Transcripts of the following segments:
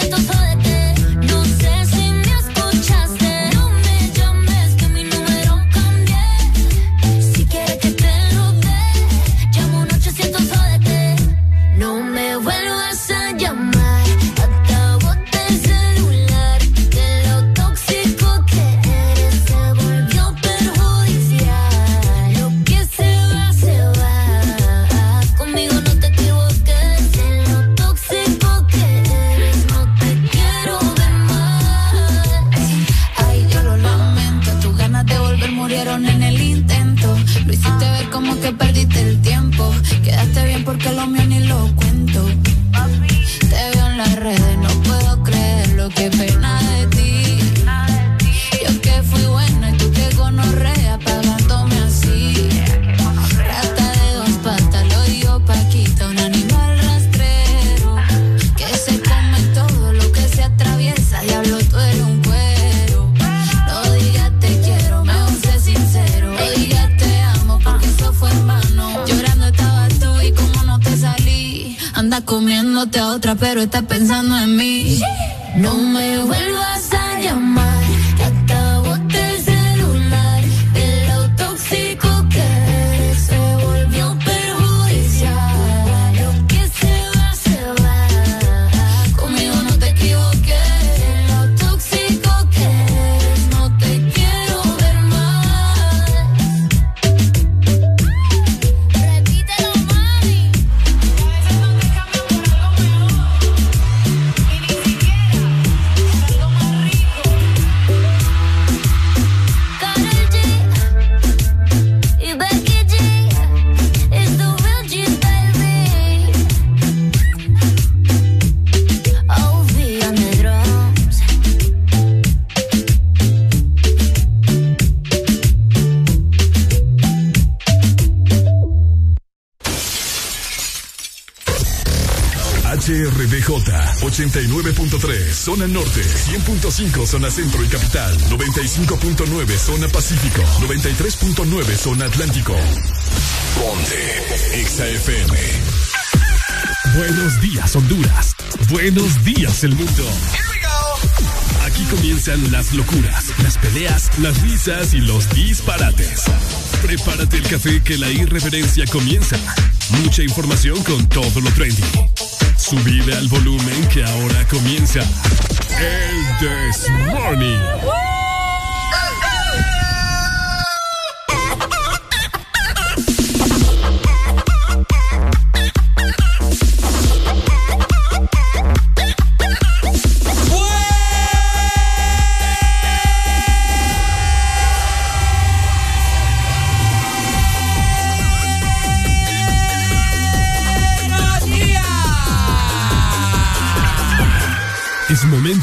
89.3 100.5 zona centro y capital, 95.9 zona pacífico, 93.9 zona atlántico. Ponte XAFM. Buenos días Honduras. Buenos días el mundo. Aquí comienzan las locuras, las peleas, las risas y los disparates. Prepárate el café que la irreverencia comienza. Mucha información con todo lo trendy. Subida al volumen que ahora comienza el This Morning.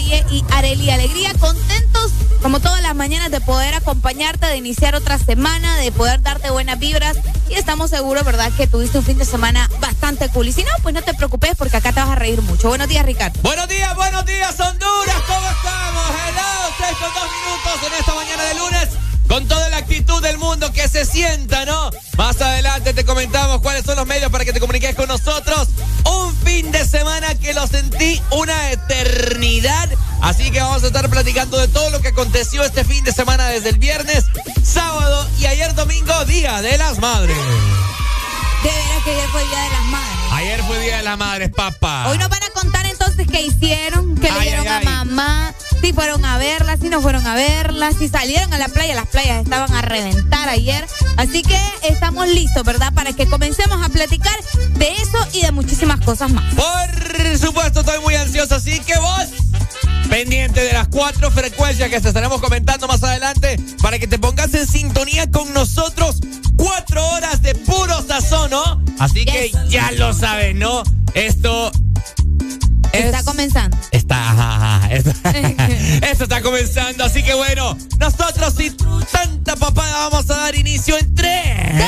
Y Areli Alegría. Contentos, como todas las mañanas, de poder acompañarte, de iniciar otra semana, de poder darte buenas vibras. Y estamos seguros, ¿verdad?, que tuviste un fin de semana bastante cool. Y si no, pues no te preocupes porque acá te vas a reír mucho. Buenos días, Ricardo. Buenos días, buenos días, Honduras. ¿Cómo estamos? Hello, 6 con 2 minutos en esta mañana de lunes. Con toda la actitud del mundo que se sienta, ¿no? Más adelante te comentamos cuáles son los medios para que te comuniques con nosotros. Un fin de semana que lo sentí una eternidad. Así que vamos a estar platicando de todo lo que aconteció este fin de semana desde el viernes, sábado y ayer domingo, Día de las Madres. De veras que ayer fue Día de las Madres. Ayer fue Día de las Madres, papá. Hoy nos van a contar entonces qué hicieron, qué le dieron a mamá, si fueron a verla, si no fueron a verla, si salieron a la playa. Las playas estaban a reventar ayer. Así que estamos listos, ¿verdad? Para que comencemos a platicar de eso y de muchísimas cosas más. Por supuesto, estoy muy ansioso, así que vos pendiente de las cuatro frecuencias que te estaremos comentando más adelante para que te pongas en sintonía con nosotros. Cuatro horas de puro sazón, ¿no? Así que ya lo sabes, ¿no? Esto está comenzando. Está, ajá, ajá, esto, está comenzando. Así que bueno, nosotros sin tanta papada vamos a dar inicio en tres.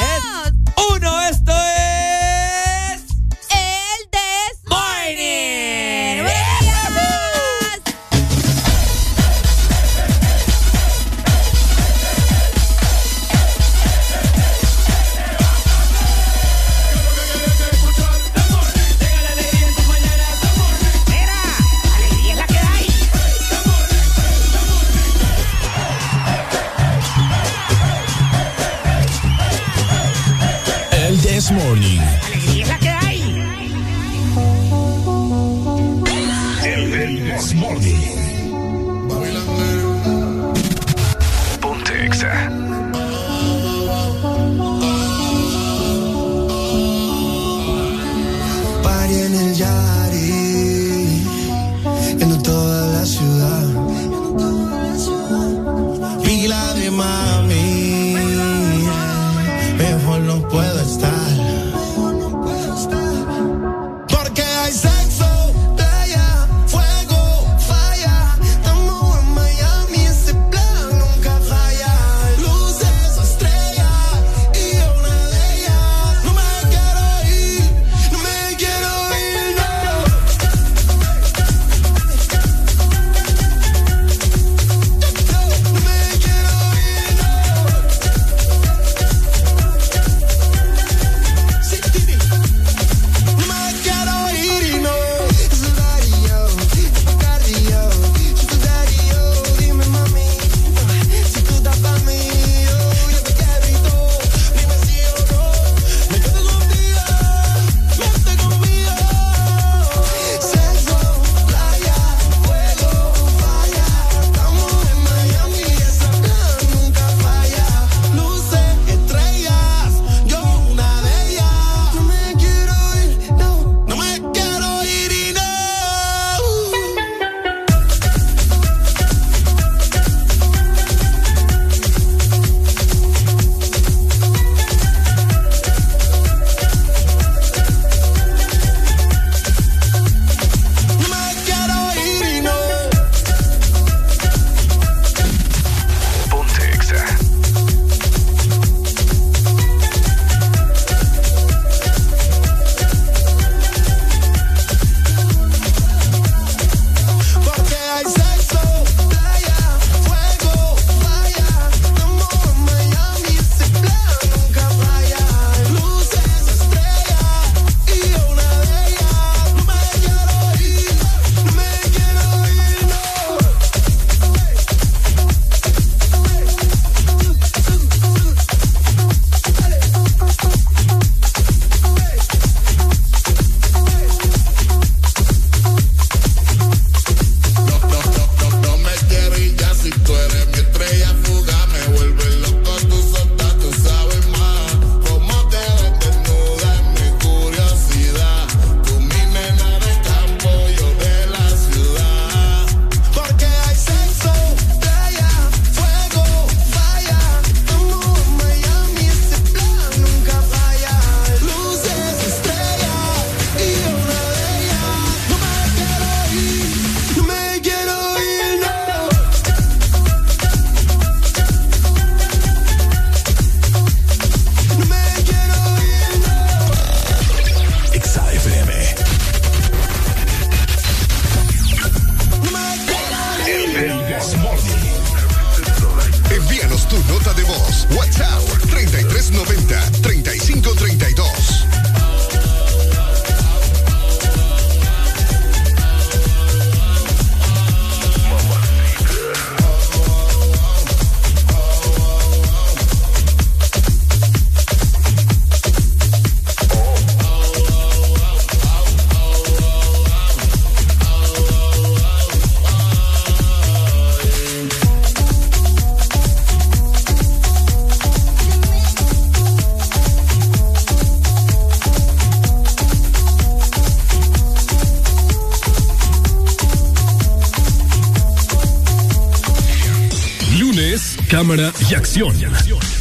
Acción.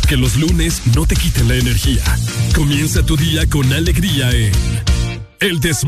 Que los lunes no te quiten la energía. Comienza tu día con alegría en El This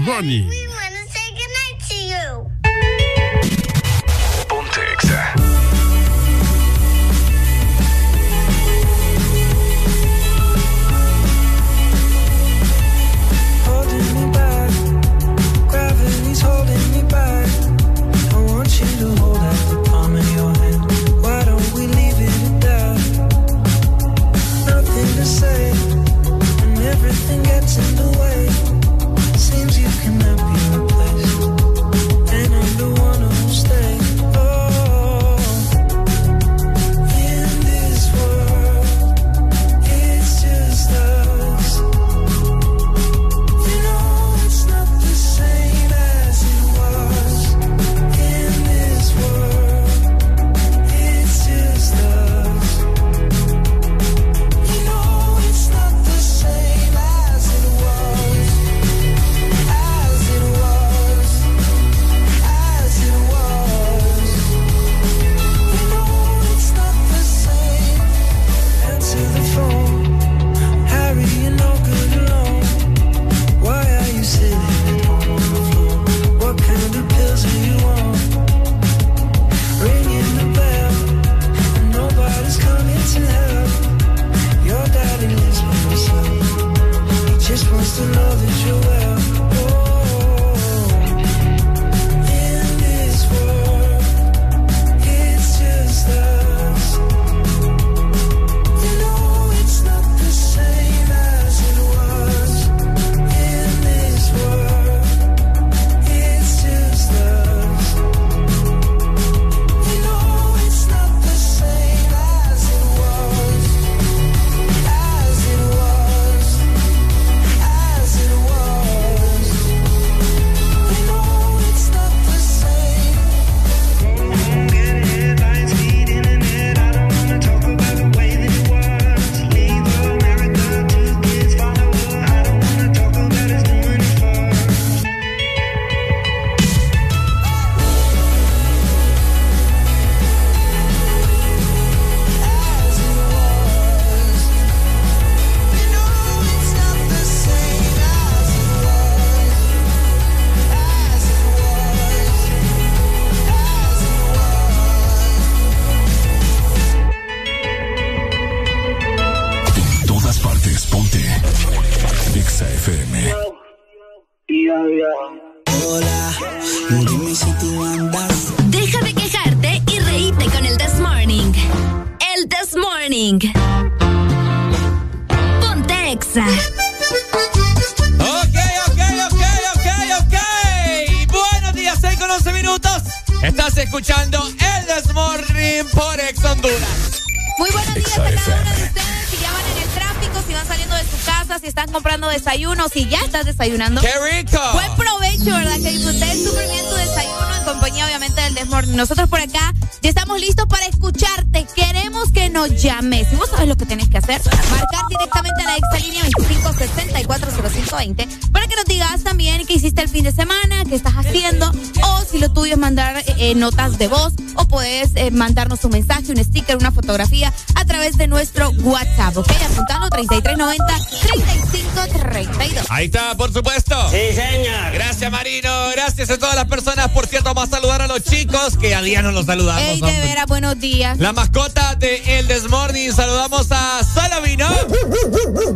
fotografía a través de nuestro WhatsApp, ¿ok? Apuntando 3390 3532. Ahí está, por supuesto. Sí, señor. Gracias, Marino. Gracias a todas las personas. Por cierto, vamos a saludar a los chicos que a día no los saludamos. Ey, de veras, buenos días. La mascota de El Desmorning. Saludamos a Salavino.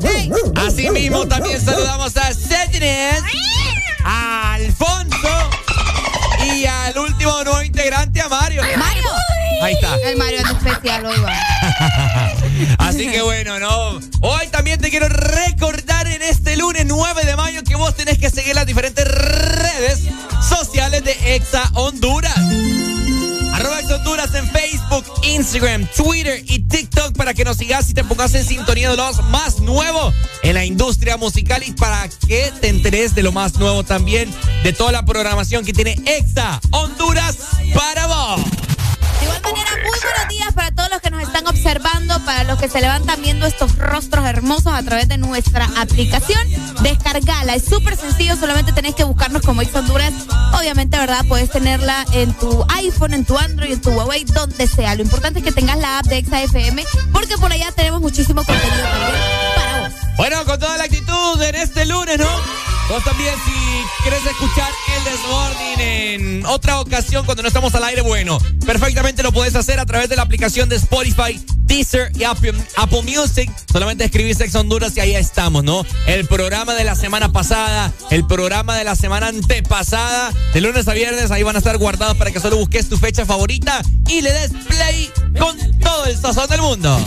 Hey. Así mismo también saludamos El Mario es especial hoy. Así que bueno, ¿no? Hoy también te quiero recordar en este lunes 9 de mayo que vos tenés que seguir las diferentes redes sociales de Exa Honduras. Arroba Exa Honduras en Facebook, Instagram, Twitter y TikTok para que nos sigas y te pongas en sintonía de los más nuevos en la industria musical y para que te enteres de lo más nuevo también de toda la programación que tiene Exa Honduras para vos. Los que se levantan viendo estos rostros hermosos a través de nuestra aplicación. Descargala, es súper sencillo, solamente tenés que buscarnos como Ex Honduras. Obviamente, ¿verdad? Puedes tenerla en tu iPhone, en tu Android, en tu Huawei, donde sea. Lo importante es que tengas la app de Exa FM, porque por allá tenemos muchísimo contenido también para vos. Bueno, con toda la actitud en este lunes, ¿no? Vos también, si quieres escuchar el Desmorning en otra ocasión cuando no estamos al aire, bueno, perfectamente lo puedes hacer a través de la aplicación de Spotify, Deezer y Apple, Music. Solamente escribís Sex Honduras y ahí estamos, ¿no? El programa de la semana pasada, el programa de la semana antepasada, de lunes a viernes, ahí van a estar guardados para que solo busques tu fecha favorita y le des play con todo el sazón del mundo.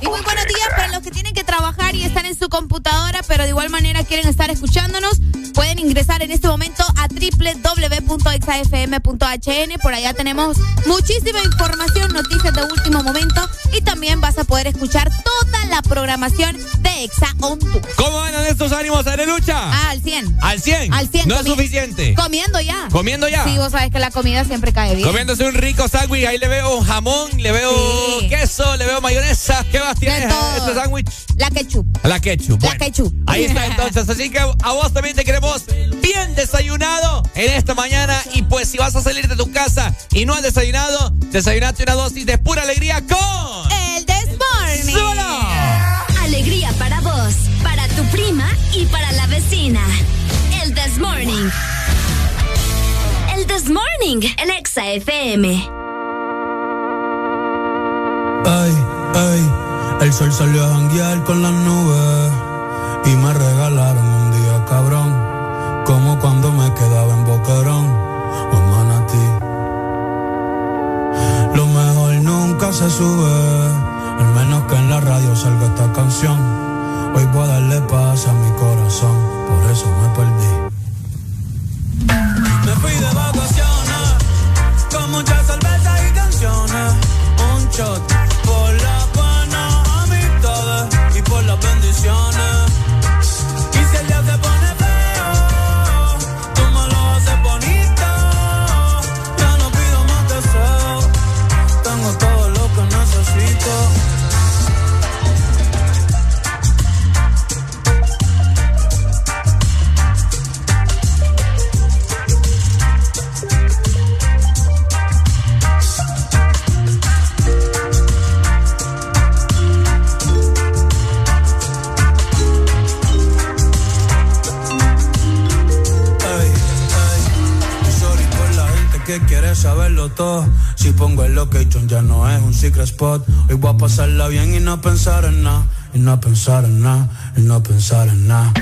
Y muy buenos días para los que tienen que trabajar y están en su computadora, pero de igual manera quieren estar escuchándonos. Pueden ingresar en este momento a www.exafm.hn. Por allá tenemos muchísima información, noticias de último momento y también vas a poder escuchar toda la programación de Exa On Tour. ¿Cómo van estos ánimos, lucha? Ah, al 100. ¿Al 100? Al 100. ¿No es suficiente? Comiendo ya. ¿Comiendo ya? Sí, vos sabes que la comida siempre cae bien. Comiéndose un rico sándwich, ahí le veo jamón, le veo queso, le veo mayonesa. ¿Qué más tienes este sándwich? La ketchup. La ketchup. la ketchup. Ahí está entonces. Así que a vos también te queremos bien desayunado en esta mañana. Y pues si vas a salir de tu casa y no has desayunado, desayunate una dosis de pura alegría con... El Desmorning. ¡Solo! Alegría para vos, para tu prima y para la vecina. El Desmorning. El Desmorning, el Exa FM. Ay, ay, el sol salió a janguear con las nubes y no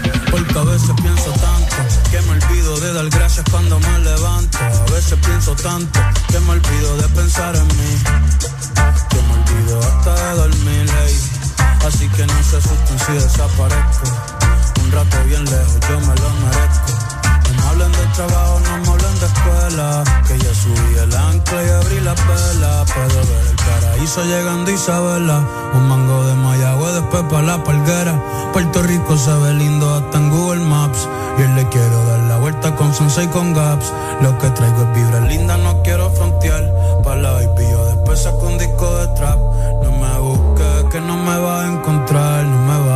Isabela. Un mango de Mayagüe, después para la palguera. Puerto Rico se ve lindo hasta en Google Maps. Y él le quiero dar la vuelta con Sensei con Gaps. Lo que traigo es vibra linda, no quiero frontear. Para la baby, yo después saco un disco de trap. No me busques, que no me va a encontrar, no me va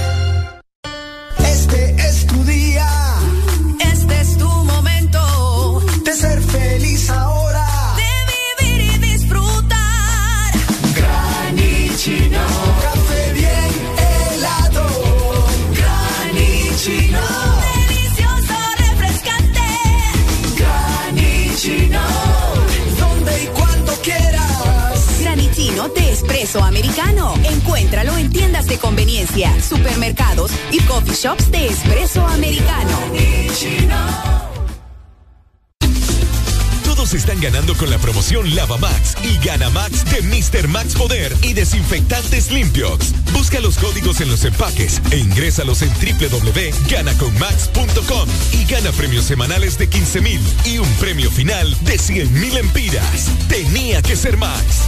Espresso americano. Encuéntralo en tiendas de conveniencia, supermercados y coffee shops de espresso americano. Todos están ganando con la promoción Lava Max y Gana Max de Mr. Max Poder y Desinfectantes Limpios. Busca los códigos en los empaques e ingrésalos en www.ganaconmax.com y gana premios semanales de 15 mil y un premio final de 100 mil empiras. Tenía que ser Max.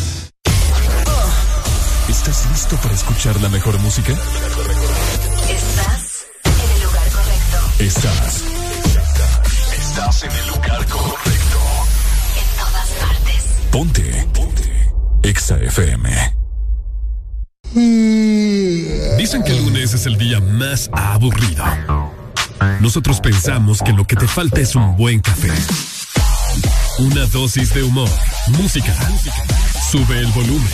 ¿Estás listo para escuchar la mejor música? Estás en el lugar correcto. Estás. Estás en el lugar correcto. En todas partes. Ponte. Ponte. Exa FM. Dicen que el lunes es el día más aburrido. Nosotros pensamos que lo que te falta es un buen café. Una dosis de humor, música. Sube el volumen.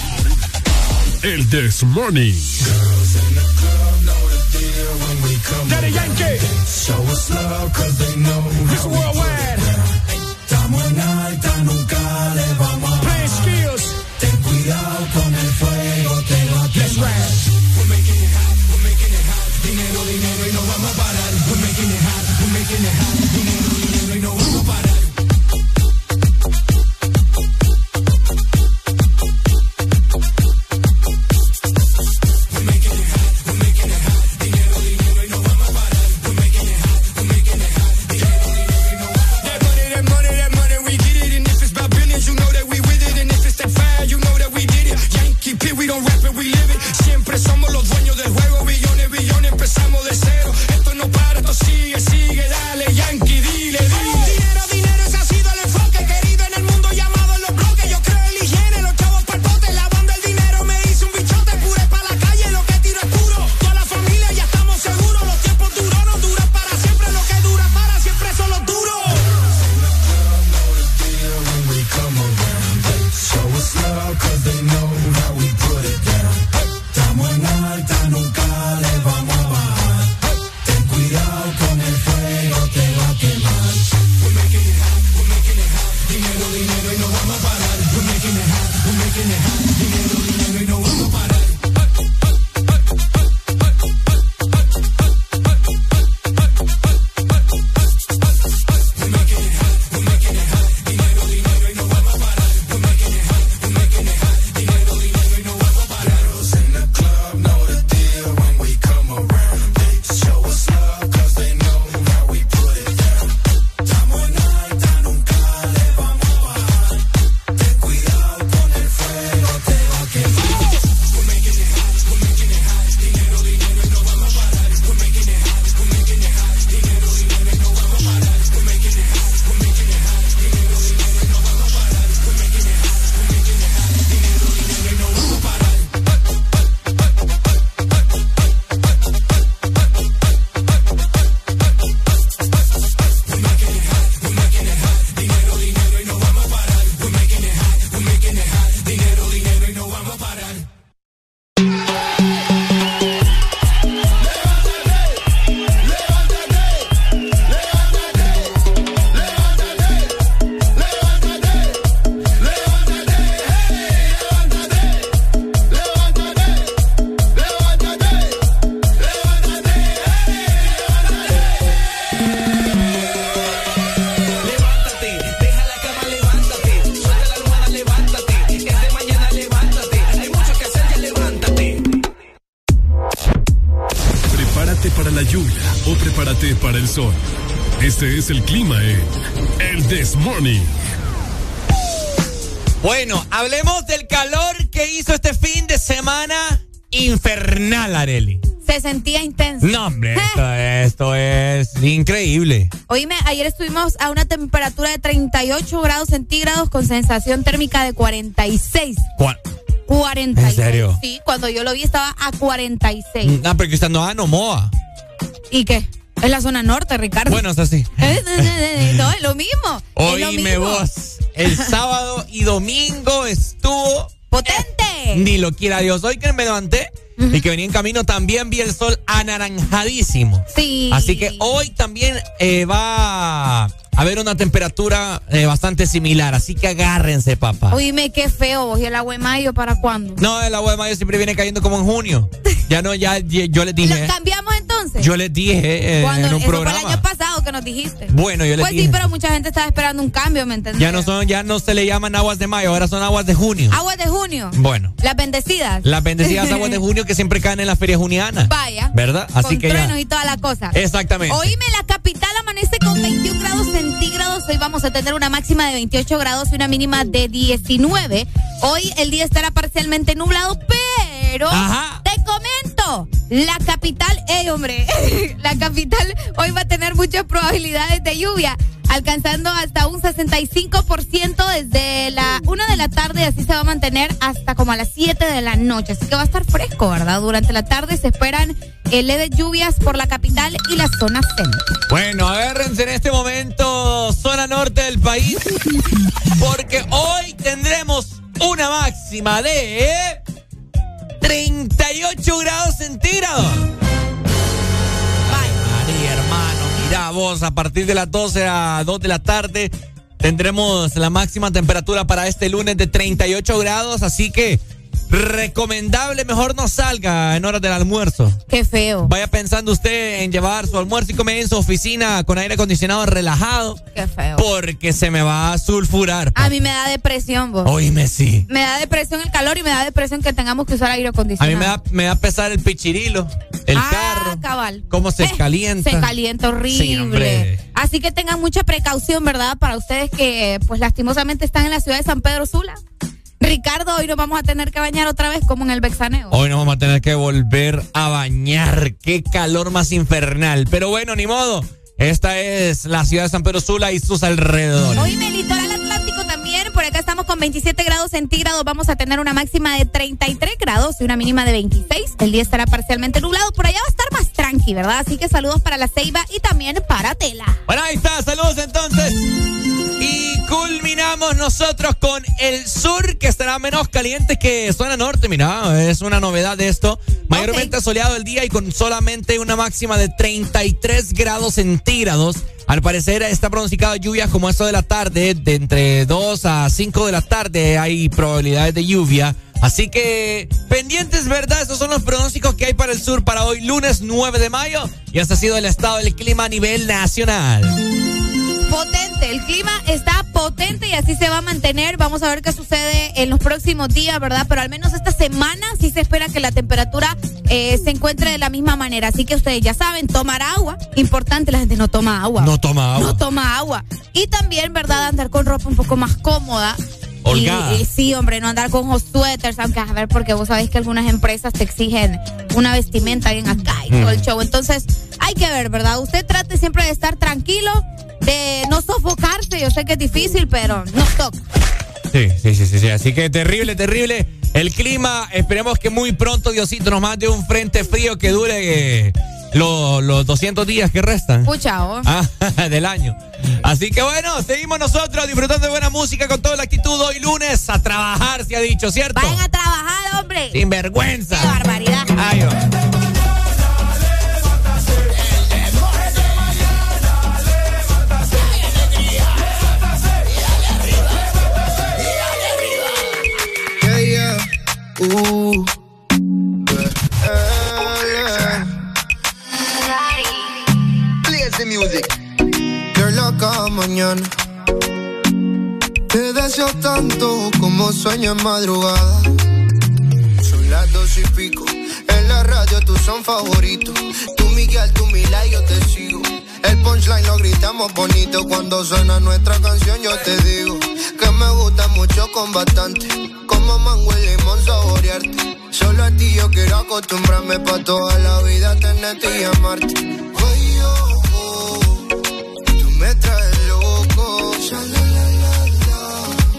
El This Morning. Daddy Yankee. Show us love cause they know This worldwide. Estamos en alta, nunca le vamos a Playing skills. Ten cuidado con el fuego, te va a quemar. We're making it hot, we're making it hot. Dinero, dinero y no vamos a parar. We're making it hot, we're making it hot. Dinero Oíme, ayer estuvimos a una temperatura de 38 grados centígrados con sensación térmica de 46. ¿Cuál? 46. ¿En serio? Sí, cuando yo lo vi estaba a 46. Ah, pero que está no Nomoa. ¿Y qué? Es la zona norte, Ricardo. Bueno, es así. no, es lo mismo. Oíme vos. El sábado y domingo estuvo potente. Ni lo quiera Dios. Hoy que me levanté y que venía en camino también vi el sol anaranjadísimo. Sí. Así que hoy también eh, va a haber una temperatura eh, bastante similar. Así que agárrense, papá. Oíme, qué feo. ¿Y el agua de mayo para cuándo? No, el agua de mayo siempre viene cayendo como en junio. Ya no, ya, yo les dije. ¿Lo cambiamos entonces? Yo les dije eh, en un eso programa. Fue el año pasado que nos dijiste. Bueno, yo les pues dije. sí, pero mucha gente estaba esperando un cambio, ¿me entendés? Ya no son, ya no se le llaman aguas de mayo, ahora son aguas de junio. Aguas de junio. Bueno. Las bendecidas. Las bendecidas aguas de junio que siempre caen en la feria juniana. Vaya. ¿Verdad? Así con que truenos y toda la cosa. Exactamente. Oíme, la capital amanece con 21 grados centígrados. Hoy vamos a tener una máxima de 28 grados y una mínima de 19. Hoy el día estará parcialmente nublado, pero te comento, la capital, eh, hombre, la capital hoy va a tener muchas probabilidades de lluvia, alcanzando hasta un 65% desde la 1 de la tarde, así se va a mantener hasta como a las 7 de la noche. Así que va a estar fresco, ¿verdad? Durante la tarde se esperan leves lluvias por la capital y la zona centro. Bueno, agárrense en este momento, zona norte del país, porque hoy tendremos una máxima de 38 grados centígrados. María, hermano, mira vos, a partir de las 12 a 2 de la tarde tendremos la máxima temperatura para este lunes de 38 grados, así que recomendable, mejor no salga en horas del almuerzo. Qué feo. Vaya pensando usted en llevar su almuerzo y comer en su oficina con aire acondicionado relajado. Qué feo. Porque se me va a sulfurar. A mí me da depresión, vos. Oíme, sí. Me da depresión el calor y me da depresión que tengamos que usar aire A acondicionado. mí me da, me da pesar el pichirilo, el ah, carro. cabal. Cómo se Eh, calienta. Se calienta horrible. Sí. Así que tengan mucha precaución, ¿verdad? Para ustedes que, pues, lastimosamente están en la ciudad de San Pedro Sula. Ricardo, hoy nos vamos a tener que bañar otra vez como en el Bexaneo. Hoy nos vamos a tener que volver a bañar. Qué calor más infernal. Pero bueno, ni modo. Esta es la ciudad de San Pedro Sula y sus alrededores. Hoy en el litoral atlántico también, por acá estamos con 27 grados centígrados, vamos a tener una máxima de 33 grados y una mínima de 26. El día estará parcialmente nublado, por allá va a estar más tranqui, ¿verdad? Así que saludos para la Ceiba y también para Tela. Bueno, ahí está, saludos entonces. Y culminamos nosotros con el sur, que estará menos caliente que zona norte. Mira, es una novedad de esto. Mayormente soleado el día y con solamente una máxima de 33 grados centígrados. Al parecer está pronosticado lluvia como esto de la tarde, de entre 2 a 5 de la tarde hay probabilidades de lluvia. Así que pendientes, ¿verdad? Esos son los pronósticos que hay para el sur para hoy, lunes 9 de mayo. Y este ha sido el estado del clima a nivel nacional. Potente, el clima está potente y así se va a mantener. Vamos a ver qué sucede en los próximos días, ¿verdad? Pero al menos esta semana sí se espera que la temperatura eh, se encuentre de la misma manera. Así que ustedes ya saben, tomar agua. Importante, la gente no toma agua. No toma agua. No toma agua. Y también, ¿verdad? Andar con ropa un poco más cómoda. Holgada. Y, y sí, hombre, no andar con suéteres, aunque a ver, porque vos sabéis que algunas empresas te exigen una vestimenta bien acá y todo el show. Entonces, hay que ver, ¿verdad? Usted trate siempre de estar tranquilo, de no sofocarse. Yo sé que es difícil, pero nos toca. Sí, sí, sí, sí, sí. Así que terrible, terrible. El clima, esperemos que muy pronto Diosito nos mande un frente frío que dure eh, lo- los 200 días que restan. Pucha, oh. Ah, del año. Así que bueno, seguimos nosotros disfrutando de buena música con toda la actitud hoy lunes a trabajar, se ha dicho, ¿cierto? Vayan a trabajar, hombre. Sin vergüenza. Qué barbaridad. Ay, va. Yeah, music. You're loca mañana. Te deseo tanto como sueño en madrugada. Son las dos y pico. En la radio tú son favoritos. Tú Miguel, tú Mila y yo te sigo. El punchline lo gritamos bonito cuando suena nuestra canción. Yo te digo que me gusta mucho con bastante. Como mango y limón saborearte. Solo a ti yo quiero acostumbrarme pa' toda la vida tenerte y amarte.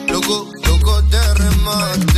Loco. Loco, de remate.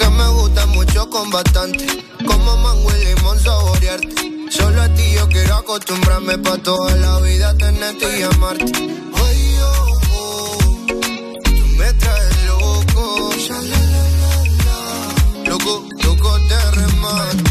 me gusta mucho con bastante. Como mango y limón saborearte. Solo a ti yo quiero acostumbrarme pa' toda la vida tenerte y amarte. Oye, oh, oh, tú me traes loco. Loco, loco de remate.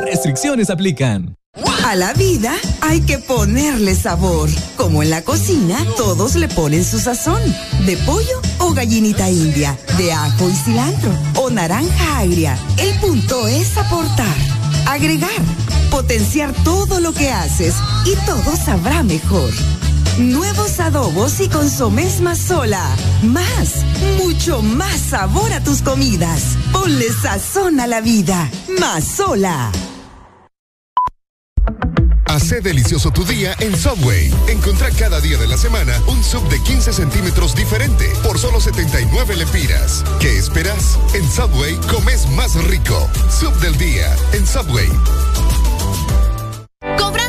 Restricciones aplican. A la vida hay que ponerle sabor. Como en la cocina, todos le ponen su sazón. De pollo o gallinita india, de ajo y cilantro o naranja agria. El punto es aportar, agregar, potenciar todo lo que haces y todo sabrá mejor. Nuevos adobos y consomés más sola. Más, mucho más sabor a tus comidas. Ponle sazón a la vida. Más sola. Hace delicioso tu día en Subway. Encontrá cada día de la semana un sub de 15 centímetros diferente por solo 79 lempiras. ¿Qué esperas? En Subway comes más rico. Sub del día en Subway.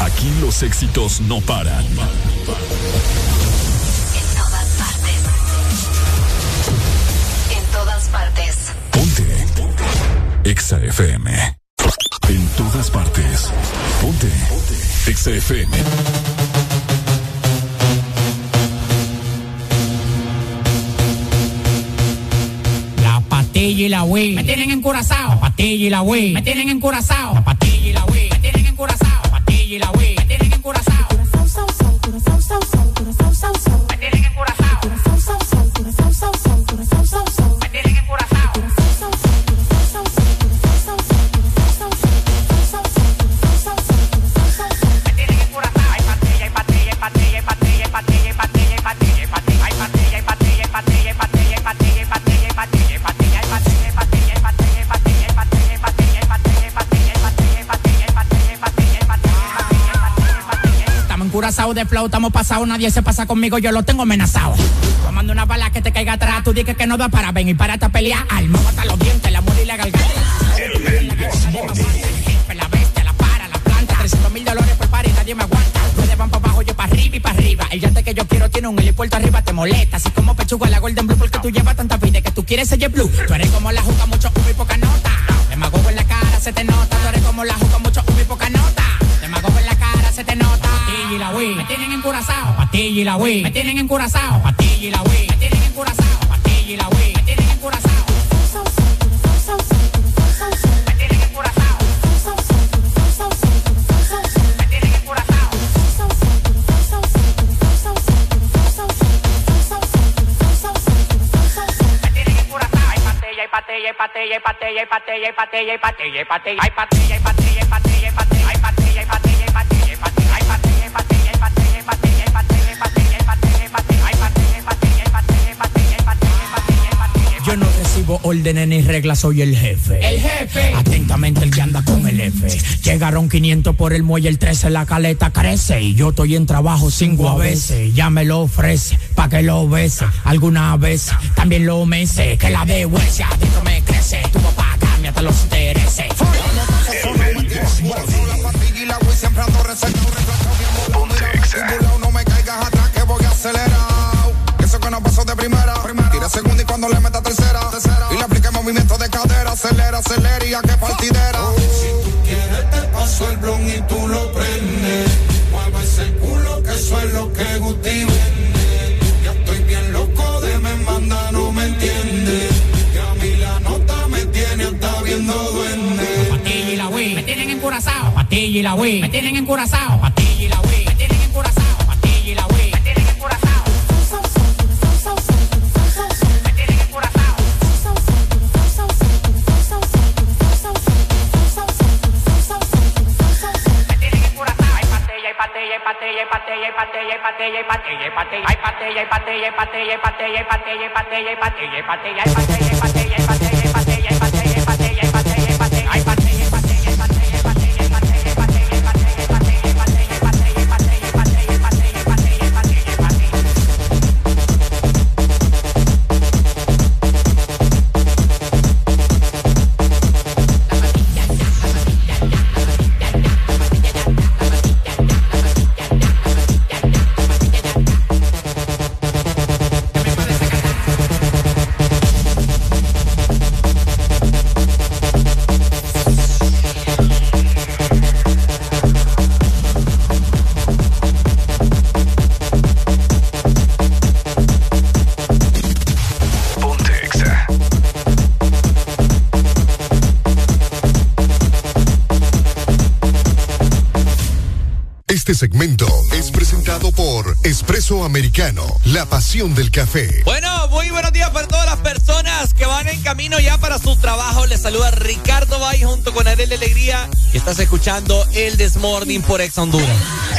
Aquí los éxitos no paran. En todas partes. En todas partes. Ponte. Exa FM. En todas partes. Ponte. Exa FM. La patilla y la Wii me tienen encurazao. La patilla y la Wii me tienen encurazao. La patilla y la Wii me tienen encurazao y la wey. Encurazados de flow, estamos pasados, nadie se pasa conmigo, yo lo tengo amenazado. Tomando una bala que te caiga atrás, tú dices que no da para ven y para a pelear. Alma, mata los dientes, la muerte y la garganta. La bestia, la para, la planta. 300 mil dólares por par y nadie me aguanta. Ustedes van para abajo, yo para arriba y para arriba. El yate que yo quiero tiene un helipuerto arriba, te molesta. Así como pechuga la Golden Blue, porque tú llevas tanta vida que tú quieres ser blue. Tú eres como la juca, mucho humo y poca nota. Demagogo en la cara, se te nota. Tú eres como la juca, mucho humo y poca nota. Se te nota. Patilla y la Wii, me tienen encurazao. Patilla y la Wii, me tienen encurazao. Patilla y la Wii, me tienen encurazao. Patilla y la Wii, me tienen encurazao. Me tienen encurazao. Me tienen encurazao. Me tienen encurazao. Hay patilla, hay patilla, hay patilla, hay patilla, hay patilla, hay patilla, hay patilla, hay patilla, hay patilla, órdenes ni reglas, soy el jefe. El jefe. Atentamente el que anda con el F. Llegaron 500 por el muelle, el 13 la caleta crece. Y yo estoy en trabajo cinco a veces. Ya me lo ofrece, pa' que lo bese. Alguna vez también lo mece. Que la de huesia adentro me crece. Tu papá cambia hasta los intereses. No me caigas atrás que voy acelerado. Eso que no pasó de primera. Tira segunda y cuando le cadera. Acelera, acelera y a que partidera. si tú quieres te paso el blon y tú lo prendes. Mueve ese culo que eso es lo que Guti vende. Ya estoy bien loco de me manda, no me entiende. Que a mí la nota me tiene hasta viendo duende. Patilla y la Wii, me tienen encurazao. Patilla y la Wii, me tienen encurazao. Patilla, hay patilla, hay patilla, hay patilla, hay patilla, hay patilla, hay patilla, hay patilla, hay patilla, hay patilla, hay patilla, Americano, la pasión del café. Bueno, muy buenos días para todas las personas que van en camino ya para su trabajo. Les saluda Ricardo Bay junto con Adel de Alegría y estás escuchando el Desmorning por Ex Honduras.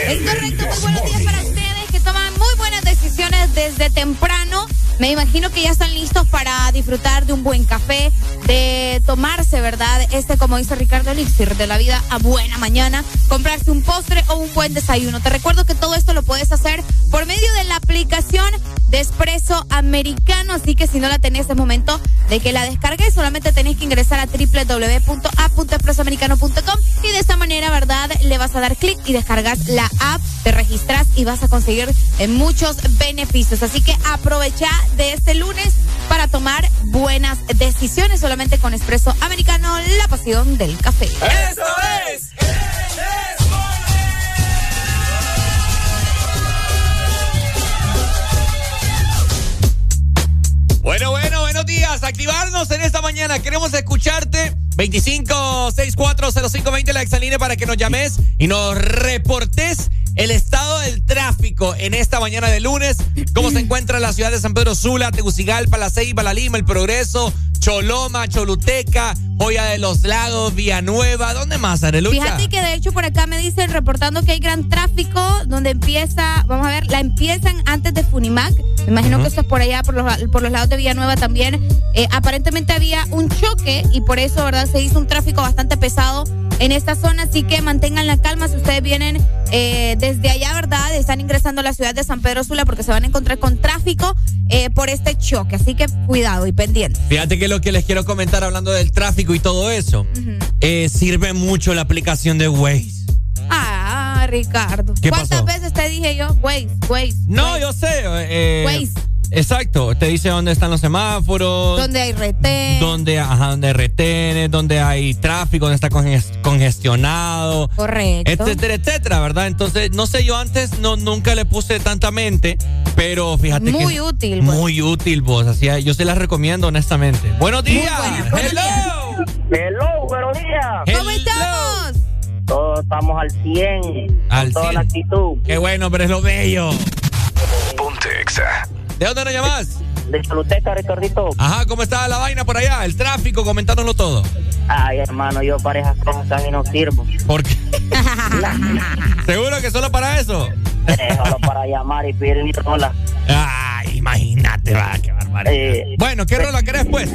Es correcto, muy buenos días para ustedes que toman muy buenas decisiones desde temprano me imagino que ya están listos para disfrutar de un buen café, de tomarse, ¿verdad? Este, como dice Ricardo Elixir, de la vida a buena mañana, comprarse un postre o un buen desayuno. Te recuerdo que todo esto lo puedes hacer por medio de la aplicación de Espresso Americano, así que si no la tenés es momento de que la descargues, solamente tenés que ingresar a www.app.expressoamericano.com y de esta manera, ¿verdad? Le vas a dar clic y descargas la app, te registras y vas a conseguir eh, muchos beneficios. Así que aprovecha de este lunes para tomar buenas decisiones solamente con Espresso Americano, la pasión del café. ¡Eso mañana. Queremos escucharte. 25640520 la exaline para que nos llames y nos reportes el estado del tráfico en esta mañana de lunes. ¿Cómo se encuentra la ciudad de San Pedro Sula, Tegucigalpa, La Ceiba, La Lima, El Progreso, Choloma, Choluteca, Joya de los Lagos, Villanueva? ¿Dónde más, Arelucha? Fíjate que de hecho por acá me dicen reportando que hay gran tráfico donde empieza, vamos a ver, la empiezan antes de Funimac. Me imagino que esto es por allá, por los, por los lados de Villanueva también. Eh, aparentemente había un choque y por eso, ¿verdad? Se hizo un tráfico bastante pesado en esta zona, así que mantengan la calma si ustedes vienen eh, desde allá, ¿verdad? Están ingresando a la ciudad de San Pedro Sula porque se van a encontrar con tráfico eh, por este choque, así que cuidado y pendiente. Fíjate que lo que les quiero comentar hablando del tráfico y todo eso, eh, sirve mucho la aplicación de Waze. Ah, Ricardo. ¿Qué ¿Cuántas pasó? veces te dije yo? Waze, Waze. No, yo sé. eh, Waze. Exacto, te dice dónde están los semáforos. Donde hay retén. Donde, ajá, donde hay retenes, donde hay tráfico, donde está conges- congestionado. Correcto. Etcétera, etcétera, ¿verdad? Entonces, no sé, yo antes no, nunca le puse tanta mente, pero fíjate que. Muy útil, pues. Muy útil, vos. Así, yo se las recomiendo, honestamente. Buenos días. Hello. Hello, buenos días. ¿Cómo estamos? Todos estamos al 100. Al con toda 100. la actitud. Qué bueno, pero es lo bello. Ponte Exa. ¿De dónde nos llamas? De Choluteca, Ricardito. Ajá, ¿cómo está la vaina por allá? El tráfico, comentándonos todo. Ay, hermano, yo para esas cosas casi no sirvo. ¿Por qué? ¿Seguro que solo para eso? Solo para llamar y pedir mi rola. Ay, imagínate, va, qué barbaridad. Eh, bueno, ¿qué rola querés, pues?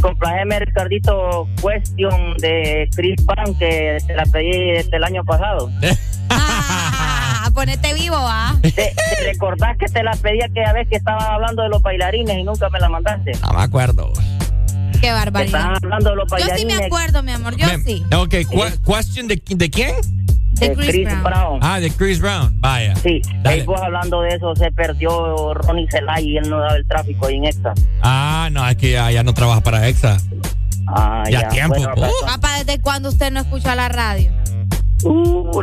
Complajeme, Ricardito, Question de Chris Brown, que te la pedí desde el año pasado. Ponete vivo, ¿ah? ¿Te, te recordás que te la pedí aquella vez que estaban hablando de los bailarines y nunca me la mandaste? No me acuerdo. Qué barbaridad. Estaban hablando de los Yo sí bailarines. me acuerdo, mi amor, yo Mem- sí. Ok, cu- question de, de quién? De Chris Brown. Ah, de Chris Brown, vaya. Sí, Dale. ahí vos hablando de eso, se perdió Ronnie Celay y él no daba el tráfico ahí en Exa. Ah, no, es que ya, ya no trabaja para EXA. Ah, Ya tiempo, Bueno, razón. Papá, ¿desde cuándo usted no escucha la radio? Uh,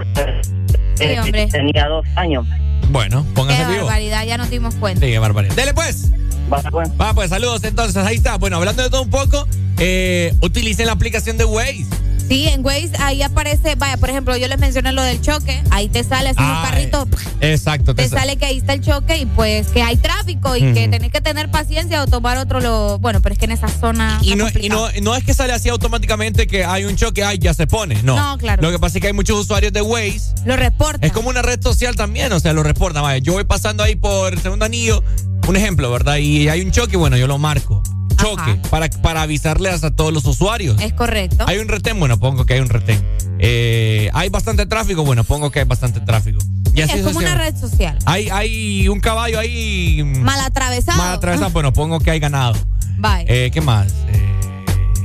eh, hombre. tenía dos años. Bueno, Qué póngase vivo. barbaridad, ya nos dimos cuenta. Sí, qué barbaridad. Dele pues. Va, pues. Va, pues saludos entonces, ahí está. Bueno, hablando de todo un poco, eh, utilicen la aplicación de Waze. Sí, en Waze ahí aparece, vaya, por ejemplo, yo les mencioné lo del choque, ahí te sale así un carrito, Exacto. te sa- sale que ahí está el choque y pues que hay tráfico y que tenés que tener paciencia o tomar otro lo, bueno, pero es que en esa zona Y no, y no, no es que sale así automáticamente que hay un choque, ay, ya se pone. No. No, claro. Lo que pasa es que hay muchos usuarios de Waze. lo reporta. Es como una red social también, o sea, lo reporta. Vaya, yo voy pasando ahí por el segundo anillo, un ejemplo, ¿verdad? Y hay un choque, bueno, yo lo marco. Choque, para, para avisarles a todos los usuarios. Es correcto. Hay un retén, bueno, pongo que hay un retén. Eh, hay bastante tráfico, bueno, pongo que hay bastante tráfico. Y así es como una red social. Hay, hay un caballo ahí mm, Mal atravesado. mal atravesado, bueno, pongo que hay ganado. Bye. Eh, ¿Qué más?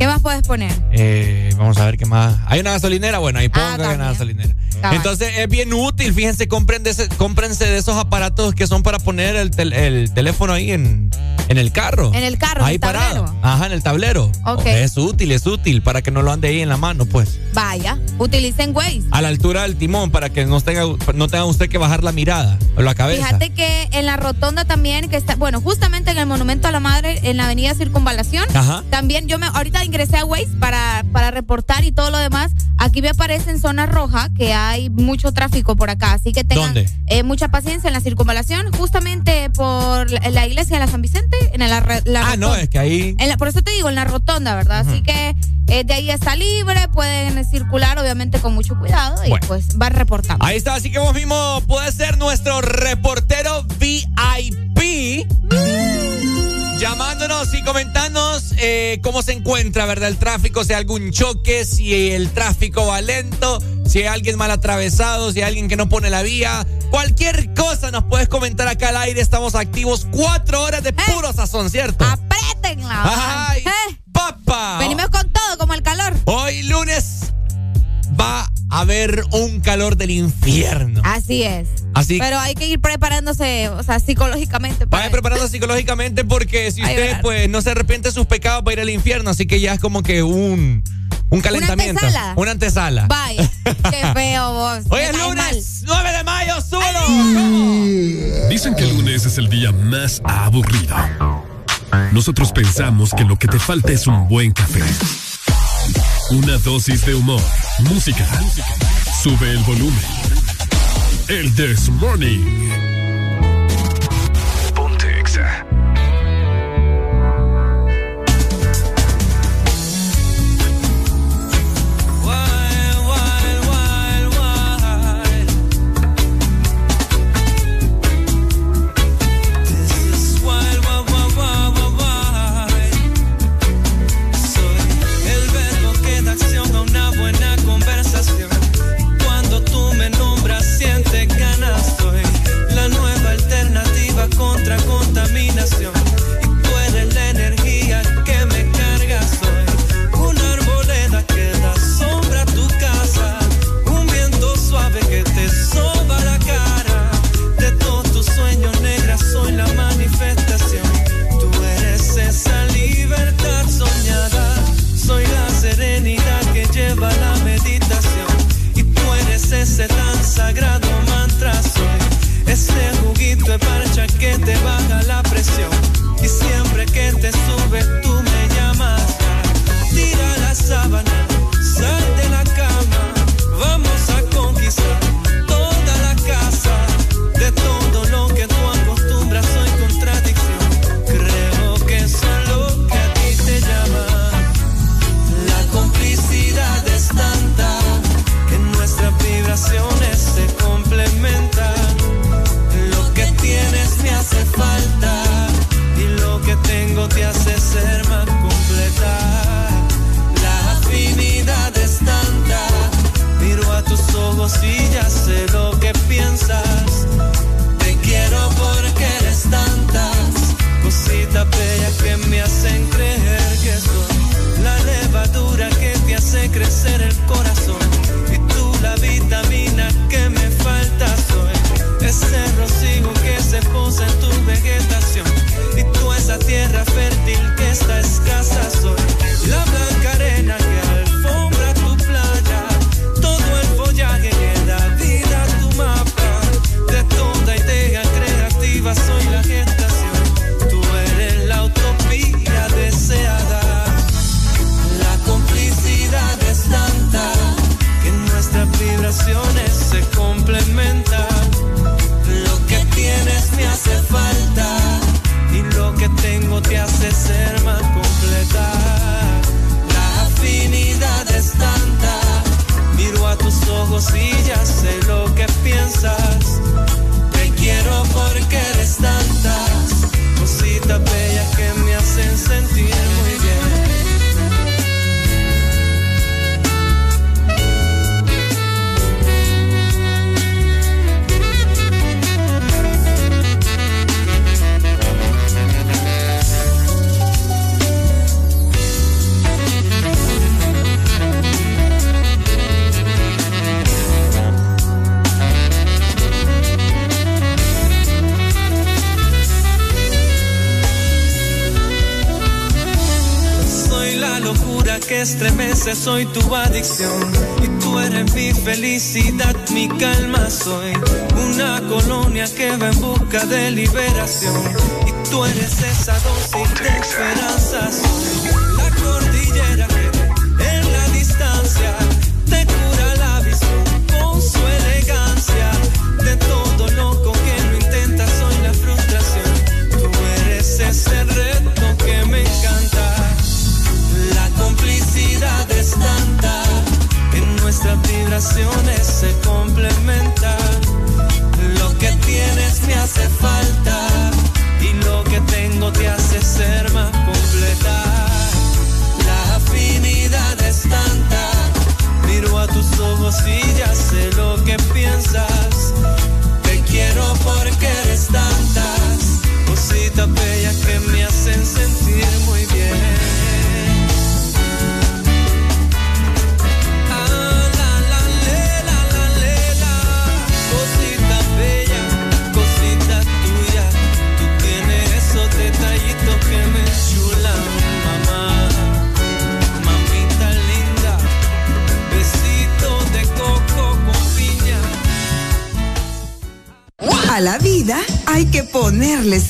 ¿Qué más puedes poner? Eh, vamos a ver qué más. Hay una gasolinera, bueno, ahí pongo Ah, hay una gasolinera. Cabal. Entonces es bien útil, fíjense, compren de ese- cómprense de esos aparatos que son para poner el, tel- el teléfono ahí en, en el carro. En el carro, en Ahí el parado. tablero. Ajá, en el tablero. Ok. Es útil, es útil para que no lo ande ahí en la mano, pues. Vaya, utilicen Waze. A la altura del timón para que no tenga, no tenga usted que bajar la mirada o la cabeza. Fíjate que en la rotonda también, que está, bueno, justamente en el Monumento a la Madre, en la avenida Circunvalación, Ajá. también yo me, ahorita ingresé a Waze para, para reportar y todo lo demás. Aquí me aparece en zona roja que hay mucho tráfico por acá, así que tengan eh, mucha paciencia en la Circunvalación, justamente por la, la iglesia de la San Vicente, en la, Ah, no, es que ahí. En por eso te digo, en la rotonda, ¿verdad? Así que eh, de ahí está libre, pueden circular obviamente con mucho cuidado y Bueno. pues van reportando. Ahí está, así que vos mismo puedes ser nuestro reportero VIP. A Llamándonos y comentándonos eh, cómo se encuentra, ¿verdad? El tráfico, si hay algún choque, si el tráfico va lento, si hay alguien mal atravesado, si hay alguien que no pone la vía. Cualquier cosa nos puedes comentar acá al aire. Estamos activos cuatro horas de eh, puro sazón, ¿cierto? ¡Apretenla! ¡Ay! Eh. ¡Papa! Venimos con todo, como el calor. Hoy lunes va a haber un calor del infierno. Así es. Así Pero hay que ir preparándose, o sea, psicológicamente. Pues. Vaya preparándose psicológicamente porque si Ay, usted pues no se arrepiente de sus pecados va a ir al infierno, así que ya es como que un un calentamiento. Una antesala. Una antesala. Vaya. Qué feo vos. Hoy es lunes, mal. 9 de mayo, solo. Dicen que lunes es el día más aburrido. Nosotros pensamos que lo que te falta es un buen café. Una dosis de humor, música. Sube el volumen. El This Morning.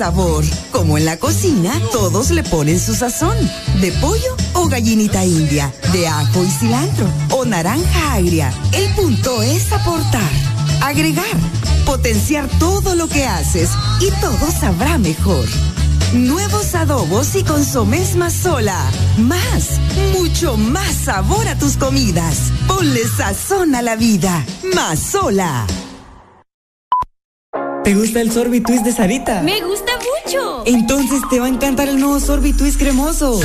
Sabor. Como en la cocina, todos le ponen su sazón. De pollo o gallinita india, de ajo y cilantro o naranja agria. El punto es aportar, agregar, potenciar todo lo que haces y todo sabrá mejor. Nuevos adobos y consomés más sola. Más, mucho más sabor a tus comidas. Ponle sazón a la vida. Más sola. ¿Te gusta el sorbitwist de Sarita? Me gusta. Entonces te va a encantar el nuevo sorbitwist cremoso.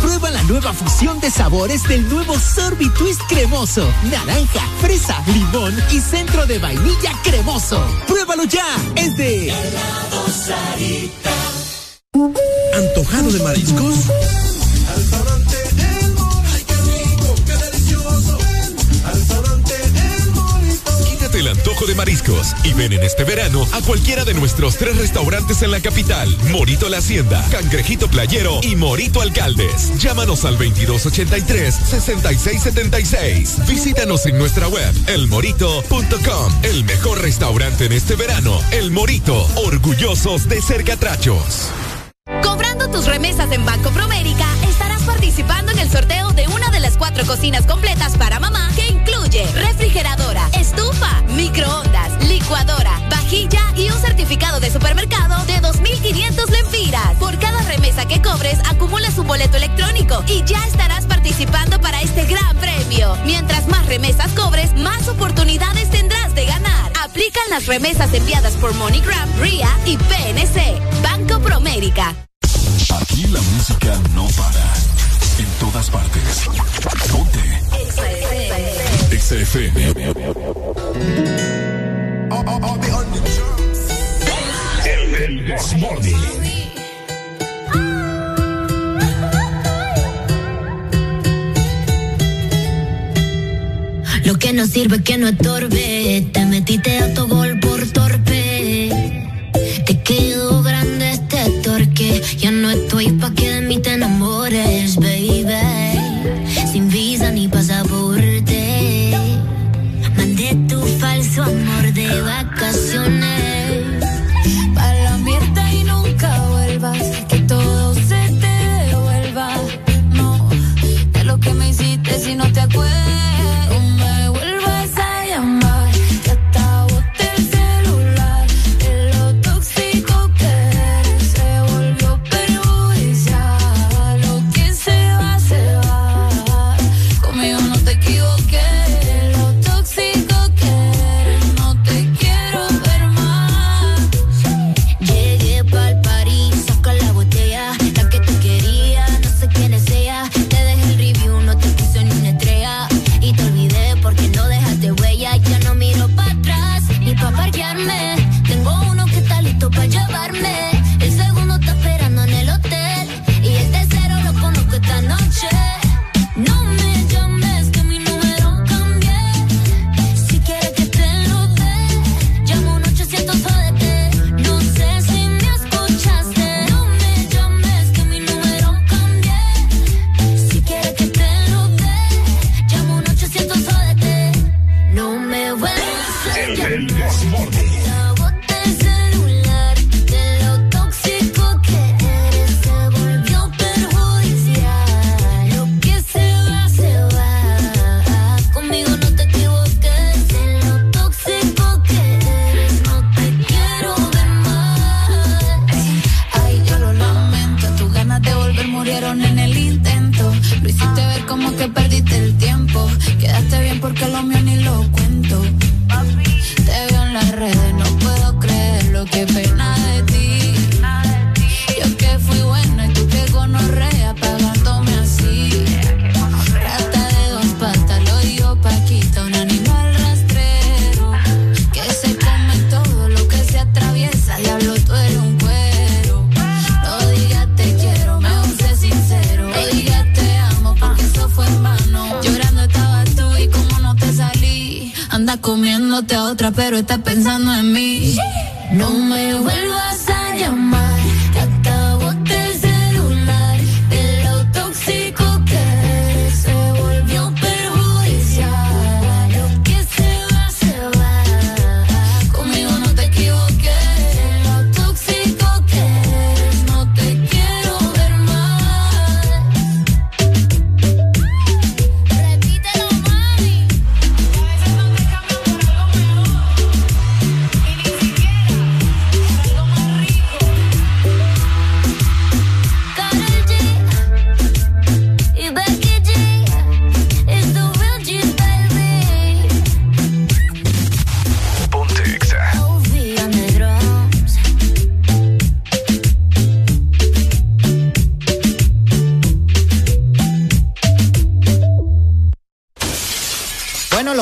Prueba la nueva fusión de sabores del nuevo Sorbitwist cremoso. Naranja, fresa, limón y centro de vainilla cremoso. Pruébalo ya. Es de ¿Antojado de mariscos? Antojo de mariscos y ven en este verano a cualquiera de nuestros tres restaurantes en la capital: Morito La Hacienda, Cangrejito Playero y Morito Alcaldes. Llámanos al 2283-6676. Visítanos en nuestra web, elmorito.com. El mejor restaurante en este verano, El Morito, orgullosos de ser catrachos. Cobrando tus remesas en Banco Promérica, estarás participando en el sorteo de una de las cuatro cocinas completas para mamá que incluye refrigeradora, estufa, microondas, licuadora, vajilla y un certificado de supermercado de 2.500 lempiras. Por cada remesa que cobres, acumulas un boleto electrónico y ya estarás participando para este gran premio. Mientras más remesas cobres, más oportunidades tendrás de ganar. Aplican las remesas enviadas por MoneyGram, RIA y PNC. Banco Promérica. Aquí la música no para. En todas partes. Ponte. Lo que no sirve que no estorbe. Te metiste a tu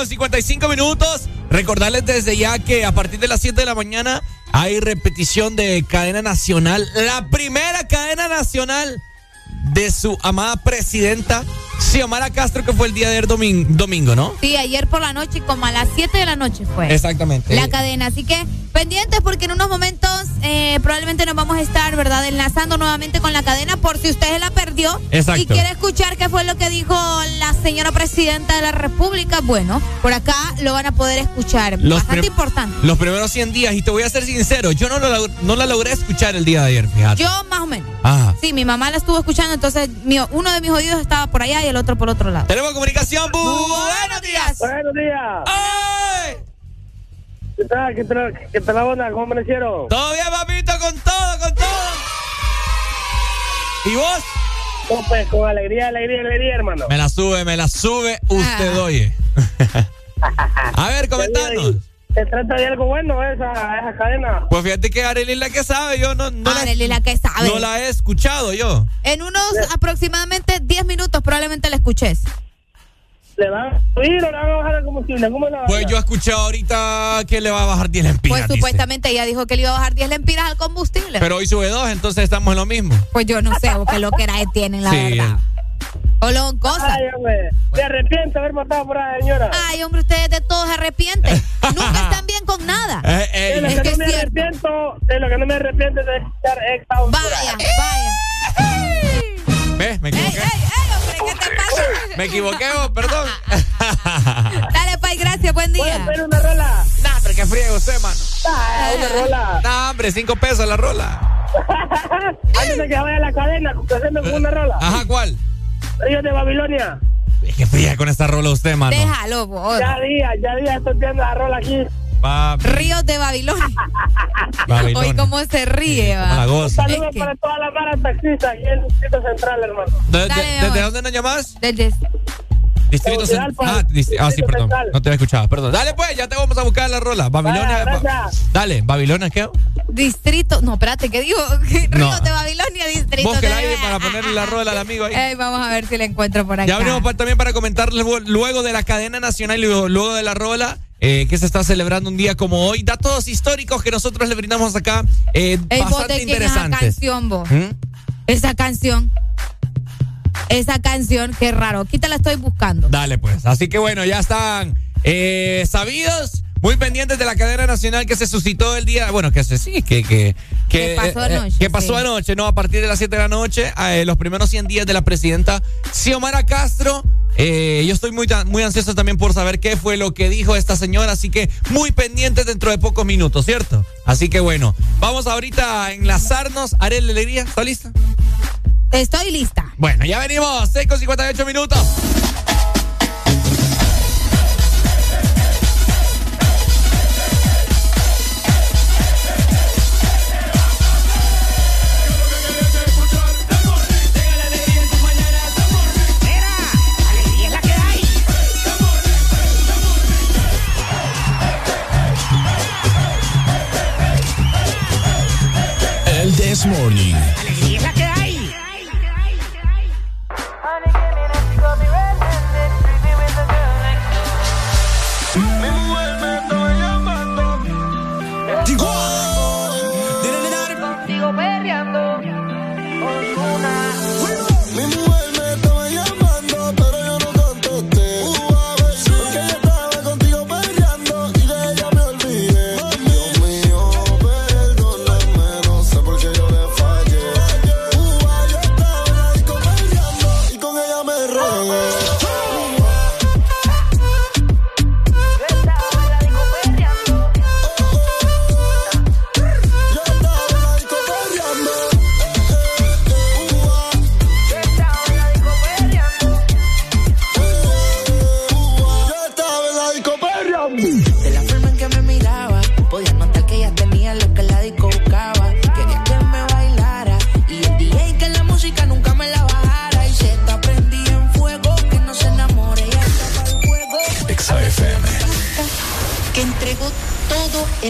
Con 55 minutos. Recordarles desde ya que a partir de las 7 de la mañana hay repetición de cadena nacional. La primera cadena nacional de su amada presidenta, Xiomara Castro, que fue el día de ayer domingo, domingo ¿no? Sí, ayer por la noche, como a las 7 de la noche fue. Exactamente. La cadena. Así que pendientes porque en unos momentos eh, probablemente nos vamos a estar, ¿verdad? Enlazando nuevamente con la cadena por si usted se la perdió Exacto. y quiere escuchar qué fue lo que dijo la señora presidenta de la República. Bueno, por acá lo van a poder escuchar. Los Bastante importante. Los primeros 100 días, y te voy a ser sincero, yo no, lo, no la logré escuchar el día de ayer, fíjate. Yo más o menos. Ajá. Sí, mi mamá la estuvo escuchando, entonces mi- uno de mis oídos estaba por allá y el otro por otro lado. Tenemos comunicación. Bu- buenos días. Buenos días. ¡Ay! ¿Qué tal? ¿Qué tal? ¿Qué tal la onda? ¿Cómo amanecieron? Todo bien, papito, con todo, con todo. ¿Y vos? No, pues, con alegría, alegría, alegría, hermano. Me la sube, me la sube usted, Ah. oye. A ver, comentanos. ¿Se trata de algo bueno esa, esa cadena? Pues fíjate que Arely es la que sabe, yo no, no, la, Arely la que sabe. no la he escuchado yo. En unos aproximadamente 10 minutos probablemente la escuches. ¿Le van a subir o le van a bajar el combustible? ¿Cómo la Pues yo he escuchado ahorita que le va a bajar 10 lempiras. Pues dice. supuestamente ella dijo que le iba a bajar 10 lempiras al combustible. Pero hoy sube dos, entonces estamos en lo mismo. pues yo no sé, porque lo que era tienen, la Sí. verdad. O lo cosas. Ay, hombre, me arrepiento de haber matado por la señora. Ay, hombre, ustedes de todos se arrepienten. Nunca están bien con nada. Eh, eh, de lo es que, que no me es cierto. arrepiento, de lo que no me arrepiento es de escuchar esta. Vaya, vaya. ¿Ves? Me Ey, equivoqué. ey, ey, hombre, ¿qué te pasa? Me equivoqué, oh, perdón. Dale, Pai, gracias, buen ¿Puedo día. pedir una rola? nah, pero que frío usted, mano. Ah, una rola. Nah, hombre, cinco pesos la rola. Antes de que vaya a la cadena, con una rola. Ajá, ¿cuál? Ríos de Babilonia. Es que fría con esta rola usted, mano. Déjalo, vos. Ya día, ya día estoy viendo la rola aquí. Papi, Ríos de Babilonia. Babilonia. Hoy cómo se ríe, la va. goza. Saludos Es que- para todas las malas taxistas aquí en el Distrito Central, hermano. ¿De- de- Dale, ¿Desde dónde nos llamas? Desde- Distrito Central. Tegucigalpa, Ah, dist- ah, sí, perdón. Central. No te había escuchado, perdón. Dale, pues, ya te vamos a buscar la rola. Babilonia. Vaya. Dale, Babilonia, ¿qué? Distrito. No, espérate, ¿qué digo? Ríos No. de Babilonia, distrito. Búsquela de- ahí para ponerle la rola al amigo ahí. Ey, vamos a ver si la encuentro por acá. Ya venimos pa- también para comentarles luego- de la cadena nacional y luego, de la rola. eh, que se está celebrando un día como hoy. Datos históricos que nosotros le brindamos acá. Eh, Ey, vos bastante de quién es esa interesantes. canción, vos. ¿Mm? Esa canción. Esa canción, qué raro. Aquí te la estoy buscando. Dale, pues. Así que bueno, ya están eh, sabidos. Muy pendientes de la cadena nacional que se suscitó el día, bueno, que se sí, que que Que pasó eh, anoche, que pasó sí. anoche, no, a partir de las 7 de la noche, eh, los primeros 100 días de la presidenta Xiomara Castro. Eh, yo estoy muy muy ansioso también por saber qué fue lo que dijo esta señora, así que muy pendientes dentro de pocos minutos, ¿cierto? Así que bueno, vamos ahorita a enlazarnos. Ariel Alegría, ¿está lista? Estoy lista. Bueno, ya venimos, 6 con 58 minutos. Alegría es la que hay. El This Morning.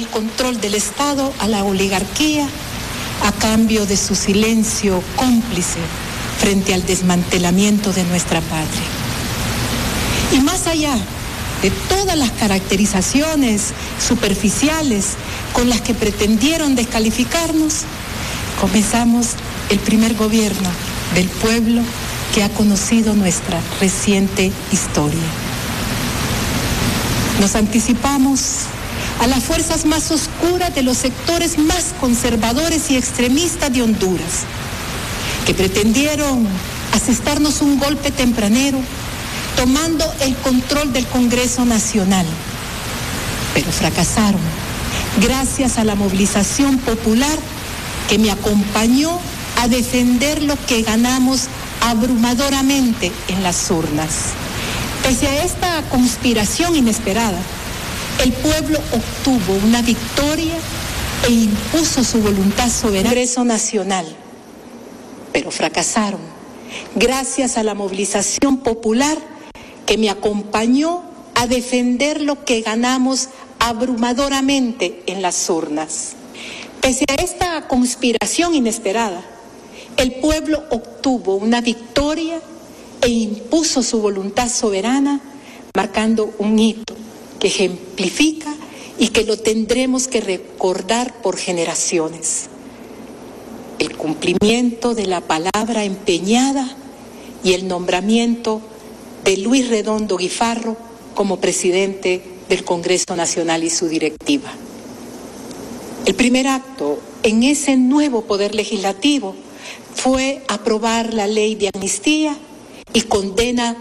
El control del Estado a la oligarquía a cambio de su silencio cómplice frente al desmantelamiento de nuestra patria. Y más allá de todas las caracterizaciones superficiales con las que pretendieron descalificarnos, comenzamos el primer gobierno del pueblo que ha conocido nuestra reciente historia. Nos anticipamos a las fuerzas más oscuras de los sectores más conservadores y extremistas de Honduras, que pretendieron asestarnos un golpe tempranero tomando el control del Congreso Nacional, pero fracasaron gracias a la movilización popular que me acompañó a defender lo que ganamos abrumadoramente en las urnas. Pese a esta conspiración inesperada, el pueblo obtuvo una victoria e impuso su voluntad soberana. Congreso Nacional, pero fracasaron gracias a la movilización popular que me acompañó a defender lo que ganamos abrumadoramente en las urnas. Pese a esta conspiración inesperada, el pueblo obtuvo una victoria e impuso su voluntad soberana, marcando un hito que ejemplifica y que lo tendremos que recordar por generaciones. El cumplimiento de la palabra empeñada y el nombramiento de Luis Redondo Guifarro como presidente del Congreso Nacional y su directiva. El primer acto en ese nuevo poder legislativo fue aprobar la ley de amnistía y condena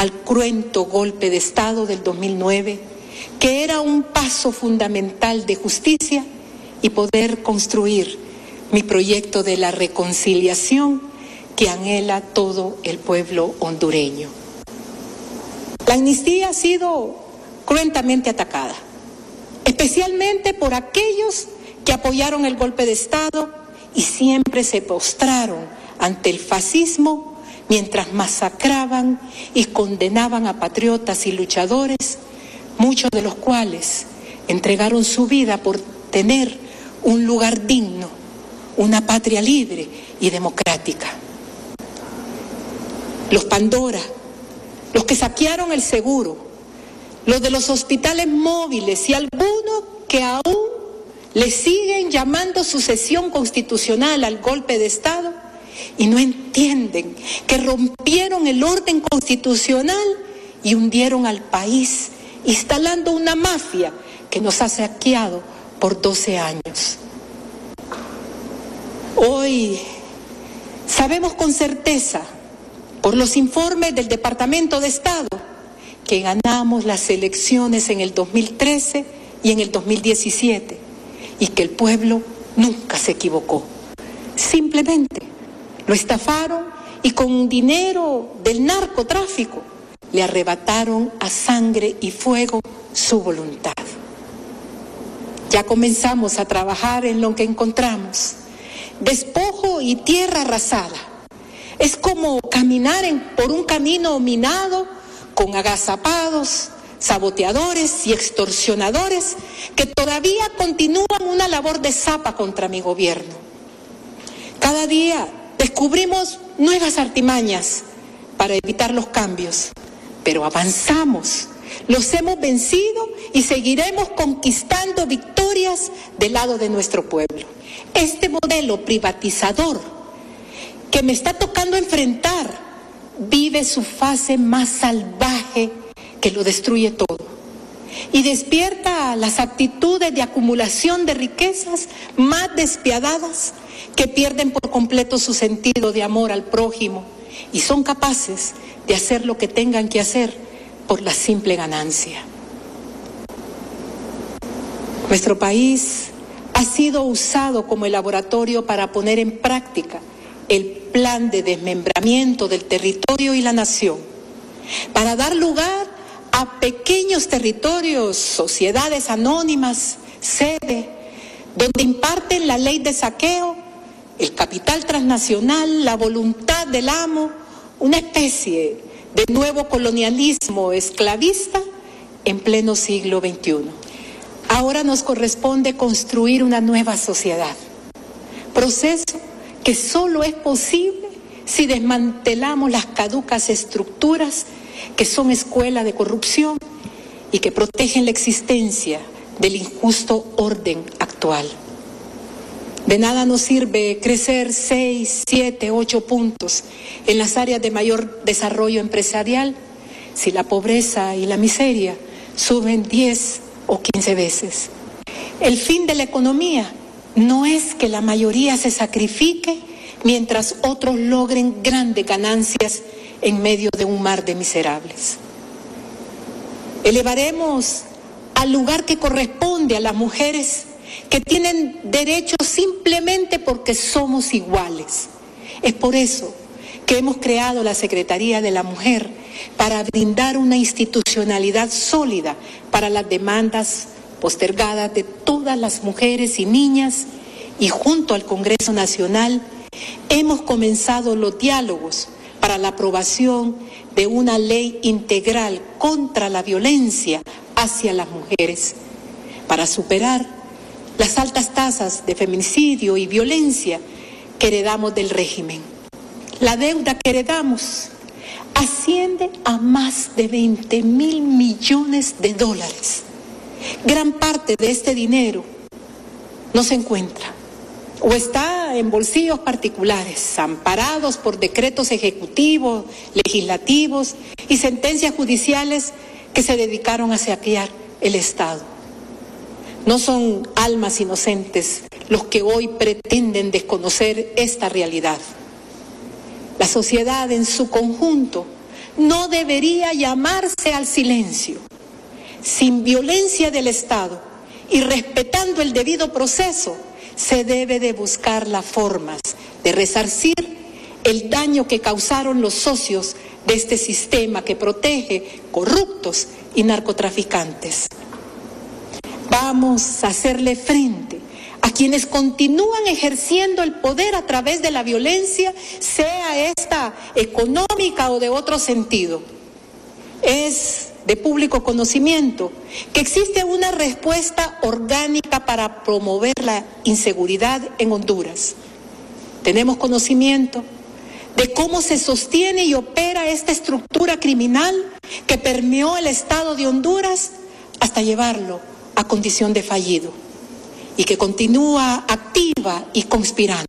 al cruento golpe de Estado del 2009, que era un paso fundamental de justicia y poder construir mi proyecto de la reconciliación que anhela todo el pueblo hondureño. La amnistía ha sido cruentamente atacada, especialmente por aquellos que apoyaron el golpe de Estado y siempre se postraron ante el fascismo mientras masacraban y condenaban a patriotas y luchadores, muchos de los cuales entregaron su vida por tener un lugar digno, una patria libre y democrática. Los Pandora, los que saquearon el seguro, los de los hospitales móviles y algunos que aún le siguen llamando sucesión constitucional al golpe de Estado y no entienden que rompieron el orden constitucional y hundieron al país, instalando una mafia que nos ha saqueado por 12 años. Hoy sabemos con certeza, por los informes del Departamento de Estado, que ganamos las elecciones en el 2013 y en el 2017 y que el pueblo nunca se equivocó. Simplemente lo estafaron y con dinero del narcotráfico le arrebataron a sangre y fuego su voluntad. Ya comenzamos a trabajar en lo que encontramos. Despojo y tierra arrasada. Es como caminar por un camino minado con agazapados, saboteadores y extorsionadores que todavía continúan una labor de zapa contra mi gobierno. Cada día descubrimos nuevas artimañas para evitar los cambios, pero avanzamos, los hemos vencido y seguiremos conquistando victorias del lado de nuestro pueblo. Este modelo privatizador que me está tocando enfrentar vive su fase más salvaje que lo destruye todo y despierta las actitudes de acumulación de riquezas más despiadadas que pierden por completo su sentido de amor al prójimo y son capaces de hacer lo que tengan que hacer por la simple ganancia. Nuestro país ha sido usado como el laboratorio para poner en práctica el plan de desmembramiento del territorio y la nación, para dar lugar a pequeños territorios, sociedades anónimas, sede, donde imparten la ley de saqueo, el capital transnacional, la voluntad del amo, una especie de nuevo colonialismo esclavista en pleno siglo XXI. Ahora nos corresponde construir una nueva sociedad. Proceso que solo es posible si desmantelamos las caducas estructuras que son escuela de corrupción y que protegen la existencia del injusto orden actual. De nada nos sirve crecer seis, siete, ocho puntos en las áreas de mayor desarrollo empresarial si la pobreza y la miseria suben 10 o 15 veces. El fin de la economía no es que la mayoría se sacrifique mientras otros logren grandes ganancias en medio de un mar de miserables. Elevaremos al lugar que corresponde a las mujeres que tienen derechos simplemente porque somos iguales. Es por eso que hemos creado la Secretaría de la Mujer para brindar una institucionalidad sólida para las demandas postergadas de todas las mujeres y niñas y junto al Congreso Nacional hemos comenzado los diálogos para la aprobación de una ley integral contra la violencia hacia las mujeres, para superar las altas tasas de feminicidio y violencia que heredamos del régimen. La deuda que heredamos asciende a más de 20 mil millones de dólares. Gran parte de este dinero no se encuentra o está en bolsillos particulares, amparados por decretos ejecutivos, legislativos y sentencias judiciales que se dedicaron a saquear el Estado. No son almas inocentes los que hoy pretenden desconocer esta realidad. La sociedad en su conjunto no debería llamarse al silencio. Sin violencia del Estado y respetando el debido proceso, se debe de buscar las formas de resarcir el daño que causaron los socios de este sistema que protege corruptos y narcotraficantes. Vamos a hacerle frente a quienes continúan ejerciendo el poder a través de la violencia, sea esta económica o de otro sentido. Es de público conocimiento que existe una respuesta orgánica para promover la inseguridad en Honduras. Tenemos conocimiento de cómo se sostiene y opera esta estructura criminal que permeó el Estado de Honduras hasta llevarlo a condición de fallido y que continúa activa y conspirando.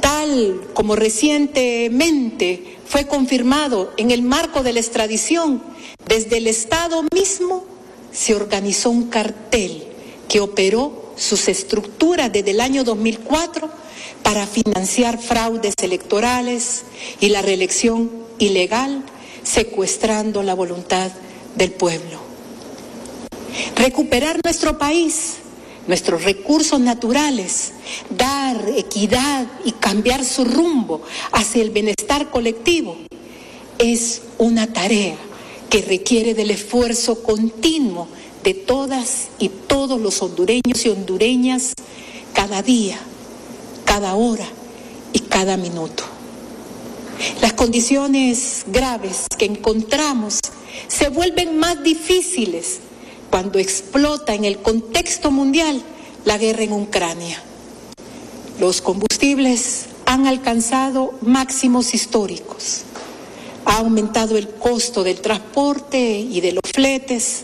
Tal como recientemente fue confirmado en el marco de la extradición, desde el Estado mismo se organizó un cartel que operó sus estructuras desde el año 2004 para financiar fraudes electorales y la reelección ilegal, secuestrando la voluntad del pueblo. Recuperar nuestro país nuestros recursos naturales, dar equidad y cambiar su rumbo hacia el bienestar colectivo, es una tarea que requiere del esfuerzo continuo de todas y todos los hondureños y hondureñas cada día, cada hora y cada minuto. Las condiciones graves que encontramos se vuelven más difíciles cuando explota en el contexto mundial la guerra en Ucrania. Los combustibles han alcanzado máximos históricos. Ha aumentado el costo del transporte y de los fletes,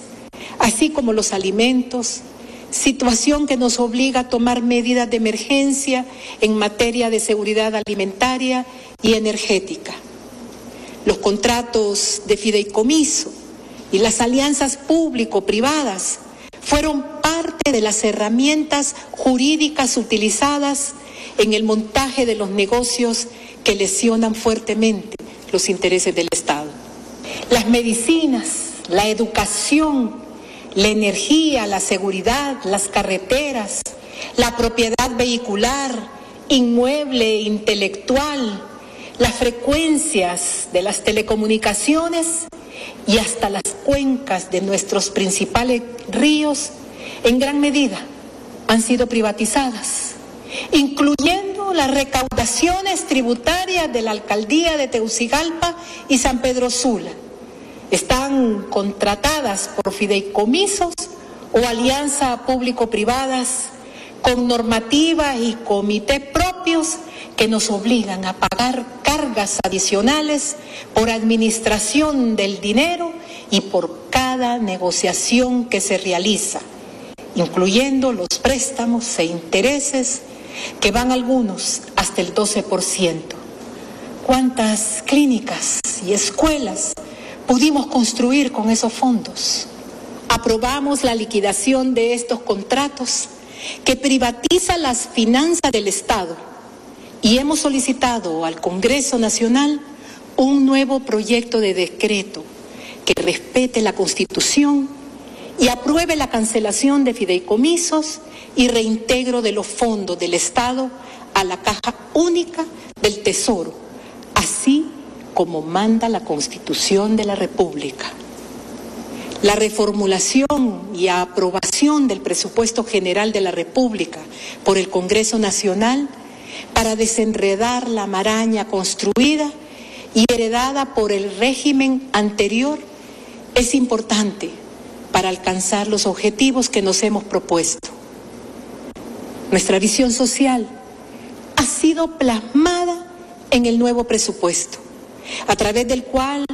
así como los alimentos, situación que nos obliga a tomar medidas de emergencia en materia de seguridad alimentaria y energética. Los contratos de fideicomiso y las alianzas público-privadas fueron parte de las herramientas jurídicas utilizadas en el montaje de los negocios que lesionan fuertemente los intereses del Estado. Las medicinas, la educación, la energía, la seguridad, las carreteras, la propiedad vehicular, inmueble, intelectual, las frecuencias de las telecomunicaciones y hasta las cuencas de nuestros principales ríos en gran medida han sido privatizadas, incluyendo las recaudaciones tributarias de la alcaldía de Teucigalpa y San Pedro Sula. Están contratadas por fideicomisos o alianza público-privadas con normativas y comités propios que nos obligan a pagar cargas adicionales por administración del dinero y por cada negociación que se realiza, incluyendo los préstamos e intereses que van algunos hasta el 12%. ¿Cuántas clínicas y escuelas pudimos construir con esos fondos? Aprobamos la liquidación de estos contratos que privatiza las finanzas del Estado y hemos solicitado al Congreso Nacional un nuevo proyecto de decreto que respete la Constitución y apruebe la cancelación de fideicomisos y reintegro de los fondos del Estado a la caja única del Tesoro, así como manda la Constitución de la República. La reformulación y aprobación del presupuesto general de la República por el Congreso Nacional para desenredar la maraña construida y heredada por el régimen anterior es importante para alcanzar los objetivos que nos hemos propuesto. Nuestra visión social ha sido plasmada en el nuevo presupuesto, a través del cual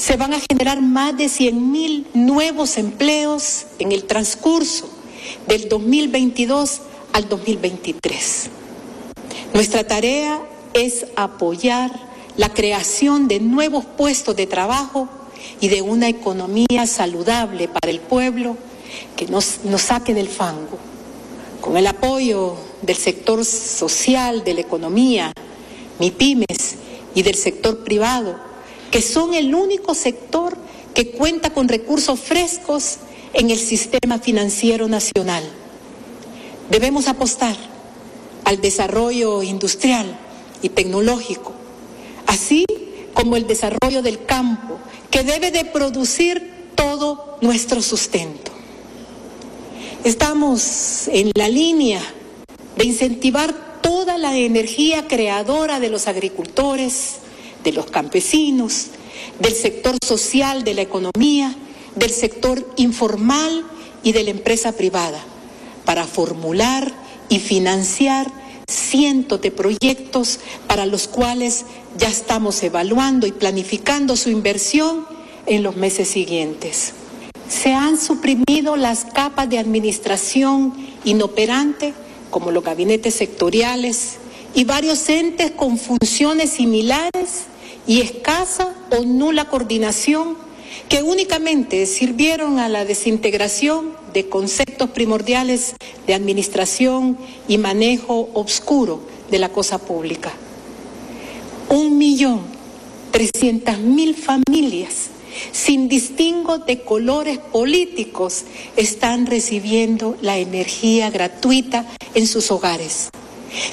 se van a generar más de 100 mil nuevos empleos en el transcurso del 2022 al 2023. Nuestra tarea es apoyar la creación de nuevos puestos de trabajo y de una economía saludable para el pueblo que nos, nos saque del fango. Con el apoyo del sector social, de la economía, MIPIMES y del sector privado, que son el único sector que cuenta con recursos frescos en el sistema financiero nacional. Debemos apostar al desarrollo industrial y tecnológico, así como el desarrollo del campo, que debe de producir todo nuestro sustento. Estamos en la línea de incentivar toda la energía creadora de los agricultores, de los campesinos, del sector social de la economía, del sector informal y de la empresa privada, para formular y financiar cientos de proyectos para los cuales ya estamos evaluando y planificando su inversión en los meses siguientes. Se han suprimido las capas de administración inoperante, como los gabinetes sectoriales, y varios entes con funciones similares y escasa o nula coordinación que únicamente sirvieron a la desintegración de conceptos primordiales de administración y manejo obscuro de la cosa pública. Un millón trescientas mil familias sin distingo de colores políticos están recibiendo la energía gratuita en sus hogares.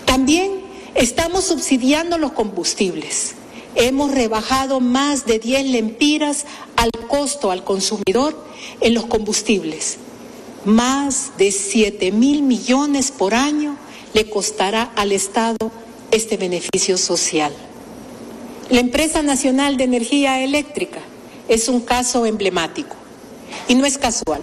También estamos subsidiando los combustibles. Hemos rebajado más de 10 lempiras al costo al consumidor en los combustibles. Más de 7 mil millones por año le costará al Estado este beneficio social. La empresa nacional de energía eléctrica es un caso emblemático y no es casual.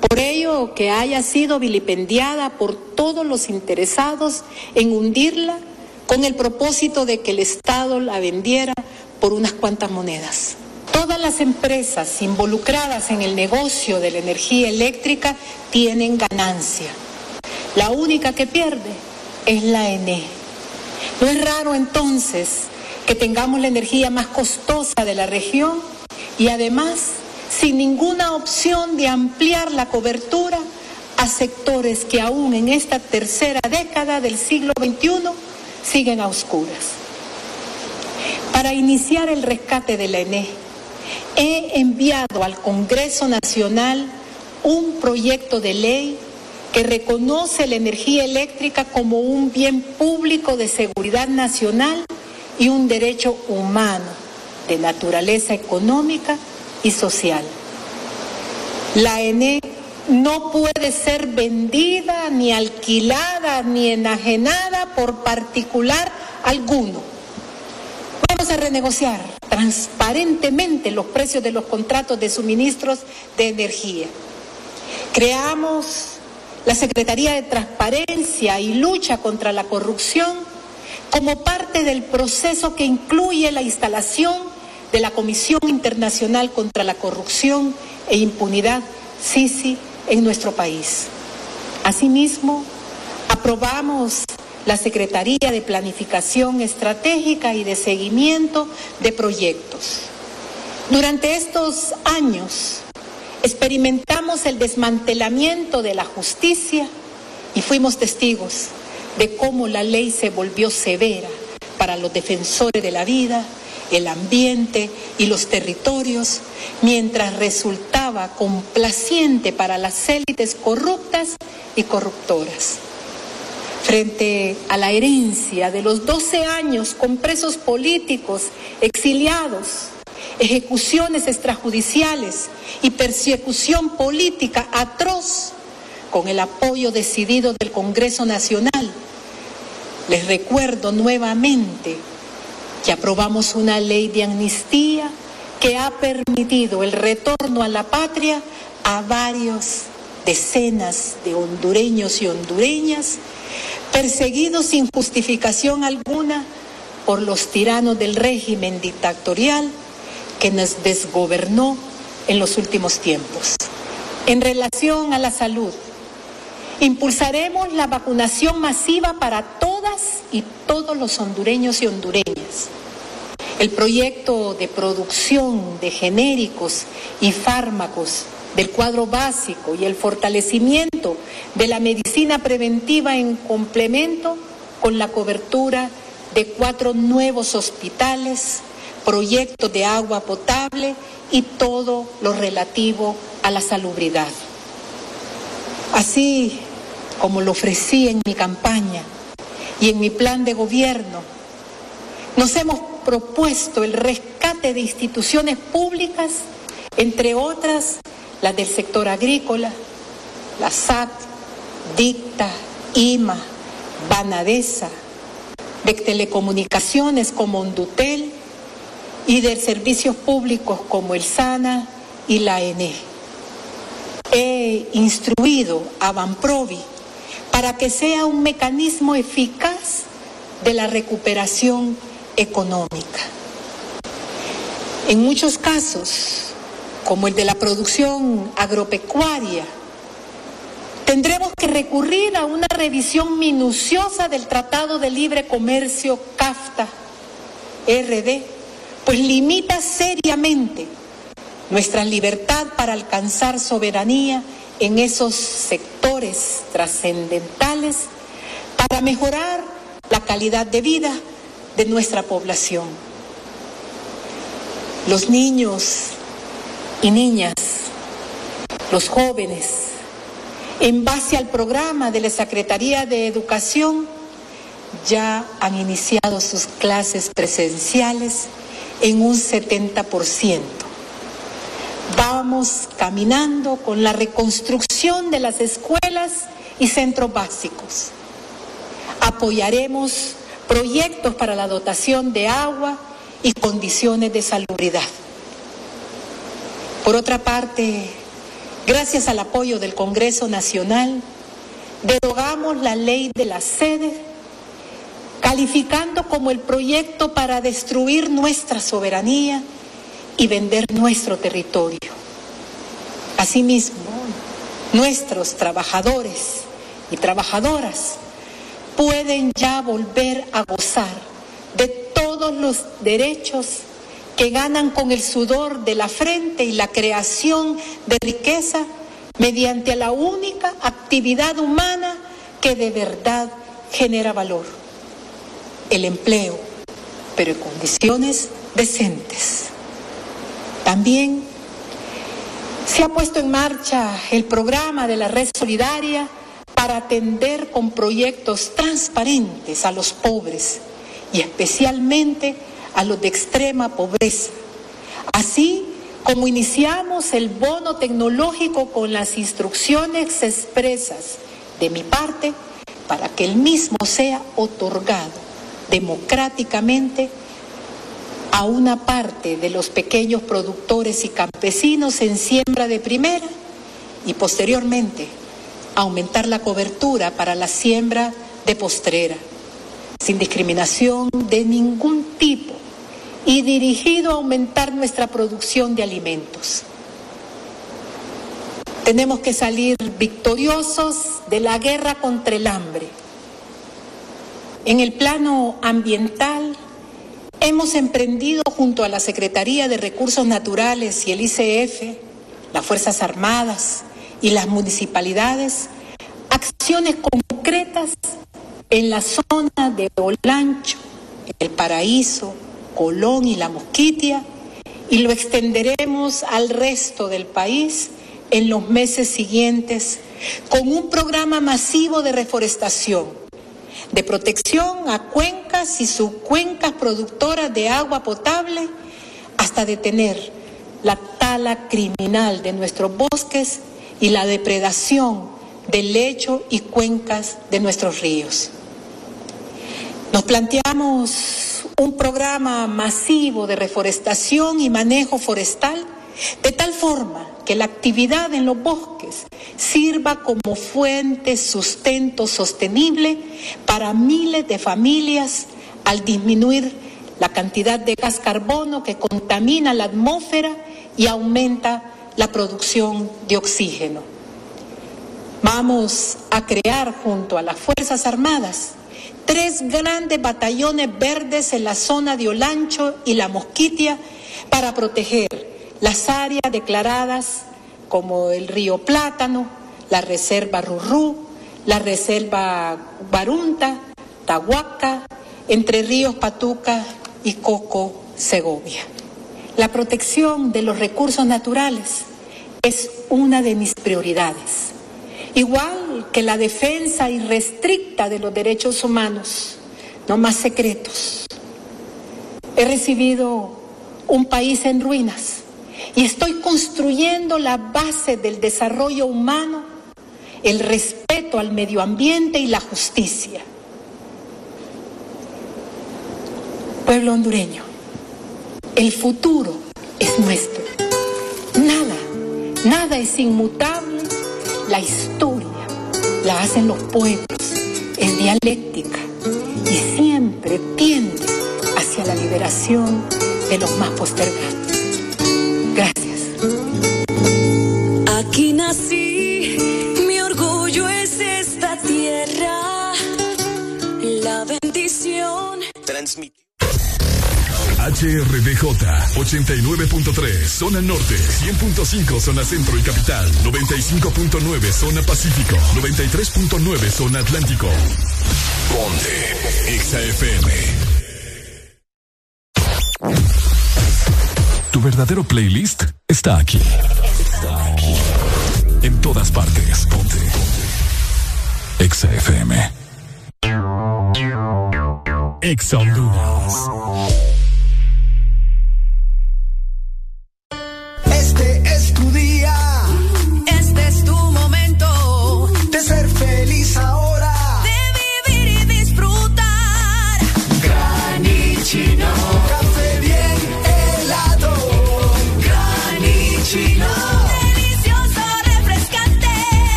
Por ello que haya sido vilipendiada por todos los interesados en hundirla con el propósito de que el Estado la vendiera por unas cuantas monedas. Todas las empresas involucradas en el negocio de la energía eléctrica tienen ganancia. La única que pierde es la ENE. No es raro entonces que tengamos la energía más costosa de la región y además sin ninguna opción de ampliar la cobertura a sectores que aún en esta tercera década del siglo XXI siguen a oscuras. Para iniciar el rescate de la ENE, he enviado al Congreso Nacional un proyecto de ley que reconoce la energía eléctrica como un bien público de seguridad nacional y un derecho humano de naturaleza económica y social. La ENE no puede ser vendida, ni alquilada, ni enajenada por particular alguno. Vamos a renegociar transparentemente los precios de los contratos de suministros de energía. Creamos la Secretaría de Transparencia y Lucha contra la Corrupción como parte del proceso que incluye la instalación de la Comisión Internacional contra la Corrupción e Impunidad, SISI, en nuestro país. Asimismo, aprobamos la Secretaría de Planificación Estratégica y de Seguimiento de Proyectos. Durante estos años experimentamos el desmantelamiento de la justicia y fuimos testigos de cómo la ley se volvió severa para los defensores de la vida, el ambiente y los territorios, mientras resultaba complaciente para las élites corruptas y corruptoras. Frente a la herencia de los 12 años con presos políticos, exiliados, ejecuciones extrajudiciales y persecución política atroz, con el apoyo decidido del Congreso Nacional, les recuerdo nuevamente que aprobamos una ley de amnistía que ha permitido el retorno a la patria a varios decenas de hondureños y hondureñas perseguidos sin justificación alguna por los tiranos del régimen dictatorial que nos desgobernó en los últimos tiempos. En relación a la salud, impulsaremos la vacunación masiva para todas y todos los hondureños y hondureñas. El proyecto de producción de genéricos y fármacos del cuadro básico y el fortalecimiento de la medicina preventiva en complemento con la cobertura de cuatro nuevos hospitales, proyectos de agua potable y todo lo relativo a la salubridad. Así como lo ofrecí en mi campaña y en mi plan de gobierno, nos hemos propuesto el rescate de instituciones públicas, entre otras las del sector agrícola, la SAT, DICTA, IMA, Banadesa, de telecomunicaciones como Ondutel y de servicios públicos como el SANA y la ENE. He instruido a Banprovi para que sea un mecanismo eficaz de la recuperación económica. En muchos casos, como el de la producción agropecuaria, tendremos que recurrir a una revisión minuciosa del Tratado de Libre Comercio CAFTA RD, pues limita seriamente nuestra libertad para alcanzar soberanía en esos sectores trascendentales para mejorar la calidad de vida de nuestra población. Los niños y niñas, los jóvenes, en base al programa de la Secretaría de Educación, ya han iniciado sus clases presenciales en un 70%. Vamos caminando con la reconstrucción de las escuelas y centros básicos. Apoyaremos proyectos para la dotación de agua y condiciones de salubridad. Por otra parte, gracias al apoyo del Congreso Nacional, derogamos la ley de la sede, calificando como el proyecto para destruir nuestra soberanía y vender nuestro territorio. Asimismo, nuestros trabajadores y trabajadoras pueden ya volver a gozar de todos los derechos que ganan con el sudor de la frente y la creación de riqueza mediante la única actividad humana que de verdad genera valor, el empleo, pero en condiciones decentes. También se ha puesto en marcha el programa de la red solidaria para atender con proyectos transparentes a los pobres y especialmente a los de extrema pobreza. Así como iniciamos el bono tecnológico con las instrucciones expresas de mi parte para que el mismo sea otorgado democráticamente a una parte de los pequeños productores y campesinos en siembra de primera y posteriormente aumentar la cobertura para la siembra de postrera, sin discriminación de ningún tipo y dirigido a aumentar nuestra producción de alimentos. Tenemos que salir victoriosos de la guerra contra el hambre. En el plano ambiental, hemos emprendido junto a la Secretaría de Recursos Naturales y el ICF, las Fuerzas Armadas y las municipalidades, acciones concretas en la zona de Olancho, El Paraíso, Colón y La Mosquitia, y lo extenderemos al resto del país en los meses siguientes con un programa masivo de reforestación, de protección a cuencas y subcuencas productoras de agua potable, hasta detener la tala criminal de nuestros bosques y la depredación del lecho y cuencas de nuestros ríos. Nos planteamos un programa masivo de reforestación y manejo forestal de tal forma que la actividad en los bosques sirva como fuente sustento sostenible para miles de familias al disminuir la cantidad de gas carbono que contamina la atmósfera y aumenta la producción de oxígeno. Vamos a crear junto a las Fuerzas Armadas tres grandes batallones verdes en la zona de Olancho y La Mosquitia para proteger las áreas declaradas como el río Plátano, la reserva Rurrú, la reserva Barunta, Tahuaca, Entre Ríos Patuca y Coco Segovia. La protección de los recursos naturales es una de mis prioridades, igual que la defensa irrestricta de los derechos humanos, no más secretos. He recibido un país en ruinas y estoy construyendo la base del desarrollo humano, el respeto al medio ambiente y la justicia. Pueblo hondureño, el futuro es nuestro. Nada, nada es inmutable. La historia la hacen los pueblos, es dialéctica y siempre tiende hacia la liberación de los más postergados. HRDJ 89.3 Zona Norte 100.5 Zona Centro y Capital 95.9 Zona Pacífico 93.9 Zona Atlántico Ponte XAFM Tu verdadero playlist está aquí. En todas partes. Ponte. Ponte. Exa FM. Exa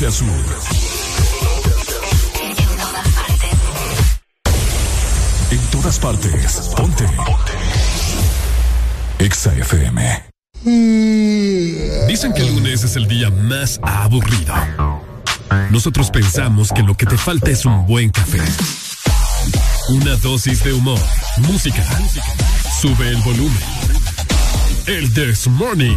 Norte. En todas partes. Ponte. Exa FM. Dicen que el lunes es el día más aburrido. Nosotros pensamos que lo que te falta es un buen café. Una dosis de humor, música. Sube el volumen. El This Morning.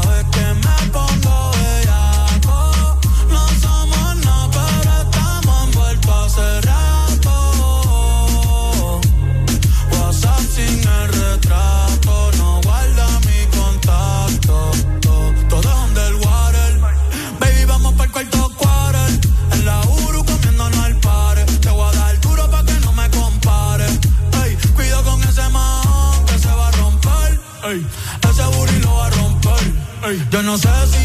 yo no sé si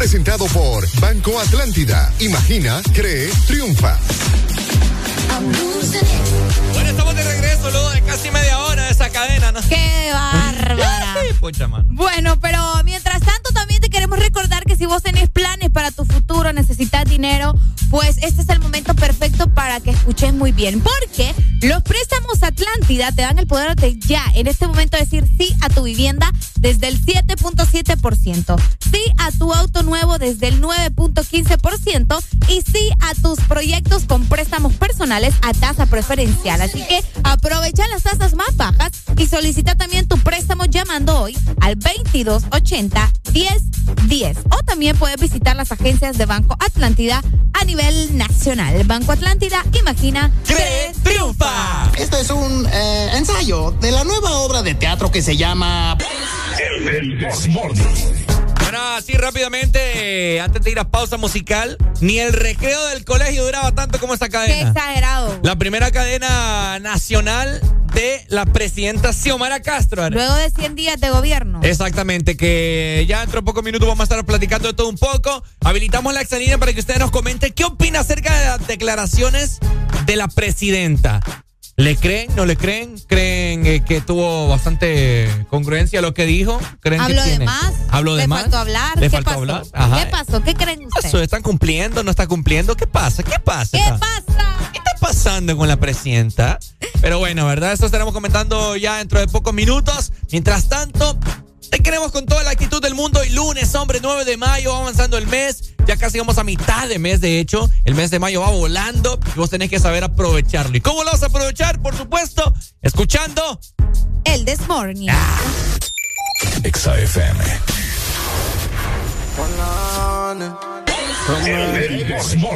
presentado por Banco Atlántida. Imagina, cree, triunfa. Bueno, estamos de regreso luego de casi media hora de esa cadena, ¿no? ¡Qué bárbara! Pucha, mano. Bueno, pero mientras tanto también te queremos recordar que si vos tenés planes para tu futuro, necesitas dinero, pues este es el momento perfecto para que escuches muy bien. Porque los préstamos Atlántida te dan el poder de ya, en este momento, decir sí a tu vivienda desde el 7.7%, sí a tu auto nuevo desde el 9.15% y sí a tus proyectos con préstamos personales a tasa preferencial. Así que aprovecha las tasas más bajas y solicita también tu préstamo llamando hoy al 2280 1010 o también puedes visitar las agencias de Banco Atlántida a nivel nacional. Banco Atlántida, imagina, cree, triunfa. Este es un eh, ensayo de la nueva obra de teatro que se llama El Morning. Bueno, así rápidamente, antes de ir a pausa musical, ni el recreo del colegio duraba tanto como esta Qué cadena. exagerado. La primera cadena nacional de la presidenta Xiomara Castro. Luego de 100 días de gobierno. Exactamente, que ya dentro de pocos minutos vamos a estar platicando de todo un poco. Habilitamos la exalínea para que ustedes nos comenten qué opina acerca de las declaraciones de la presidenta. ¿Le creen? ¿No le creen? ¿Creen eh, que tuvo bastante congruencia lo que dijo? ¿Creen Hablo que de tiene? más. ¿Hablo de Le más? faltó hablar. ¿Le ¿Qué faltó pasó? hablar? Ajá. ¿Qué pasó? ¿Qué creen ustedes? ¿Están cumpliendo? ¿No está cumpliendo? ¿Qué pasa? ¿Qué pasa? ¿Qué pasa? ¿Qué está pasando con la presidenta? Pero bueno, ¿verdad? Eso estaremos comentando ya dentro de pocos minutos. Mientras tanto, te queremos con toda la actitud del mundo. Y lunes, hombre, 9 de mayo, va avanzando el mes. Ya casi vamos a mitad de mes, de hecho. El mes de mayo va volando y vos tenés que saber aprovecharlo. ¿Y cómo lo vas a aprovechar? Por supuesto, escuchando. El This Morning.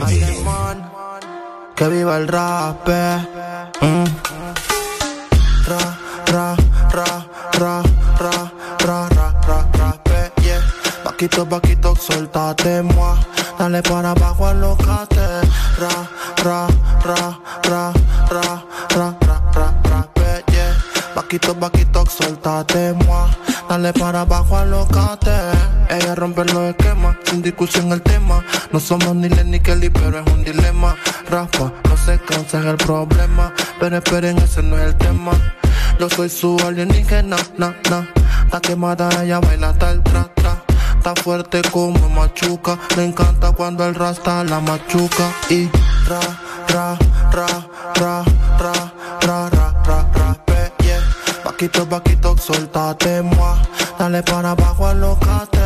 Alemán, que viva el rap. eh. Mm. Ra, ra, ra, ra, ra, ra, Paquito, paquito, soltate, moi. Dale para abajo, alocate. Ra, ra, ra, ra, ra, ra, ra, ra, eh, yeah. Paquito, paquito, soltate, moi. Dale para abajo, alocate. Ella rompe los esquemas, sin discusión el tema. No somos ni Len ni Kelly, pero es un dilema. Raspa, no se cansa es el problema. Pero esperen, ese no es el tema. Yo soy su alienígena, na, na. Está quemada, ella baila hasta el tra, tra. Está fuerte como machuca. Me encanta cuando el rasta la machuca. Y ra, ra, ra, ra, ra, ra, ra, ra, ra, yeah. Paquito, paquito, soltate, moi. Dale para abajo, alocate.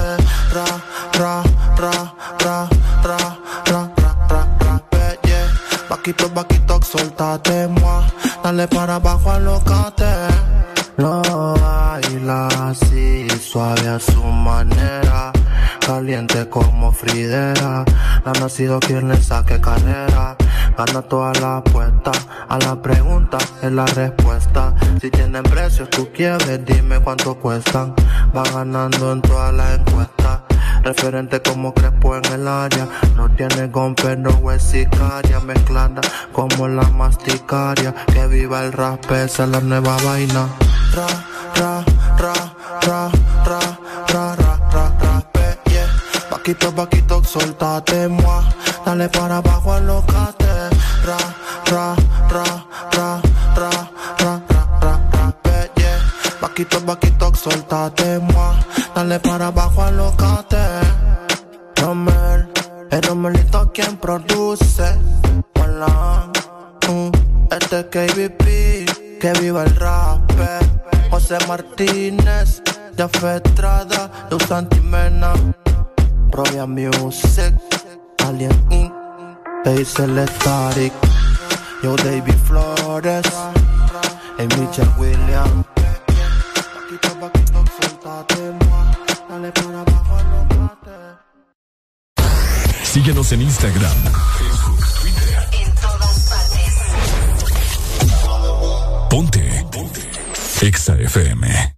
Ra, ra, ra, ra, ra, ra, ra, ra, ra, yeah. Paquito, paquito, soltate, moi. Dale para abajo, alocate. Lo baila así, suave a su manera. Caliente como Fridera. No ha nacido quien le saque carrera. Gana toda la apuesta. A la pregunta es la respuesta. Si tienen precios, tú quieres, dime cuánto cuestan. Va ganando en todas las encuestas. Referente como Crespo en el área. No tiene gon, pero es sicaria. Mezclada como la masticaria. Que viva el rap, esa es la nueva vaina. Ra, ra, ra, ra, ra, ra, ra, ra, ra, pe, yeah. Paquito, paquito, soltate, moi. Dale para abajo, alocate. Ra, ra, ra, ra, ra, ra, ra, ra, ra, pe, yeah. Paquito, paquito, soltate, moi. Dale para abajo, alocate. Romel, el Romelito quien produce. Hola, mm, este es KBP, que viva el rap. José Martínez, Jaffe Estrada, Luz Santimena, Roya Music, Alien Inc., Hazel Static, Yo David Flores, y Michelle Williams. Paquito, paquito, suéltate. Dale para abajo, alocate. Síguenos en Instagram, Facebook, Twitter. En todas partes. Ponte. Ponte. Exa FM.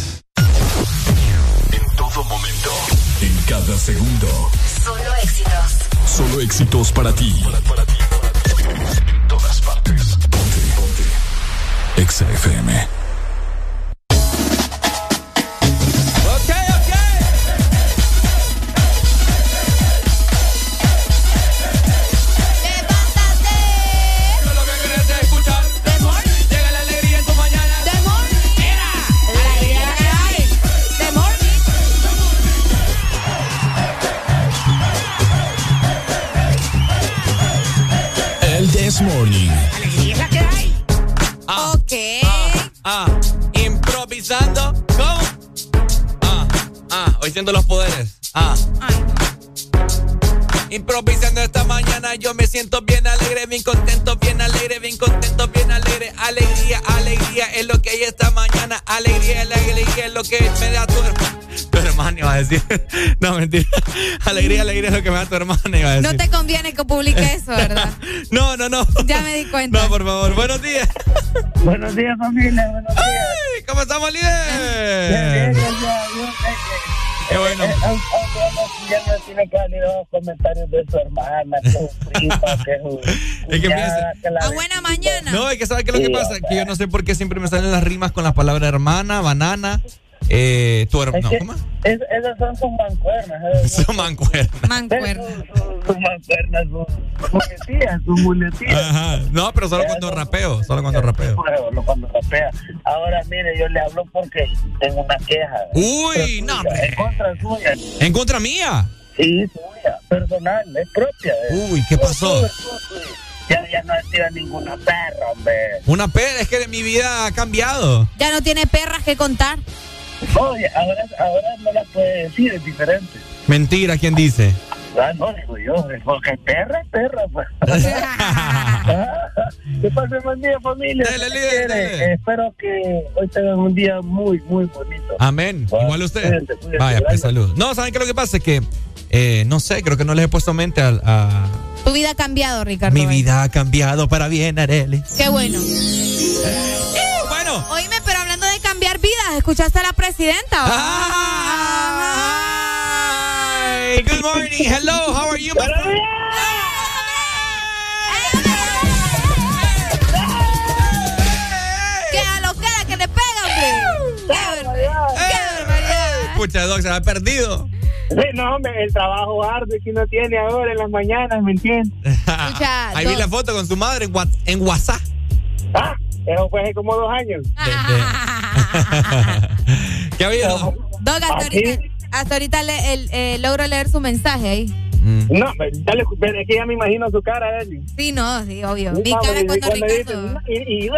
Cada segundo. Solo éxitos. Solo éxitos para ti. En todas partes. Ponte, ponte. Exa FM. Hoy siento los poderes. Ah. Improvisando esta mañana, yo me siento bien alegre, bien contento, bien alegre, bien contento, bien alegre. Alegría, alegría es lo que hay esta mañana. Alegría, alegría es lo que me da tu hermano. Tu hermano iba a decir. No, mentira. Alegría, alegría es lo que me da tu hermano, iba a decir. No te conviene que publique eso, ¿verdad? no, no, no. Ya me di cuenta. No, por favor. Buenos días. Buenos días, familia. Buenos días. Ay, ¿Cómo estamos, líder? Bien, bien, eh, Qué bueno. eh, aunque ya no tiene que venir los comentarios de su hermana, que su prima, que su Es que A buena mañana. No, es que ¿sabes qué es lo que pasa? Que yo no sé por qué siempre me salen las rimas con las palabras hermana, banana, eh, tu Es hermano. que ¿Cómo? es- esas son sus mancuernas. esas Su mancuerna. Mancuerna. Sus mancuernas, sus muletillas, sus muletillas. Ajá. No, pero solo cuando rapeo, solo cuando rapeo. Solo cuando rapea. Ahora, mire, yo le hablo porque tengo una queja. Uy, no. En contra suya. ¿En contra mía? Sí, suya, personal, es propia. eh. Uy, ¿qué pasó? Ya, ya no tira ninguna perra, hombre. Una pena, es que mi vida ha cambiado. Ya no tiene perras que contar. Oye, ahora, ahora no la puede decir, es diferente. Mentira, ¿quién dice? Ah, no, digo yo, es porque perra es perra, pues. ¿Qué pasa, buen día, familia? Espero que hoy tengan un día muy, muy bonito. Amén. Va, Igual usted. cuídate, cuídate, Vaya, pues salud. No, ¿saben qué lo que pasa? Es que, eh, no sé, creo que no les he puesto mente a... a- Tu vida ha cambiado, Ricardo. Mi vida ha cambiado para bien, Arely. Qué bueno. Bueno. Oíme, pero ¿escuchaste a la presidenta? Hey, good morning. Hello, how are you? Pucha, Doc, se ha perdido. Sí, no, hombre, el trabajo arduo que uno tiene ahora en las mañanas, ¿me entiendes? Escucha, Ahí vi Doc. la foto con su madre en, en WhatsApp. Ah, eso fue hace como dos años. ¿Qué ha habido? Doc, hasta ahorita, hasta ahorita le- el- eh, logro leer su mensaje ahí. No, ya le, es que ya me imagino su cara, Eli. Sí, no, sí, obvio. Mi No, cara cuando cuando dice, Ricardo... no, y, y, no,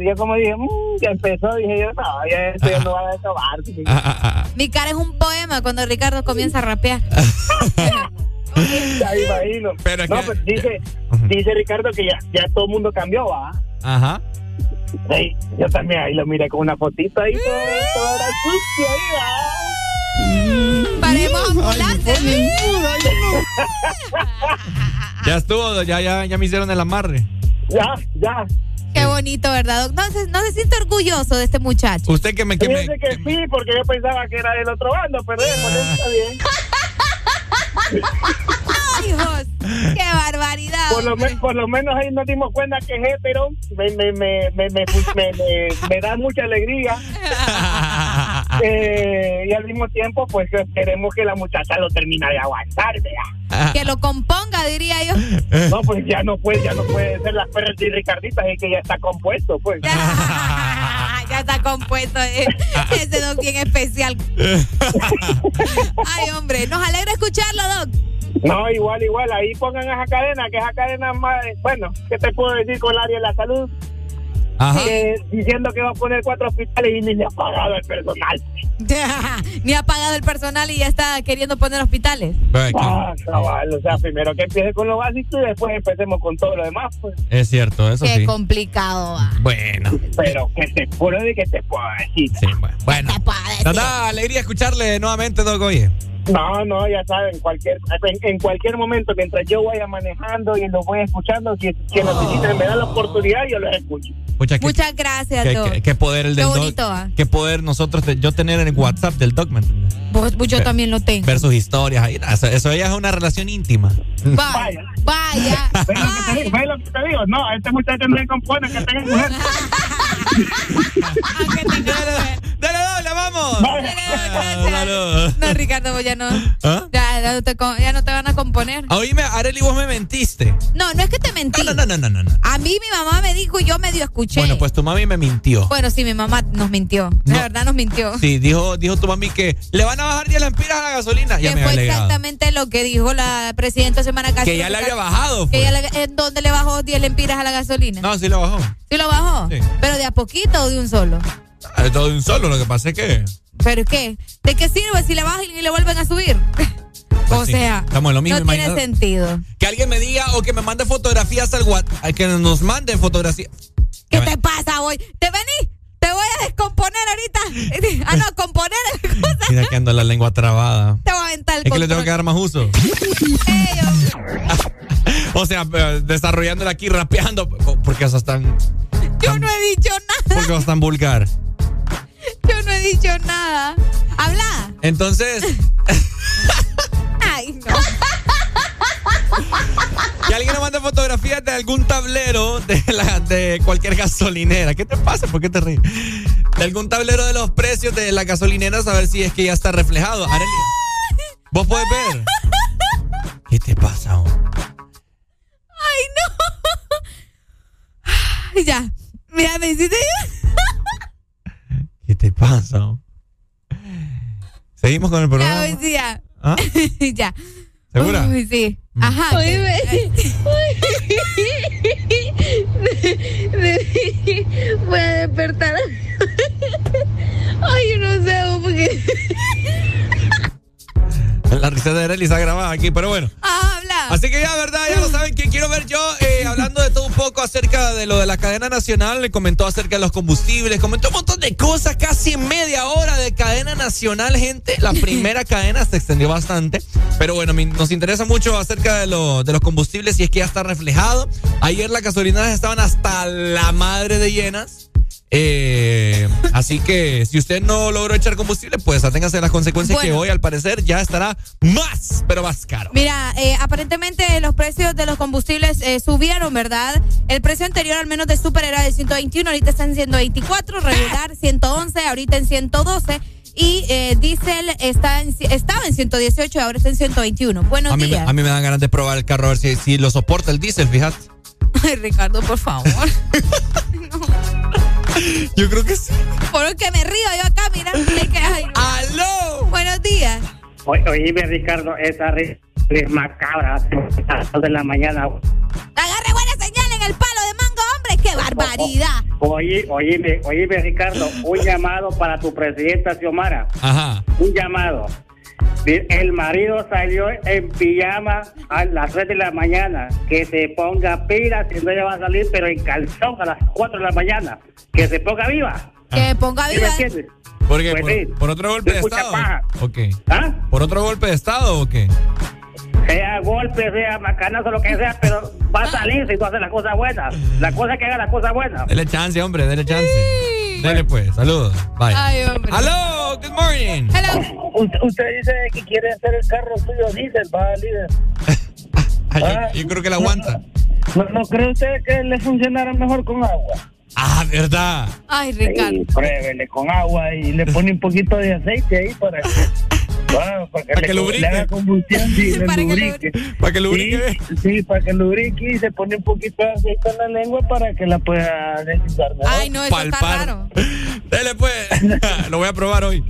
y yo como dije, mm, ya empezó, dije yo, no, ya esto ya no va a desabar. Ah, Mi cara es un poema cuando Ricardo comienza a rapear. Ya me imagino. Pero no, que- pues dice, dice Ricardo que ya, ya todo el mundo cambió, ¿va? Ajá. Sí, yo también ahí lo miré con una fotito ahí, todo, toda la sucia ahí, ¿va? Paremos ambulancia. Ya estuvo, ya, ya, ya me hicieron el amarre. Ya, ya. Qué bonito, ¿verdad, Doc? No se, no se siente orgulloso de este muchacho. Usted que me... Que me Fíjese que sí, porque yo pensaba que era del otro bando, pero démosle, está bien. ¡Ay, hijos! ¡Qué barbaridad! Por lo, hombre. me- por lo menos ahí nos dimos cuenta que es hetero, me, me, me, me, me, me- me- me da mucha alegría. Eh, y al mismo tiempo, pues esperemos que la muchacha lo termine de aguantar. Que lo componga, diría yo. No, pues ya no puede, ya no puede ser las perras de Ricardita, es que ya está compuesto, pues. ya está compuesto. eh. Ese Doc bien especial. Ay, hombre, nos alegra escucharlo, Doc. No, igual, igual, ahí pongan esa cadena, que esa cadena más, bueno, ¿qué te puedo decir con el área de la salud? Ajá. Que diciendo que va a poner cuatro hospitales y ni le ha pagado el personal. Ni ha pagado el personal y ya está queriendo poner hospitales. Ah, cabal, o sea, primero que empiece con lo básico y después empecemos con todo lo demás, pues. Es cierto, eso Qué sí. complicado va. Bueno. Pero que te puedo decir que te puedo decir. Sí, bueno. bueno. Te puedo decir. Nos da alegría escucharle nuevamente, Doc, oye. No, no, ya saben, cualquier, en, en cualquier momento, mientras yo vaya manejando y los voy escuchando, si, si necesitan, me dan la oportunidad, yo los escucho. Pucha, qué- Muchas gracias, qué, Doc. qué- qué poder el Qué del bonito, Doc. ¿ah? Qué poder nosotros, te- yo tener en el WhatsApp del Doc, ¿me entiendes? Pues, pues yo también lo tengo. Ver sus historias ahí. Eso, eso ya es una relación íntima. Vaya, vaya. ¿Ves lo que te digo? ¿Ves lo que te digo? No, este muchacho no se compone, que tenga mujer. ¡Dale, doble, vamos! Saludos. No, Ricardo, ya no. ¿Ah? Ya, ya no te, ya no te van a componer. Oíme, Areli, vos me mentiste. No, no es que te mentí. No, no, no, no, no. no. A mí mi mamá me dijo y yo medio escuché. Bueno, pues tu mami me mintió. Bueno, sí, mi mamá nos mintió. No. La verdad nos mintió. Sí, dijo, dijo tu mami que le van a bajar 10 lempiras a la gasolina. Ya que me fue alegado. exactamente lo que dijo la presidenta semana casi. Que ya le había bajado. Que ya le- ¿En dónde le bajó 10 lempiras a la gasolina? No, sí lo bajó. ¿Sí lo bajó? Sí. ¿Pero de a poquito o de un solo? Todo de un solo, lo que pasa es que. ¿Pero qué? ¿De qué sirve si le bajan y le vuelven a subir? o sí, sea, estamos en lo mismo, no tiene sentido. Que alguien me diga o que me mande fotografías al WhatsApp. Que nos mande fotografías. ¿Qué te pasa hoy? ¿Te vení? Te voy a descomponer ahorita. Ah, no, componer la cosa. Mira que ando la lengua trabada. Te voy a aventar el Es que le tengo control. que dar más uso. O sea, eh, desarrollándola aquí, rapeando. Porque eso es tan. Yo no he dicho nada. Porque es tan vulgar. Yo no he dicho nada. Habla. Entonces, Ay, no. que alguien nos mande fotografías de algún tablero de, la, de cualquier gasolinera. ¿Qué te pasa? ¿Por qué te ríes? De algún tablero de los precios de las gasolineras a ver si es que ya está reflejado. Arely, vos podés ver. ¿Qué te pasa? hombre? Ay, no. Ya. Mira, me hiciste. ¿Qué te pasa? Seguimos con el Ya, programa. hoy sí, ya. ¿Ah? ya. ¿Segura? Uy, sí. Ajá. Voy a despertar. Ay, yo no sé, porque. La risa de Arely está grabada aquí, pero bueno. Habla. Así que ya, ¿verdad? Ya lo saben. que quiero ver yo? Eh, hablando de todo un poco acerca de lo de la cadena nacional. Le comentó acerca de los combustibles. Comentó un montón de cosas. Casi media hora de cadena nacional, gente. La primera cadena se extendió bastante. Pero bueno, nos interesa mucho acerca de, lo- de los combustibles y es que ya está reflejado. Ayer las gasolineras estaban hasta la madre de llenas. Eh, así que si usted no logró echar combustible, pues aténgase a las consecuencias que hoy al parecer ya estará más, pero más caro. Mira, eh, aparentemente los precios de los combustibles eh, subieron, ¿verdad? El precio anterior, al menos de super, era de 121, ahorita está en 124, regular 111, ahorita en 112. Y eh, diésel está en, estaba en 118 y ahora está en 121. Buenos A mí, me- días. a mí me dan ganas de probar el carro a ver si, si lo soporta el diésel, fíjate. Ay, Ricardo, por favor. Yo creo que sí. Por que me río yo acá, mira. Ay. ¡Aló! Buenos días. Oye, oíme, Ricardo, esa risa es macabra a las dos de la mañana. Agarre buena señal en el palo de mango, hombre. ¡Qué barbaridad! Oye, oíme, oíme, Ricardo, un llamado para tu presidenta Xiomara. Ajá. Un llamado. El marido salió en pijama a las 3 de la mañana. Que se ponga pilas, si no ella va a salir, pero en calzón a las 4 de la mañana. Que se ponga viva. Que ponga ¿Sí me viva. entiendes? ¿Por qué? Pues ¿Por, sí. por otro golpe de estado? paja. Ok. ¿Ah? ¿Por otro golpe de estado o qué? Sea golpe, sea macanazo, lo que sea, pero va a salir si tú haces las cosas buenas. La cosa es que haga las cosas buenas. Dele chance, hombre, dele chance. Dele pues, saludos. Bye. Ay, hombre. ¡Aló! Good morning. Usted, usted dice que quiere hacer el carro suyo diésel, va, líder. Ay, yo, yo creo que la aguanta. ¿No, no cree usted que le funcionara mejor con agua? Ah, ¿verdad? Ay, Ricardo. Sí, pruébele con agua y le pone un poquito de aceite ahí para que, para que, Para que lubrique. le Para que lubrique. Para que lubrique. Sí, sí, para que lubrique y se pone un poquito de aceite en la lengua para que la pueda deslizar mejor. Ay, no, eso está Palpar. raro. Dele pues. Lo voy a probar hoy.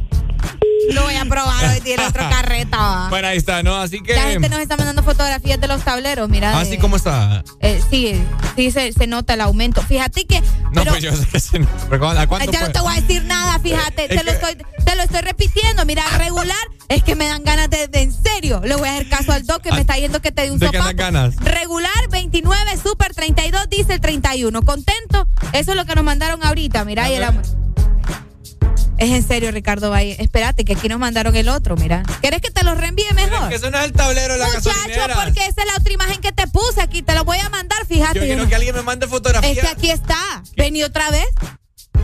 Lo voy a probar hoy, tiene otro carreta. Bueno, ahí está, ¿no? Así que. La gente nos está mandando fotografías de los tableros, mira. Así de- como está. eh, sí, sí se, se nota el aumento. Fíjate que. No, pero- pues yo sé que sí. Pero ¿A cuánto ya no te voy a decir nada, fíjate, te, lo estoy, te lo estoy repitiendo. Mira, regular es que me dan ganas de, de- en serio. Le voy a hacer caso al doc que me está yendo que te dé un ¿De qué sopapo. dan ganas? Regular 29, super 32, diésel 31. ¿Contento? Eso es lo que nos mandaron ahorita, mira. y el amor. Es en serio, Ricardo Valle. Espérate, que aquí nos mandaron el otro, mira. ¿Quieres que te lo reenvíe mejor? Que eso no es el tablero de la Muchacho, porque esa es la otra imagen que te puse aquí. Te lo voy a mandar, fíjate. Yo quiero que alguien me mande fotografía. es que aquí está. Vení otra vez.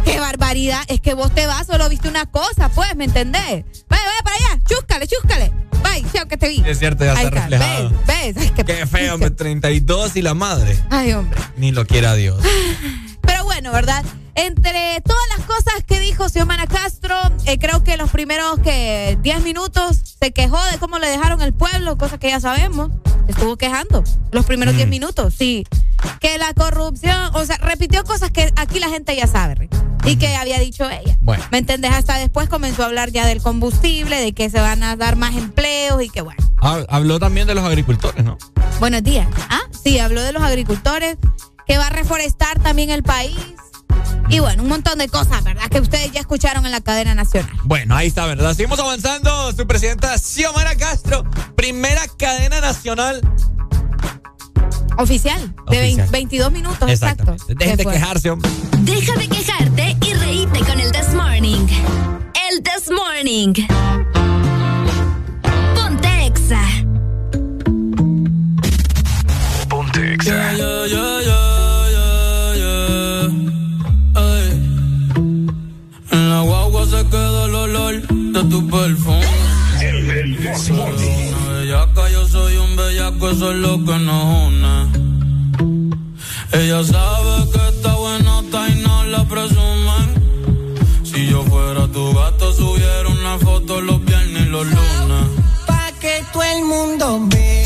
Qué barbaridad. Es que vos te vas, solo viste una cosa, pues, ¿me entendés? Vaya, vaya para allá. Chúscale, chúscale. Bye, chao, que te vi. Es cierto, ya Ahí está reflejado. ¿Ves? ¿Ves? Ay, qué, Qué feo, hombre. 32 y la madre. Ay, hombre. Ni lo quiera Dios. Pero bueno, ¿verdad? Entre todas las cosas que dijo Xiomara Castro, eh, creo que los primeros que 10 minutos se quejó de cómo le dejaron el pueblo, cosa que ya sabemos. Estuvo quejando los primeros Mm. 10 minutos, sí. Que la corrupción, o sea, repitió cosas que aquí la gente ya sabe, Rick, y que había dicho ella. Bueno. ¿Me entendés? Hasta después comenzó a hablar ya del combustible, de que se van a dar más empleos y que bueno. Ha- Habló también de los agricultores, ¿no? Buenos días. Ah, sí, habló de los agricultores, que va a reforestar también el país. Y bueno, un montón de cosas, ¿verdad? Que ustedes ya escucharon en la cadena nacional. Bueno, ahí está, ¿verdad? Seguimos avanzando. Su presidenta Xiomara Castro, primera cadena nacional. Oficial, de Oficial. 22 minutos, exacto. Dejen de quejarse, hombre. Deja de quejarte y reíte con el This Morning. El This Morning. Ponte Exa. Tu perfume. Una bellaca, yo soy un bellaco, eso es lo que nos une. Ella sabe que está buenota y no la presumen. Si yo fuera tu gato, subiera una foto los viernes y los lunes. Pa' que todo el mundo vea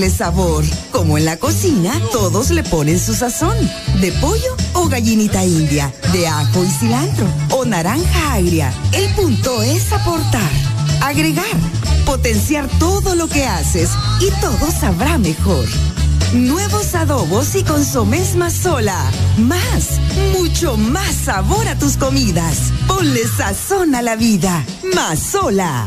ponerle sabor. Como en la cocina, todos le ponen su sazón. De pollo o gallinita india, de ajo y cilantro o naranja agria. El punto es aportar, agregar, potenciar todo lo que haces y todo sabrá mejor. Nuevos adobos y consomés más sola. Más, mucho más sabor a tus comidas. Ponle sazón a la vida. Más sola.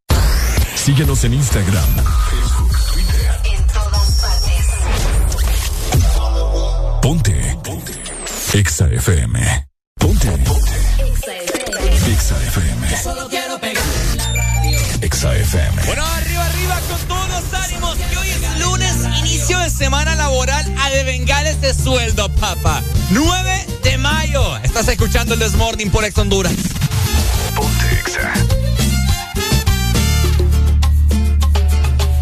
Síguenos en Instagram, Facebook, Twitter. En todas partes. Ponte. Ponte. Exa FM. Ponte. Ponte. Exa FM. Solo quiero pegar. Exa FM. Bueno, arriba, arriba con todos los ánimos. Que hoy es lunes, inicio de semana laboral a devengar ese sueldo, papá. 9 de mayo. Estás escuchando el Desmorning por Ex Honduras.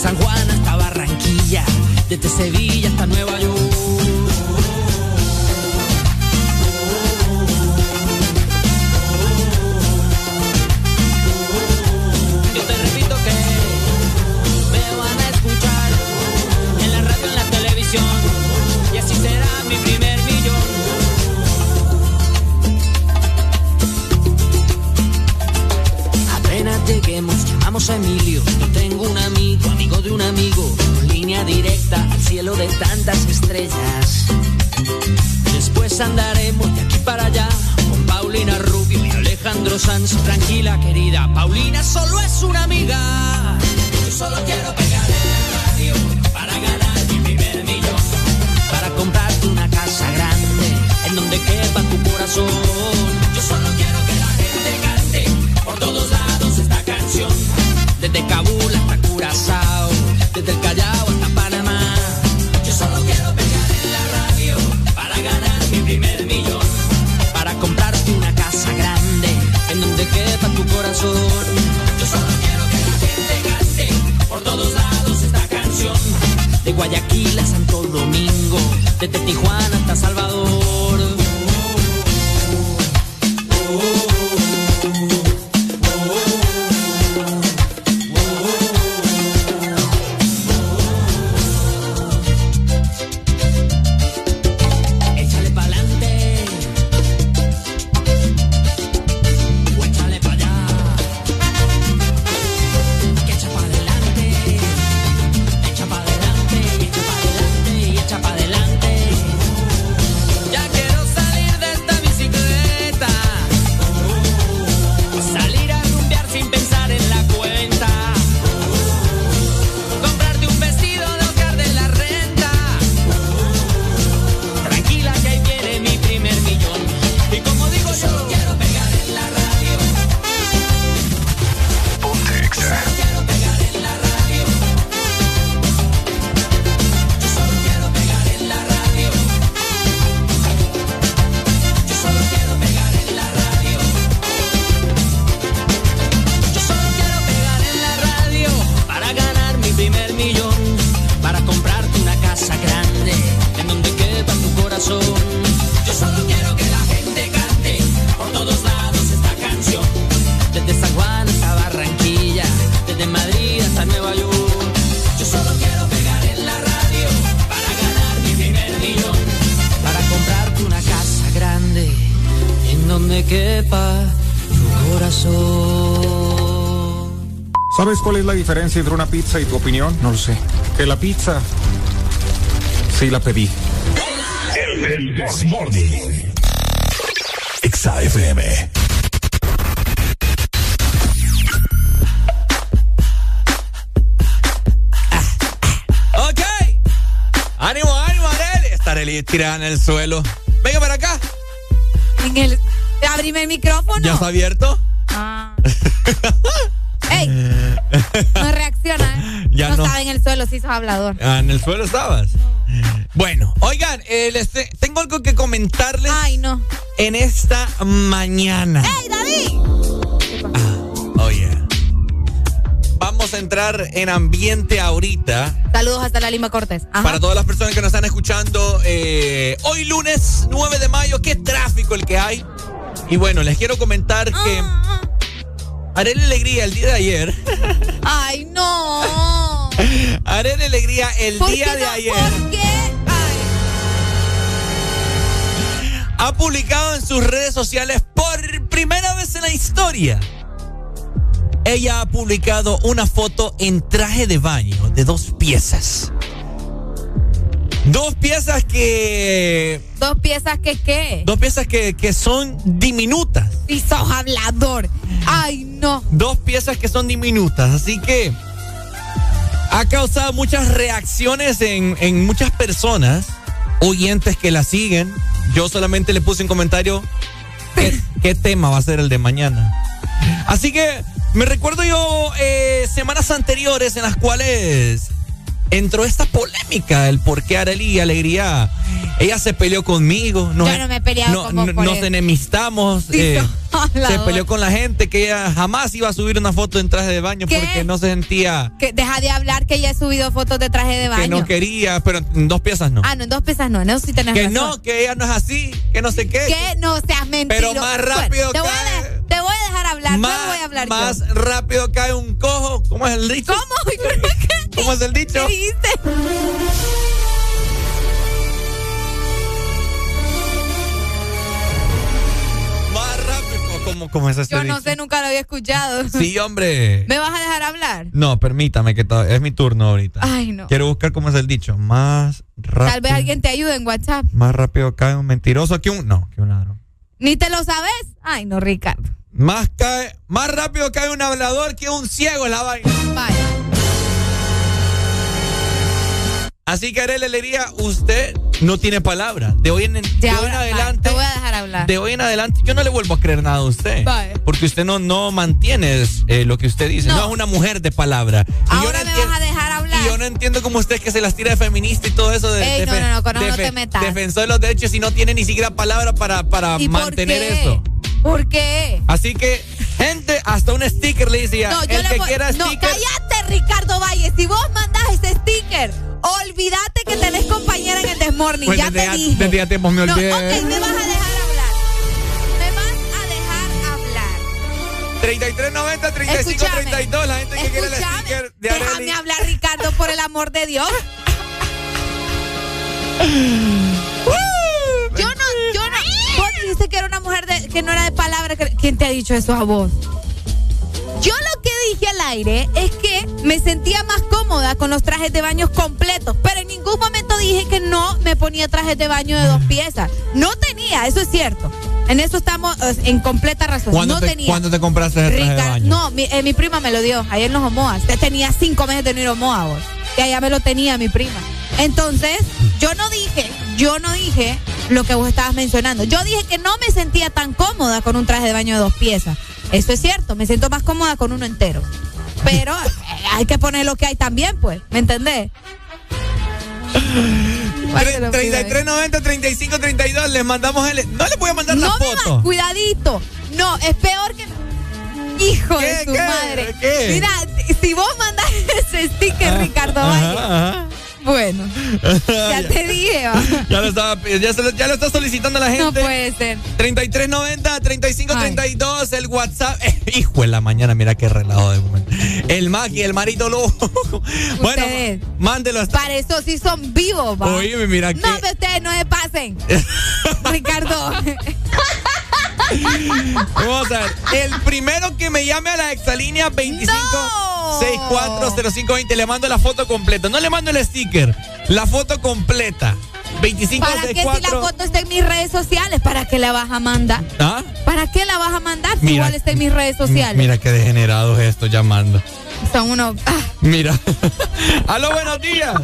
San Juan hasta Barranquilla, desde Sevilla hasta Nueva diferencia entre una pizza y tu opinión? No lo sé. Que la pizza sí la pedí. El Desmorning. Exa FM. Ok. Ánimo, ánimo, Areli. Está Areli tirada en el suelo. Venga para acá. En el, abrime el micrófono. ¿Ya está abierto? Sí sos hablador. Ah, ¿En el suelo estabas? Bueno, oigan, eh, les te- tengo algo que comentarles Ay, no. en esta mañana. ¡Ey, David! Oye. Vamos a entrar en ambiente ahorita. Saludos hasta la Lima Cortés. Ajá. Para todas las personas que nos están escuchando, eh, hoy lunes 9 de mayo, qué tráfico el que hay. Y bueno, les quiero comentar que Arely Alegría el día de ayer, Arely Alegría el ¿Por día de no? ayer ¿Por qué? ha publicado en sus redes sociales por primera vez en la historia ella ha publicado una foto en traje de baño de dos piezas. Dos piezas que. Dos piezas que qué. Dos piezas que, que son diminutas. Y sos hablador. Ay, no. Dos piezas que son diminutas. Así que ha causado muchas reacciones en, en muchas personas, oyentes que la siguen. Yo solamente le puse un comentario. ¿Qué, qué tema va a ser el de mañana? Así que me recuerdo yo eh, semanas anteriores en las cuales entró esta polémica, el por qué Arely Alegría, ella se peleó conmigo. Nos, Yo no me he peleado no- con vos no- por Nos enemistamos. Sí, eh, sos se peleó con la gente que ella jamás iba a subir una foto en traje de baño ¿Qué? porque no se sentía Que deja de hablar que ya he subido fotos de traje de baño. que no quería, pero en dos piezas no. Ah, no, en dos piezas no, eso sí tenés que razón. no, que ella no es así, que no sé qué. Que no seas mentiroso. Pero más rápido Bueno, te, voy a de- te voy a dejar hablar, más, no voy a hablar más yo. rápido cae un cojo. ¿Cómo es el dicho? ¿Cómo? ¿Cómo es el dicho? ¿Qué dijiste? ¿Cómo, cómo es ese Yo no dicho? sé, nunca lo había escuchado. Sí, hombre. ¿Me vas a dejar hablar? No, permítame que es mi turno ahorita. Ay, no. Quiero buscar cómo es el dicho. Más rápido. Tal vez alguien te ayude en WhatsApp. Más rápido cae un mentiroso que un. No, que un ladrón. ¿Ni te lo sabes? Ay, no, Ricardo. Más cae. Más rápido cae un hablador que un ciego en la vaina. Vaya. Así que Arely Alegría, usted no tiene palabra. De hoy en, de Ya, hoy en ahora, adelante. Te voy a dejar hablar. De hoy en adelante, yo no le vuelvo a creer nada a usted. Vaya. Porque usted no, no mantiene eh, lo que usted dice. No. No. es una mujer de palabra. Y yo Ahora no me vas a dejar hablar. Y yo no entiendo cómo usted que se las tira de feminista y todo eso de, Ey, no, no, no, con no te metas. defensor de los derechos y no tiene ni siquiera palabra para, para ¿Y por mantener eso. ¿Por qué? Así que, gente, hasta un sticker le decía. No, yo el le que quiera No, sticker. cállate, Ricardo Valle. Si vos mandás ese sticker, olvídate que tenés compañera en el Desmorning. Pues ya te ya- dije. desde ya tiempo me No, ok, me vas a dejar hablar. Me vas a dejar hablar. 3390 35 Escúchame. 32 la gente que quiere el sticker de Déjame Arely. hablar, Ricardo, por el amor de Dios. Yo no, yo no. Vos dijiste que era una mujer de, que no era de palabra. ¿Quién te ha dicho eso a vos? Yo lo que dije al aire es que me sentía más cómoda con los trajes de baño completos, pero en ningún momento dije que no me ponía trajes de baño de dos piezas. No tenía, eso es cierto. En eso estamos en completa razón. ¿Cuándo, no te, tenía. ¿Cuándo te compraste el traje de Ricardo, baño? no, mi, eh, mi prima me lo dio ayer en los Omoas. Te- Tenía cinco meses de no ir a Omoa, vos. Que allá me lo tenía mi prima. Entonces, yo no dije, yo no dije lo que vos estabas mencionando. Yo dije que no me sentía tan cómoda con un traje de baño de dos piezas. Eso es cierto, me siento más cómoda con uno entero. Pero eh, hay que poner lo que hay también, pues. ¿Me entendés? ¿Cuál te lo pido, eh? 3390 35 32 les mandamos el no les voy a mandar la No me foto. va- cuidadito. No, es peor que. Hijo ¿Qué, de su madre. qué? Mira, si vos mandás ese sticker, Ricardo Valle. Bueno, ya te dije, va. Ya lo estaba ya, se lo, ya lo está solicitando la gente. No puede ser. 3390 35 Ay. 32 el WhatsApp. Eh, hijo de la mañana, mira qué relajo de momento. El Maki, el marito loco. bueno, Ustedes. mándelo hasta Para eso sí son vivos, va. Oíme, mira No, pero ustedes no se pasen. Ricardo. Vamos a ver. El primero que me llame a la exalínea 25 No. 640520 le mando la foto completa. No le mando el sticker, la foto completa. 25 ¿Para qué si la foto está en mis redes sociales? ¿Para qué la vas a mandar? ¿Ah? ¿Para qué la vas a mandar si Mira. igual está en mis redes sociales? Mira qué degenerados esto llamando. Son unos. ah, Mira. Aló, buenos días.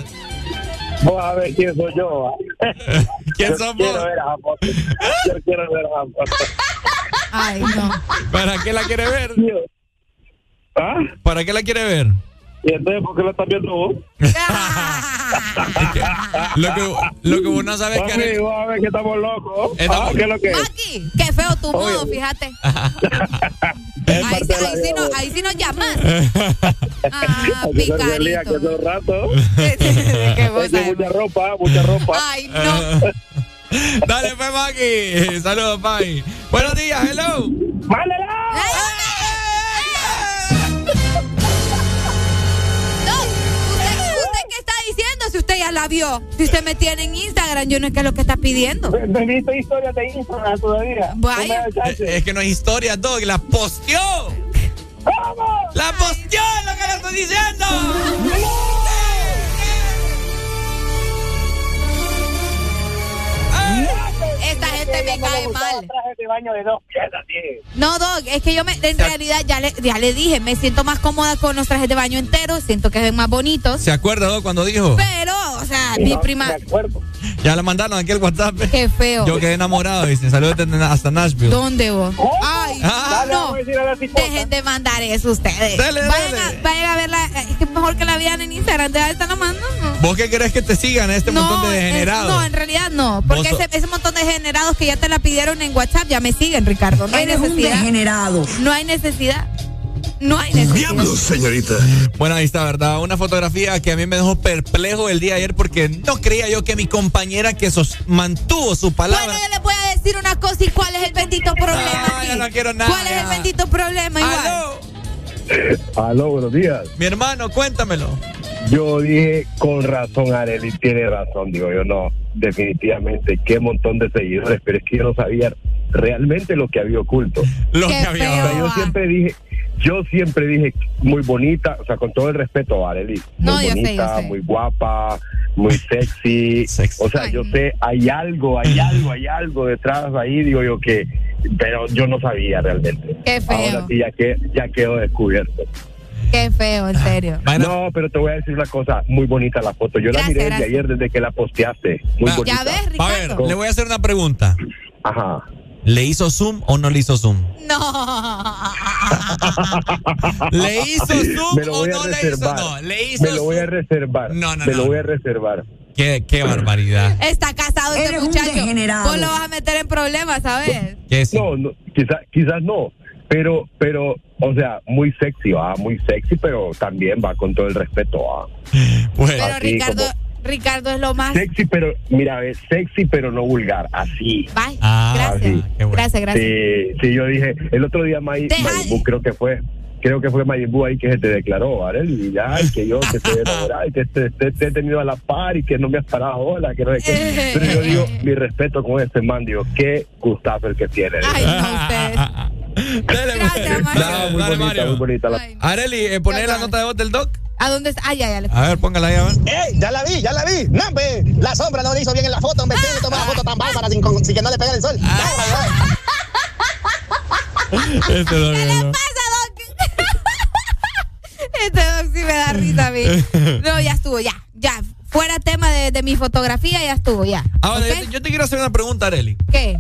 Vamos a ver quién soy yo. ¿Quién Yo sos quiero vos? ver foto. Yo quiero ver foto. ay, no. ¿Para qué la quiere ver? ¿Ah? ¿Para qué la quiere ver? ¿Y entonces por qué la estás viendo vos? Lo que, lo que vos no sabes que Papi, Arely- vamos a ver que estamos locos. Estamos- Ah, ¿Qué es lo que es? Maki, qué feo tu modo, fíjate. Es Ahí, sí- ahí, sí no, vos. ahí sí nos llamas. Ah, que que picarito. hacer un rato. Que vos que sabes. mucha ropa, mucha ropa. Ay, no. Dale, pues, Maki. Saludos, Pai. Buenos días, hello. No, la vio? Si usted me tiene en Instagram, yo no sé qué es lo que está pidiendo. ¿No he visto historias de Instagram todavía? Vaya. No. Eh, Es que no es historia, Dog. La posteó. ¡La posteó, lo que le estoy diciendo! Esta me cae mal. Traje de baño de dos piezas, sí. No, Doc, es que yo me, en realidad ya le, ya le dije, me siento más cómoda con los trajes de baño enteros, siento que es más bonitos. ¿Se acuerda, Doc, cuando dijo? Pero, o sea, mi prima. Ya la mandaron aquí el WhatsApp. Qué feo. Yo quedé enamorado, dice. Saludos desde- hasta Nashville. ¿Dónde vos? Ay, Ah. no. Dejen de mandar eso ustedes. Dale, vayan, dale. A, vayan a verla. Es que mejor que la vean en Instagram. Te están mandando. ¿Vos qué querés que te sigan este montón de degenerados? no, en realidad no. Porque ese, ese montón de degenerados que ya te la pidieron en WhatsApp ya me siguen, Ricardo. No hay Eres un necesidad. degenerado. No hay necesidad. No hay necesidad. señorita. Bueno, ahí está, ¿verdad? Una fotografía que a mí me dejó perplejo el día de ayer porque no creía yo que mi compañera que sos- mantuvo su palabra. Bueno, yo les voy a decir una cosa y cuál es el bendito problema. No, yo no quiero nada, ¿Cuál es el bendito problema? Igual. Aló, buenos días. Mi hermano, cuéntamelo. Yo dije, con razón, Arely tiene razón. Digo yo, no, definitivamente, qué montón de seguidores, pero es que yo no sabía realmente lo que había oculto. Lo que había O sea, yo siempre dije, yo siempre dije, muy bonita, o sea, con todo el respeto a Arely, muy No, yo sé, bonita, yo sé. muy guapa, muy sexy. O sea, yo sé, hay algo, hay algo, hay algo detrás ahí, digo yo que, pero yo no sabía realmente. Qué feo. Ahora sí, ya, que, ya quedó descubierto. Qué feo, en serio. No, pero te voy a decir una cosa, muy bonita la foto. Yo Gracias, la miré desde gracias. ayer desde que la posteaste. Muy Ah, bonita. Ya ves, A ver, Ricardo. le voy a hacer una pregunta. Ajá. ¿Le hizo zoom o no le hizo zoom? No. ¿Le hizo zoom Me o no le hizo? No, le hizo Me lo voy a reservar. No, no, Me no. lo voy a reservar. Qué, qué barbaridad. Está casado este Eres un muchacho. Vos lo vas a meter en problemas, ¿sabes? No, no quizás quizás no. Pero, pero, o sea, muy sexy, va, muy sexy, pero también va con todo el respeto, va. Bueno. Pero Así Ricardo, como Ricardo es lo más. Sexy, pero, mira, es sexy, pero no vulgar, así. Bye. Ah, gracias. Gracias, gracias. Sí, sí, yo dije, el otro día May, creo que fue, creo que fue Mayimbu ahí que se te declaró, ¿vale? Y ya, y que yo que te he enamorado y que te, te- te he tenido a la par y que no me has parado hola, que no sé qué. Pero yo digo, mi respeto con este man, digo, qué gustazo el que tiene. Ay, no, ustedes. Dale, Gracias, Mario. No, muy Dale, bonita, Mario. muy bonita. la- Areli, eh, poné la nota de voz del doc. ¿A dónde está? Ah, ya, ya. le- A ver, póngala ahí, a ver. ¡Ey! Ya la vi, ya la vi. No, hombre, la sombra no le hizo bien en la foto, hombre. ¿Quién le tomó la foto tan bárbara sin, con- sin que no le pegue el sol? Este doc, ¿Qué le no. pasa, Doc? Este Doc sí me da risa a mí. No, ya estuvo, ya. Ya. Fuera tema de, de mi fotografía, ya estuvo, ya. Ahora, yo, te, yo te quiero hacer una pregunta, Areli. ¿Qué?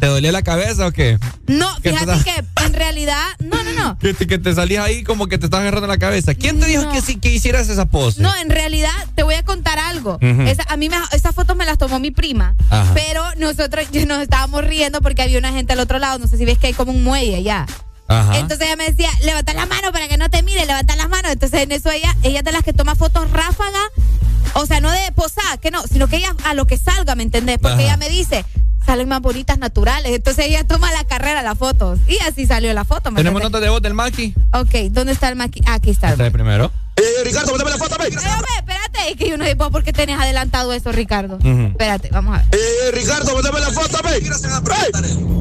¿Te dolía la cabeza o qué? No, ¿Qué te fíjate que en realidad, no, no, no. Que te, que te salías ahí como que te estás agarrando la cabeza. ¿Quién te dijo No. que, sí, que hicieras esa pose? No, en realidad te voy a contar algo. Esa- a mí me, esas fotos me las tomó mi prima, Ajá. pero nosotros nos estábamos riendo porque había una gente al otro lado. No sé si ves que hay como un muelle allá. Ajá. Entonces ella me decía, levanta la mano para que no te mire, levanta las manos. Entonces en eso ella, ella es de las que toma fotos ráfaga, o sea, no de posada, que no, sino que ella a lo que salga, ¿me entendés? Porque Ajá. ella me dice, salen más bonitas naturales. Entonces ella toma la carrera las fotos. Y así salió la foto, ¿me ¿Tenemos entendés? nota de voz del Maki? Ok, ¿dónde está el maqui? Ah, aquí está. Está de primero. Eh, Ricardo, mándame la foto, Eh, hombre, espérate, es que yo no sé vos por qué tenés adelantado eso, Ricardo. Ujú. Espérate, vamos a ver. Eh, Ricardo, mándame la foto, ve.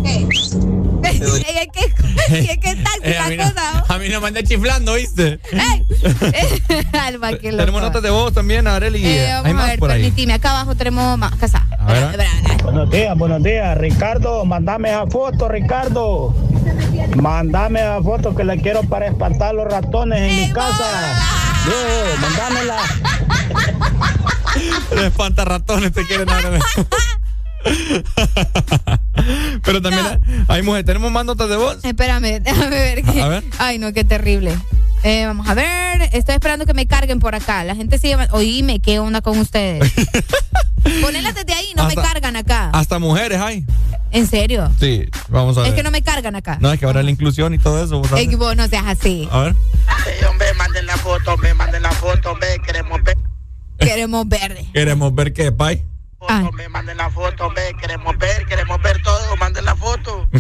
¿Qué? Y es que, y es que taxi Eh, a, mí la no, cosa. a mí no me andé chiflando, ¿viste? ¡Ey! Al va, qué loco. Tenemos notas de voz también, Areli. Eh, Hay a ver, por ahí. permitime. Acá abajo tenemos más. Casa. A ver. Buenos días, buenos días. Ricardo, mandame esa foto, Ricardo. Mandame esa foto que le quiero para espantar los ratones en mi casa. Yo, mandámela. Los espantarratones te quieren ahora. Pero también hay mujeres. ¿Tenemos más notas de voz? Espérame, déjame ver. qué- A ver. Ay, no, qué terrible. Eh, vamos a ver. Estoy esperando que me carguen por acá. La gente sigue. Oíme, ¿qué onda con ustedes? Ponelas desde ahí, no Hasta- me cargan acá. Hasta mujeres hay. ¿En serio? Sí, vamos a ver. Es que no me cargan acá. No, es que ahora la inclusión y todo eso. Es que vos no seas así. A ver. Hombre, manden la foto, hombre, manden la foto, hombre. Queremos ver, Queremos verde. Queremos ver qué, Pai. Ah. hombre, manden la foto, hombre. Queremos ver, queremos ver todo, manden la foto.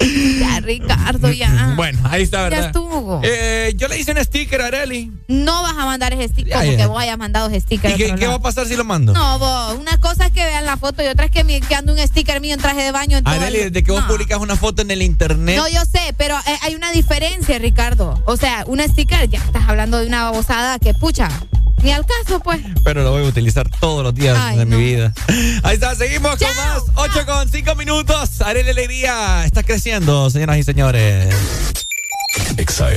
Ya, Ricardo, ya. Bueno, ahí está, ¿verdad? Ya estuvo. Eh, yo le hice un sticker a Areli. No vas a mandar ese sticker, Ya, como ya. que vos hayas mandado ese sticker. ¿Y qué, va a pasar si lo mando? No, vos, una cosa es que vean la foto y otra es que, mi- que ande un sticker mío en traje de baño en Areli, el- desde que vos No. publicas una foto en el internet. No, yo sé, pero eh, hay una diferencia, Ricardo. O sea, un sticker, ya estás hablando de una babosada que, pucha, ni al caso, pues. Pero lo voy a utilizar todos los días Ay, de no. mi vida. Ahí está, seguimos con más. 8 con 5 minutos. Areli Alegría está creciendo, señoras y señores. Exa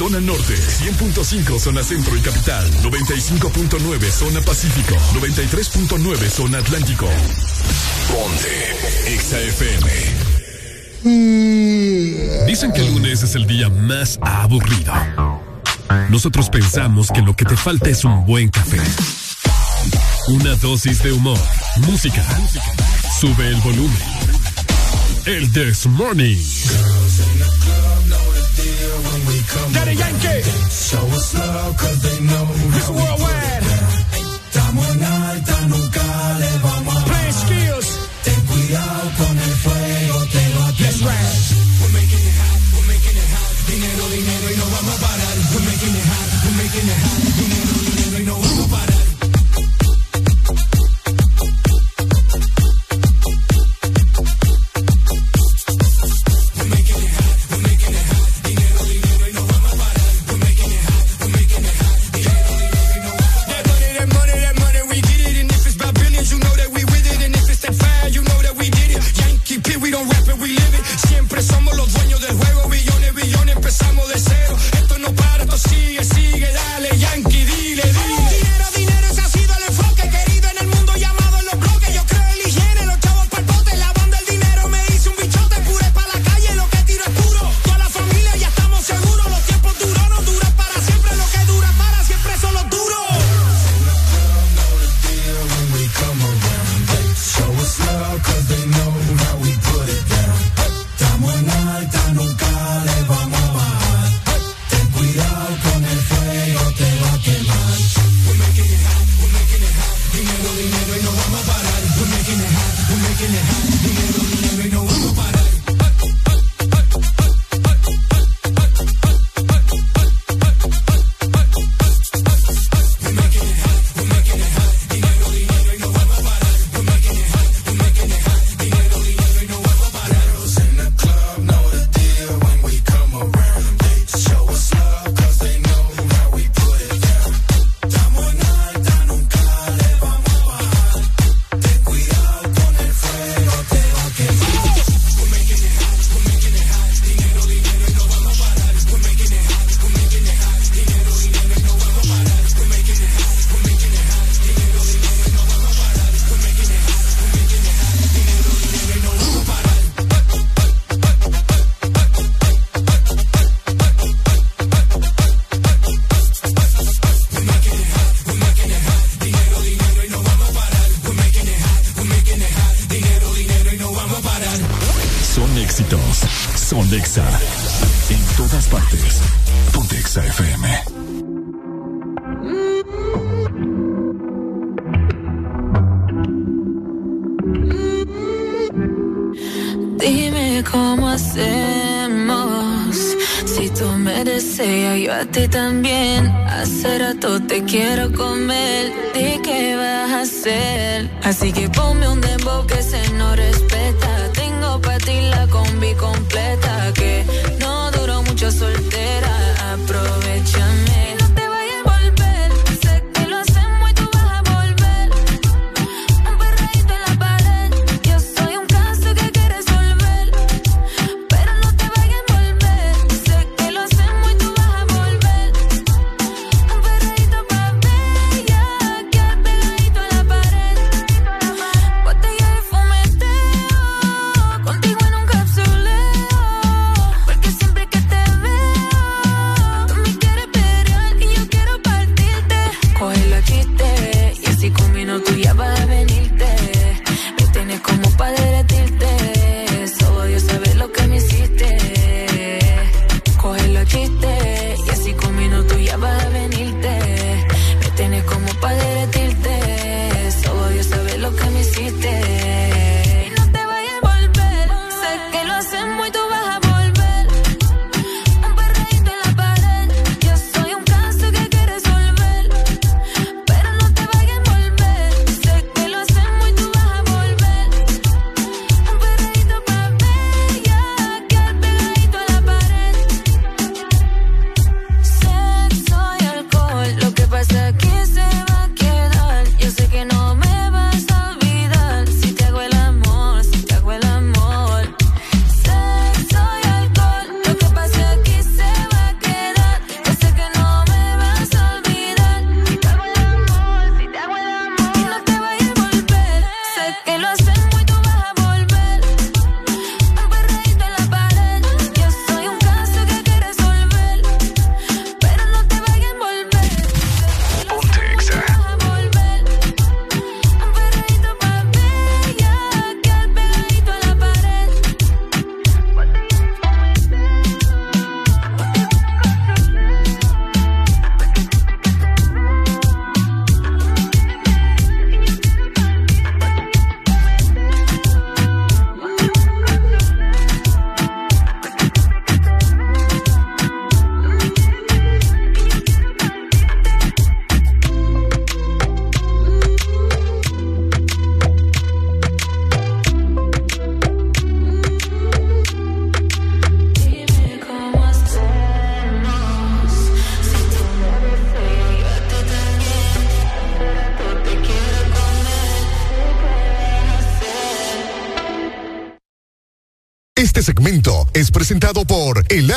Zona Norte 100.5 Zona Centro y Capital 95.9 Zona Pacífico 93.9 Zona Atlántico Ponte Exa FM Dicen que el lunes es el día más aburrido. Nosotros pensamos que lo que te falta es un buen café. Una dosis de humor, música. Sube el volumen. El This Morning. Daddy Yankee. Show us love cause they know It's worldwide. Estamos en alta, nunca le vamos a Play skills. Ten cuidado con el fuego, te lo Let's ride. We're making it hot, we're making it hot. Dinero, dinero y no vamos a parar. We're making it hot, we're making it hot.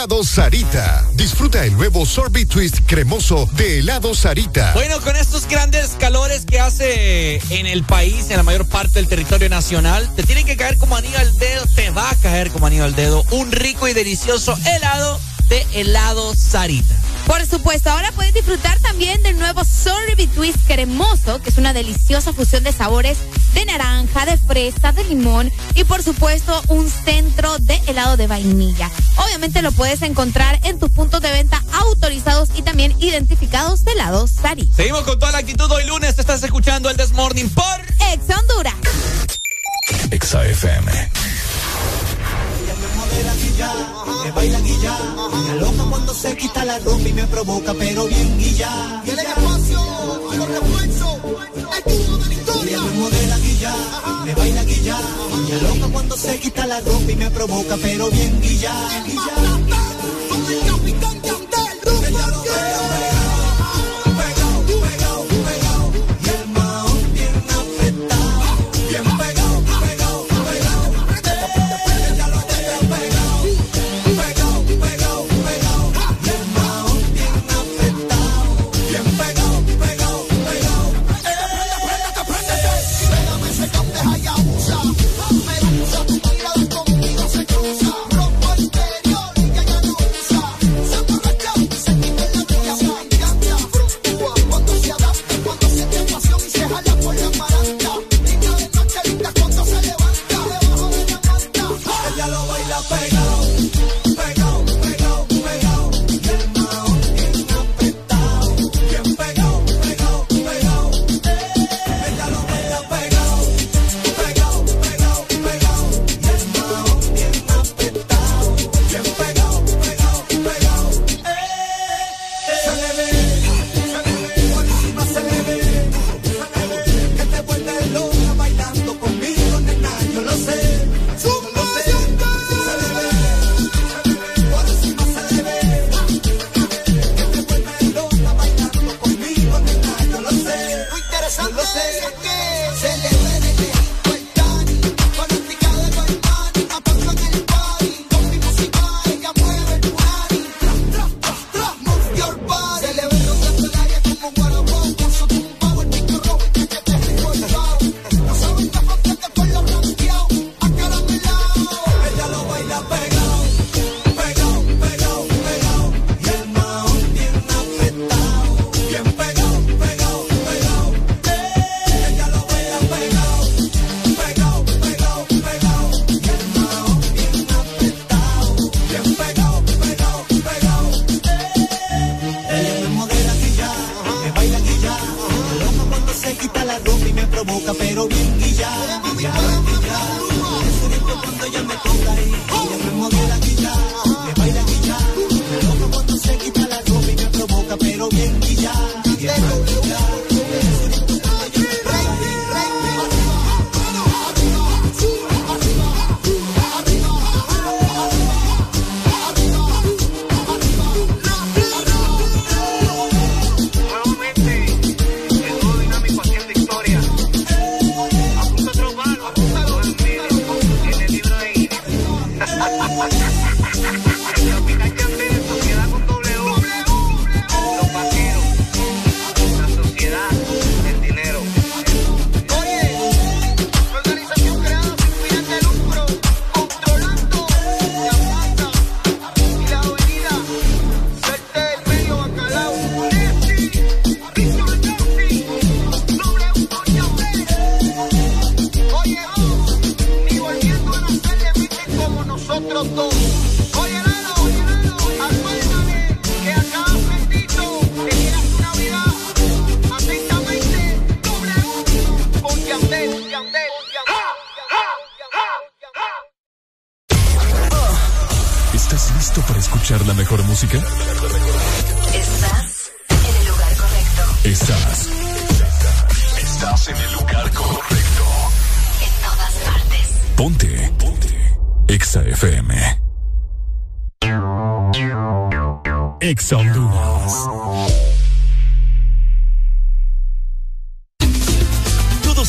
helado Sarita. Disfruta el nuevo sorbet twist cremoso de helado Sarita. Bueno, con estos grandes calores que hace en el país, en la mayor parte del territorio nacional, te tiene que caer como anillo al dedo, te va a caer como anillo al dedo un rico y delicioso helado de helado Sarita. Por supuesto, ahora puedes disfrutar también del nuevo Sorbet Twist cremoso, que es una deliciosa fusión de sabores de naranja, de fresa, de limón y por supuesto un centro de helado de vainilla. Obviamente lo puedes encontrar en tus puntos de venta autorizados y también identificados de lado Sari. Seguimos con toda la actitud hoy lunes. Te estás escuchando el Desmorning por Ex Honduras. Exa FM. Me baila guilla, me loca cuando se quita la ropa y me provoca, pero bien guilla. Tiene espacio, hago refuerzo. cuando se quita la ropa y me provoca, pero bien guillada.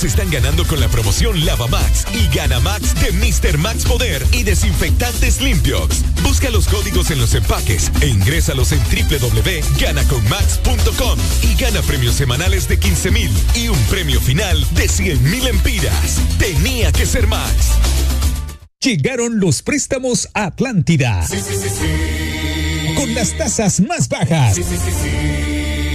Todos están ganando con la promoción Lava Max y Gana Max de Mr. Max Poder y Desinfectantes Limpios. Busca los códigos en los empaques e ingrésalos en www.ganaconmax.com y gana premios semanales de 15 mil y un premio final de 100 mil empiras. Tenía que ser Max. Llegaron los préstamos a Atlántida. Con las tasas más bajas.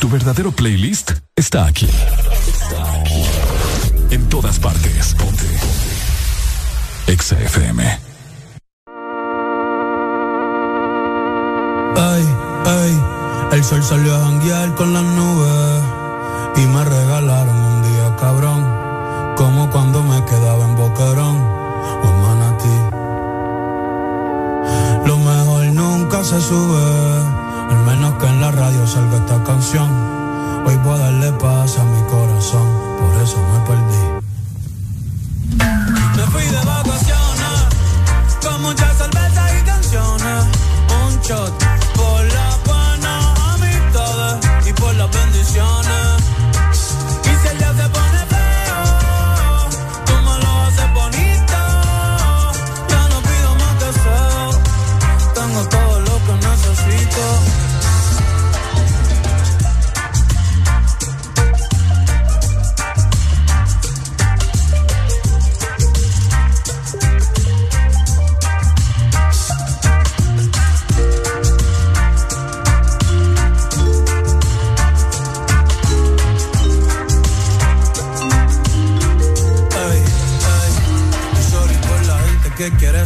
Tu verdadero playlist está aquí. En todas partes. Ponte. Exa FM. Ay, ay, el sol salió a janguear con las nubes y me regalaron un día cabrón, como cuando me quedaba en Boquerón o en Manatí. Lo mejor nunca se sube, al menos que en la radio salga esta canción. Hoy voy a darle paz a mi corazón, por eso me perdí. Me fui de vacaciones, con muchas cervezas y canciones. Un shot por las buenas amistades y por las bendiciones.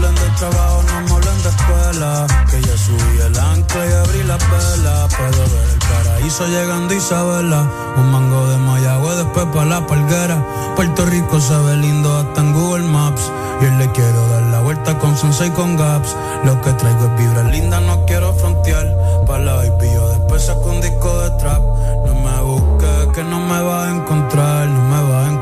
Hablen de trabajo, no me hablen de escuela. Que ya subí el ancla y abrí la vela. Puedo ver el paraíso llegando Isabela. Un mango de Mayagüe, después para la palguera. Puerto Rico se ve lindo hasta en Google Maps. Y hoy le quiero dar la vuelta con Sensei y con Gaps. Lo que traigo es vibra linda, no quiero frontear. Para la baby, yo después saco un disco de trap. No me busques, que no me vas a encontrar. No me vas a encontrar.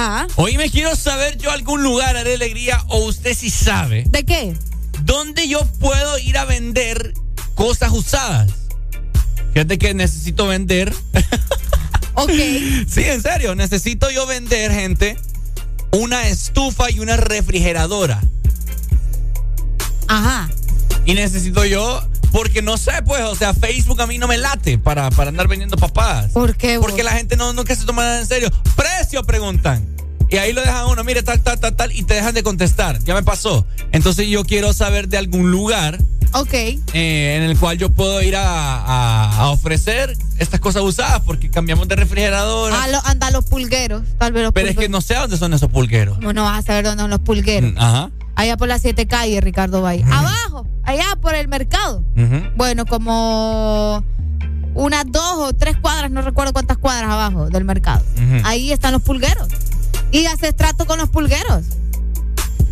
Ajá. Hoy me quiero saber yo algún lugar, haré alegría, o usted si sabe. ¿De qué? ¿Dónde yo puedo ir a vender cosas usadas? Fíjate que necesito vender. Ok. sí, en serio, necesito yo vender, gente, una estufa y una refrigeradora. Ajá. Y necesito yo, porque no sé, pues, o sea, Facebook a mí no me late para, para andar vendiendo papadas. ¿Por qué? vos? Porque la gente no, nunca se toma nada en serio. Precio preguntan. Y ahí lo dejan uno, mire, tal, tal, tal, tal, y te dejan de contestar. Ya me pasó. Entonces yo quiero saber de algún lugar Ok. eh, en el cual yo puedo ir a, a- a ofrecer estas cosas usadas, porque cambiamos de refrigeradora. Ah, lo- anda los pulgueros. Tal vez los pero es que no sé dónde son esos pulgueros. ¿Cómo no vas a saber dónde son los pulgueros? Mm, Ajá. Allá por las siete calles, Ricardo Valle. Abajo, allá por el mercado. Bueno, como unas dos o tres cuadras, no recuerdo cuántas cuadras abajo del mercado. Ahí están los pulgueros. Y haces trato con los pulgueros.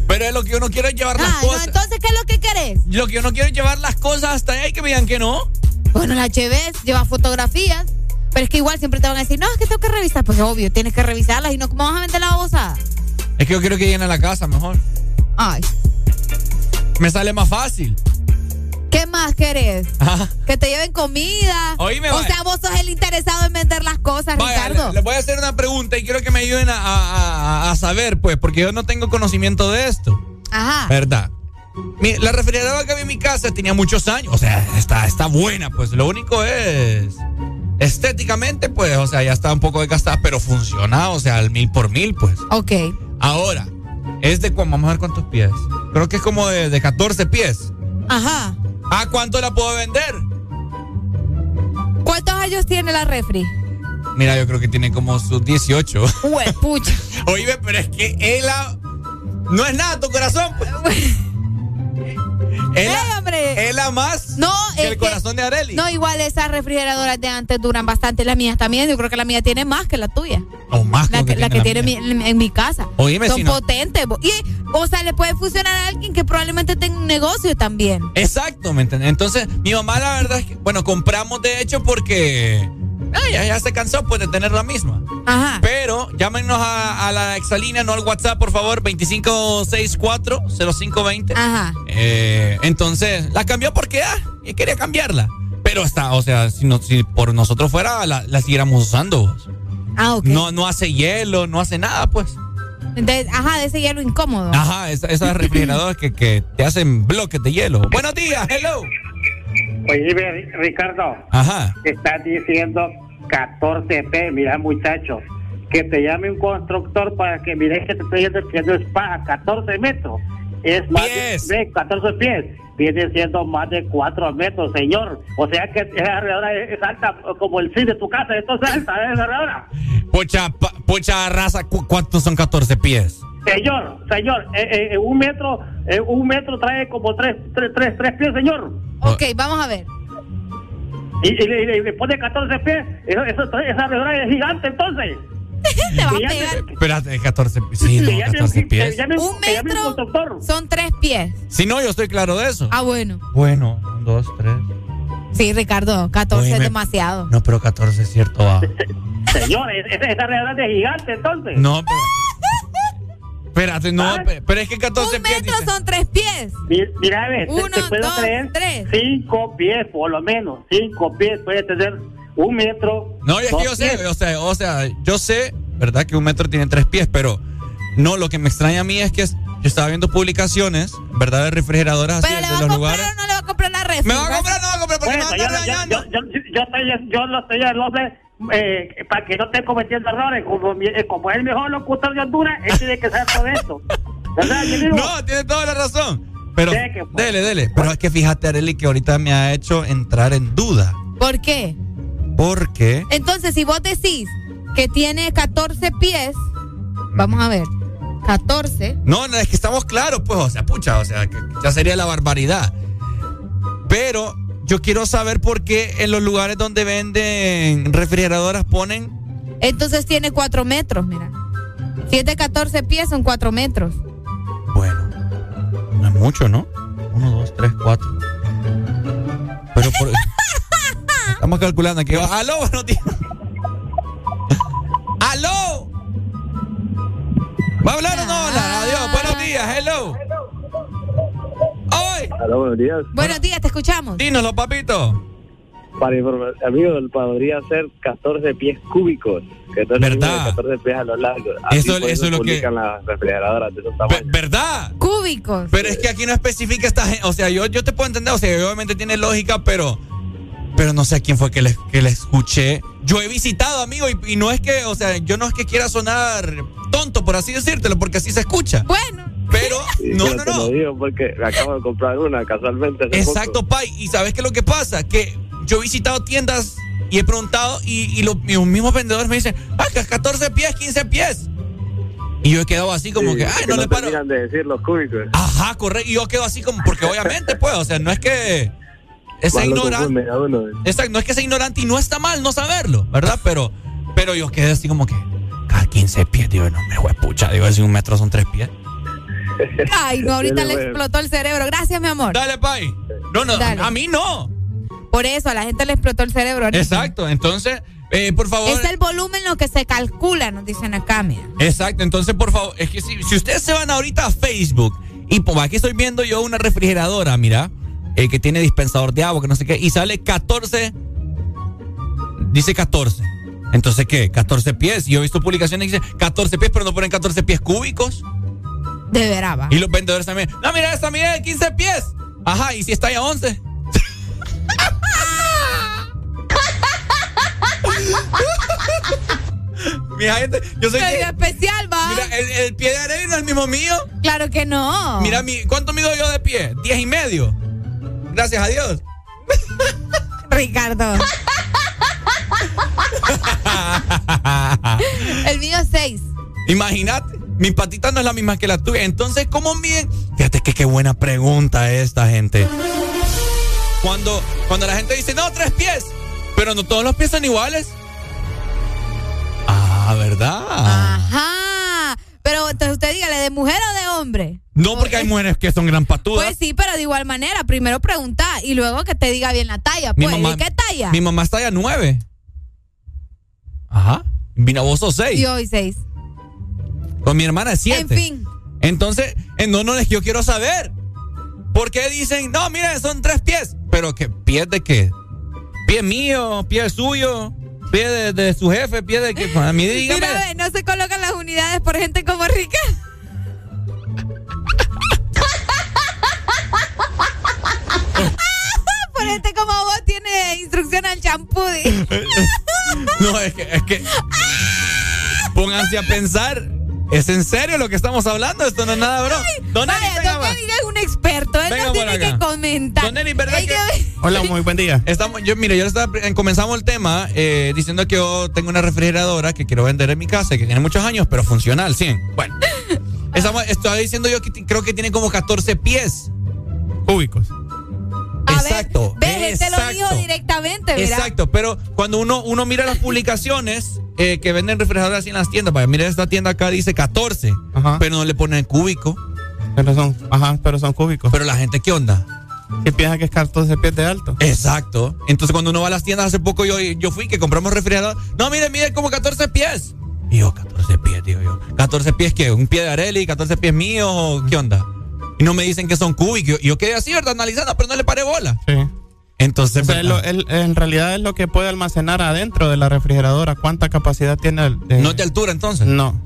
Pero es lo que yo no quiero es llevar las Ah, no, cosas. entonces, ¿qué es lo que querés? Lo que yo no quiero es llevar las cosas hasta allá y que me digan que no. Bueno, la HBs lleva fotografías. Pero es que igual siempre te van a decir, no, es que tengo que revisar. Pues obvio, tienes que revisarlas y no, ¿cómo vas a vender la babosada? Es que yo quiero que lleguen a la casa mejor. Ay, Me sale más fácil. ¿qué más querés? Ajá. Que te lleven comida. Oíme, o vaya. sea, vos sos el interesado en vender las cosas, Vaya, Ricardo. le- les voy a hacer una pregunta y quiero que me ayuden a, a- a- a saber, pues, porque yo no tengo conocimiento de esto. Ajá. ¿Verdad? Mi- la refrigeradora que había en mi casa tenía muchos años. O sea, está, está buena, pues. Lo único es. Estéticamente, pues, o sea, ya está un poco desgastada, pero funciona, o sea, al mil por mil, pues. Ok. Ahora, es de. Vamos a ver cuántos pies. Creo que es como de, de 14 pies. Ajá. ¿A cuánto la puedo vender? ¿Cuántos años tiene la refri? Mira, yo creo que tiene como sus 18. Ué, pucha. Oye, pero es que él la- no es nada tu corazón. Pues. Es la, ¡Ey, hombre! es la más No, que es el que- corazón de Areli. No, igual esas refrigeradoras de antes duran bastante. Las mías también. Yo creo que la mía tiene más que la tuya. o más La que, la que tiene mi- en, mi casa. Oíme, Son si no- potentes. Y, o sea, le puede funcionar a alguien que probablemente tenga un negocio también. Exacto, ¿me entiendes? Entonces, mi mamá, la verdad es que, bueno, compramos de hecho porque ah, ya, ya se cansó pues de tener la misma. Ajá. Pero llámenos a, a la exalínea, no al WhatsApp, por favor, 2564-0520. Ajá. Eh, entonces, la cambió porque ah, y quería cambiarla. Pero está, o sea, si, no, si por nosotros fuera, la, la siguiéramos usando. Ah, ok. No, no hace hielo, no hace nada, pues. De- ajá, de ese hielo incómodo. Ajá, esa- esas refrigeradoras que, que te hacen bloques de hielo. Buenos días, hello. Oye, Ricardo, Ajá. estás diciendo 14P, mira muchacho, que te llame un constructor para que mire que te estoy diciendo que no es paja, 14 metros, es más Pies. de ve, 14 pies, viene siendo más de 4 metros, señor, o sea que esa alrededor es, alta como el cine de tu casa, esto es alta, es alrededor. Pocha, pocha raza, ¿cu- ¿cuántos son 14 pies? Señor, señor, eh, eh, un metro, eh, un metro trae como tres, tres, tres, tres pies, señor. Ok, vamos a ver. Y, y, y- y le pone 14 pies, eso, eso, esa alrededor es gigante entonces. Te va a pegar. Espérate, 14 pies. Sí, no, que llame- 14 que pies. Un metro son tres pies. Si no, yo estoy claro de eso. Ah, bueno. Bueno, un, dos, tres. Sí, Ricardo, 14 Oíme. es demasiado. No, pero 14 es cierto. va. Señor, es- es- esa alrededor es gigante entonces. No, pero. Espérate, no, ¿Ah? pe- pero es que 14 Un pies. metro dice- son tres pies. Mi- Mira, a ver, te- Uno, te, puedo dos, creer tres. cinco pies por lo menos, cinco pies puede tener un metro. No, y es que yo sé, pies. o sea, o sea, yo sé, ¿verdad? Que un metro tiene tres pies, pero no, lo que me extraña a mí es que es- yo estaba viendo publicaciones, ¿verdad? De refrigeradoras así Pero le de va a los comprar lugares. o no le va a comprar la refri. ¿Me va a comprar o no va a comprar? Porque Bueno, me yo, va a yo, estar yo, regañando. yo, yo, estoy, yo lo estoy al hombre eh, para que no esté cometiendo errores. Como, eh, como es el mejor locutor de Honduras, él tiene que saber todo esto. No, tiene toda la razón. Pero, que, pues. dele, dele. Pero es que fíjate, Areli, que ahorita me ha hecho entrar en duda. ¿Por qué? Porque Entonces, si vos decís que tiene 14 pies, vamos a ver. 14. No, no, es que estamos claros, pues, o sea, pucha, o sea, que ya sería la barbaridad. Pero yo quiero saber por qué en los lugares donde venden refrigeradoras ponen. Entonces tiene 4 metros, mira. Si es de 14 pies, son 4 metros. No es mucho, ¿no? Uno, dos, tres, cuatro. Pero por. Estamos calculando aquí. ¡Aló, buenos días! ¡Aló! ¿Va a hablar o no va a hablar? Adiós, buenos días, hello. Buenos días. Buenos días, te escuchamos. Dínoslo, papito. Para informar, amigo, podría ser 14 pies cúbicos. Que entonces ¿Verdad? 14 pies a lo largo. Así Eso- es lo que- publican las refrigeradoras de esos tamaños. ¿Verdad? Cúbicos. Pero es que aquí no especifica esta gente. O sea, yo, yo te puedo entender, o sea, obviamente tiene lógica, pero. Pero no sé a quién fue que le, que le escuché. Yo he visitado, amigo, y, y no es que, o sea, yo no es que quiera sonar tonto, por así decírtelo, porque así se escucha. Bueno. Pero, Sí, no, no, te no. lo digo porque acabo de comprar una casualmente. hace Exacto, poco. Pai. Y sabes qué es lo que pasa? Que yo he visitado tiendas y he preguntado y, y los, mismos vendedores me dicen, ah, que es 14 pies, 15 pies. Y yo he quedado así como Sí, que, ay, porque no, le paro. de decir los cúbicos. Ajá, correcto. Y yo quedo así como, porque obviamente, pues, o sea, no es que esa ignorante. Exacto, no es que sea ignorante y no está mal no saberlo, ¿verdad? Pero, pero yo quedé así como que, cada 15 pies, digo, no me pucha, digo, si un metro son 3 pies. Ay, no, ahorita Dale, le explotó el cerebro. Gracias, mi amor. Dale, Pai. No, no, Dale. a mí no. Por eso, a la gente le explotó el cerebro. ahorita. Exacto, entonces, eh, por favor. Es el volumen lo que se calcula, nos dicen acá, mira. Exacto, entonces por favor, es que si, si ustedes se van ahorita a Facebook y pues aquí estoy viendo yo una refrigeradora, mira, eh, que tiene dispensador de agua, que no sé qué, y sale 14, dice 14. Entonces, ¿qué? 14 pies. Yo he visto publicaciones que dicen 14 pies, pero no ponen 14 pies cúbicos. De veraba. Y los vendedores también, no, mira, esta mide 15 pies. Ajá, y si está ya 11. Mira, gente, yo soy... Medio especial, va. Mira, el, el pie de Arely no es el mismo mío. Claro que no. Mira, mi, ¿cuánto mido yo de pie? Diez y medio. Gracias a Dios. Ricardo. el mío es 6. Imagínate, mi patita no es la misma que la tuya. Entonces, ¿cómo miden? Fíjate que qué buena pregunta esta gente. Cuando, cuando la gente dice, no, tres pies, pero no todos los pies son iguales. Ah, ¿verdad? Ajá. Pero entonces usted dígale, ¿de mujer o de hombre? No, porque hay mujeres que son gran patudas. Pues sí, pero de igual manera, primero pregunta y luego que te diga bien la talla. Mi Pues, mamá- ¿de qué talla? Mi mamá está ya nueve. Ajá. Vino vos sos seis. Y hoy 6. Con mi hermana es. En fin. Entonces, en no, no es que yo quiero saber. ¿Por qué dicen, no, miren, son tres pies? Pero que pies de qué? Pie mío, pie suyo, pie de, de su jefe, pie de que a mí dígame. Mira, ve, no se colocan las unidades por gente como Rica. por gente como vos tiene instrucción al champú. No, es que, es que pónganse a pensar. ¿Es en serio lo que estamos hablando? Esto no es nada, bro. Don Eli, Vaya, don. Eli es un experto. Él Venga no tiene acá. que comentar. Don Eli, ¿verdad que- Hola, muy buen día. Estamos, yo, mire, yo estaba, comenzamos el tema eh, diciendo que yo tengo una refrigeradora que quiero vender en mi casa, que tiene muchos años, pero funciona al 100. Bueno, estamos, estaba diciendo yo que creo que tiene como 14 pies cúbicos. Exacto. Ve, él te lo exacto. dijo directamente, ¿verdad? Exacto, pero cuando uno, uno mira las publicaciones eh, que venden refrigeradores así en las tiendas, vaya, mira esta tienda acá dice 14, pero no le ponen cúbico. Pero son, ajá, pero son cúbicos. Pero la gente, ¿qué onda? ¿Qué piensa que es 14 pies de alto? Exacto. Entonces cuando uno va a las tiendas, hace poco yo, yo fui que compramos refrigerador. No, mire, mire, como 14 pies. Y yo, 14 pies, digo yo. 14 pies, ¿qué? ¿Un pie de Areli? ¿14 pies míos? ¿Qué onda? Y no me dicen que son cúbicos. Yo quedé así, ¿verdad? Analizando, pero no le paré bola. Sí. Entonces, O sea, es lo- el- en realidad es lo que puede almacenar adentro de la refrigeradora. ¿Cuánta capacidad tiene? el- de- ¿No es de altura entonces? No.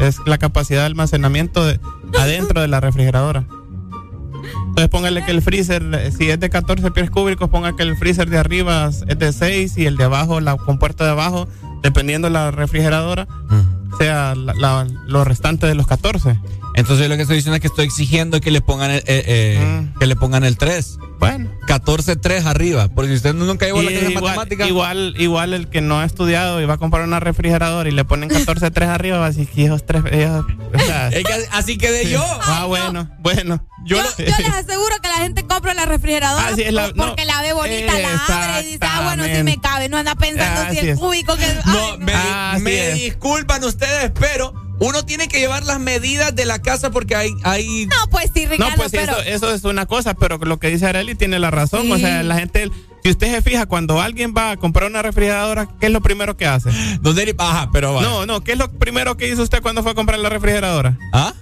Es la capacidad de almacenamiento de- adentro de la refrigeradora. Entonces póngale que el freezer, eh, si es de 14 pies cúbicos, ponga que el freezer de arriba es de 6 y el de abajo, la compuerta de abajo, dependiendo de la refrigeradora, sea la- la- lo restante de los 14. Entonces lo que estoy diciendo es que estoy exigiendo que le pongan el, eh, eh, Mm. que le pongan el 3. Bueno. 14.3 arriba. Porque si usted nunca llevó la clase de igual, matemáticas. igual, igual el que no ha estudiado y va a comprar una refrigeradora y le ponen 14.3 arriba, va a decir que esos tres. ellos- o sea, Es que así quedé yo. Ah, bueno, bueno. Yo, Yo, lo- yo les aseguro que la gente compra la refrigeradora Así es la- por- porque no, la ve bonita, la abre y dice, ah, bueno, sí me cabe. No anda pensando si Así el es. cúbico que. No, me, Así disculpan ustedes, pero uno tiene que llevar las medidas de la casa porque hay. hay No, pues sí, Ricardo, No, pues sí, pero. eso, eso es una cosa, pero lo que dice Areli tiene la razón. O sea, la gente, si usted se fija, cuando alguien va a comprar una refrigeradora, ¿qué es lo primero que hace? ¿Dónde Ajá, pero va. No, no, ¿qué es lo primero que hizo usted cuando fue a comprar la refrigeradora? ¿Ah?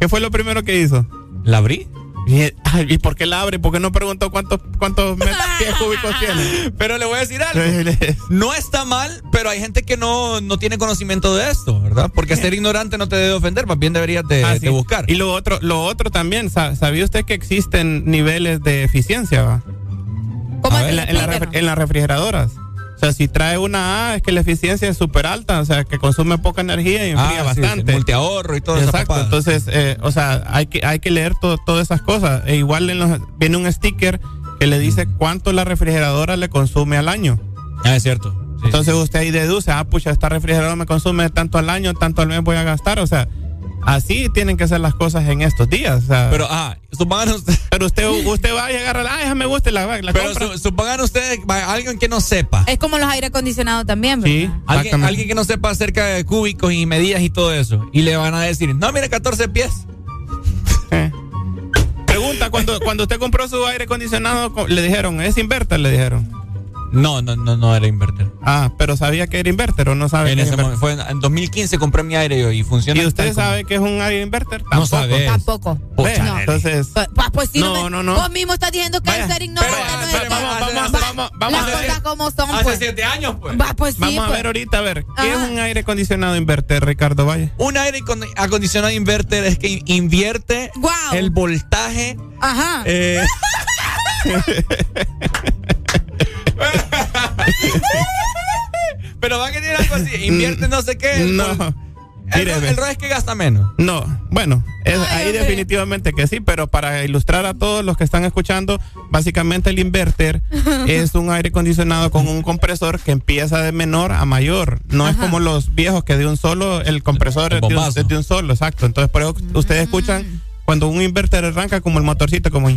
¿Qué fue lo primero que hizo? ¿La abrí? ¿Y, ay, ¿y por qué la abre? ¿Por qué no preguntó cuántos, cuántos met- pies cúbicos tiene? Pero le voy a decir algo. No está mal, pero hay gente que no, no tiene conocimiento de esto, ¿verdad? Porque ser ignorante no te debe ofender, más bien deberías de, Ah, de sí. buscar. Y lo otro, lo otro también, sa- ¿sabía usted que existen niveles de eficiencia? ¿Cómo ver, en, la- en la Explíquenos. refri- en las refrigeradoras. O sea, si trae una A es que la eficiencia es súper alta, o sea, que consume poca energía y enfría Ah, bastante. sí, multiahorro y todo eso. Exacto, entonces, eh, o sea, hay que, hay que leer todo- todas esas cosas. E igual en los- viene un sticker que le dice cuánto la refrigeradora le consume al año. Ah, es cierto. Entonces usted ahí deduce, ah, pucha, esta refrigeradora me consume tanto al año, tanto al mes voy a gastar. O sea, así tienen que ser las cosas en estos días. o sea. Pero, ah, supongan ustedes. Pero usted, usted va y agarra, ah, esa me gusta y la, la Pero compra. su- supongan ustedes, alguien que no sepa. Es como los aire acondicionados también, ¿verdad? Sí, Alguien, que no sepa acerca de cúbicos y medidas y todo eso. Y le van a decir, no, mire, 14 pies. Eh. Pregunta, cuando, cuando usted compró su aire acondicionado, co- le dijeron, ¿es inverter? Le dijeron. No, no, no, no era inverter. Ah, pero sabía que era inverter o no sabe En ese inverter? momento, fue en, en 2015 compré mi aire yo y funciona. ¿Y usted tal como- sabe que es un aire inverter? No Tampoco. sabe. Tampoco. No. Entonces, Pues, pues sí, No, me- no, no. Vos mismo estás diciendo que Vaya, al ser ignorante pero, no vamos, vamos, Va, vamos, vamos Las a ver. cosas como son, Hace pues. 7 años, pues. Va, pues sí, Vamos a pues. ver ahorita, a ver, ¿qué Ajá. es un aire acondicionado inverter, Ricardo Valle? Un aire con- acondicionado inverter es que invierte el voltaje. Ajá. eh, Pero va a querer algo así. Invierte no sé qué. No. El, el rollo es que gasta menos. No, bueno, es- Ay, ahí hombre. definitivamente que sí, pero para ilustrar a todos los que están escuchando, básicamente el inverter es un aire acondicionado con un compresor que empieza de menor a mayor. No es como los viejos que de un solo, el compresor El es, de un, bombazo. es de un solo, exacto. Entonces, por eso ustedes escuchan cuando un inverter arranca como el motorcito, como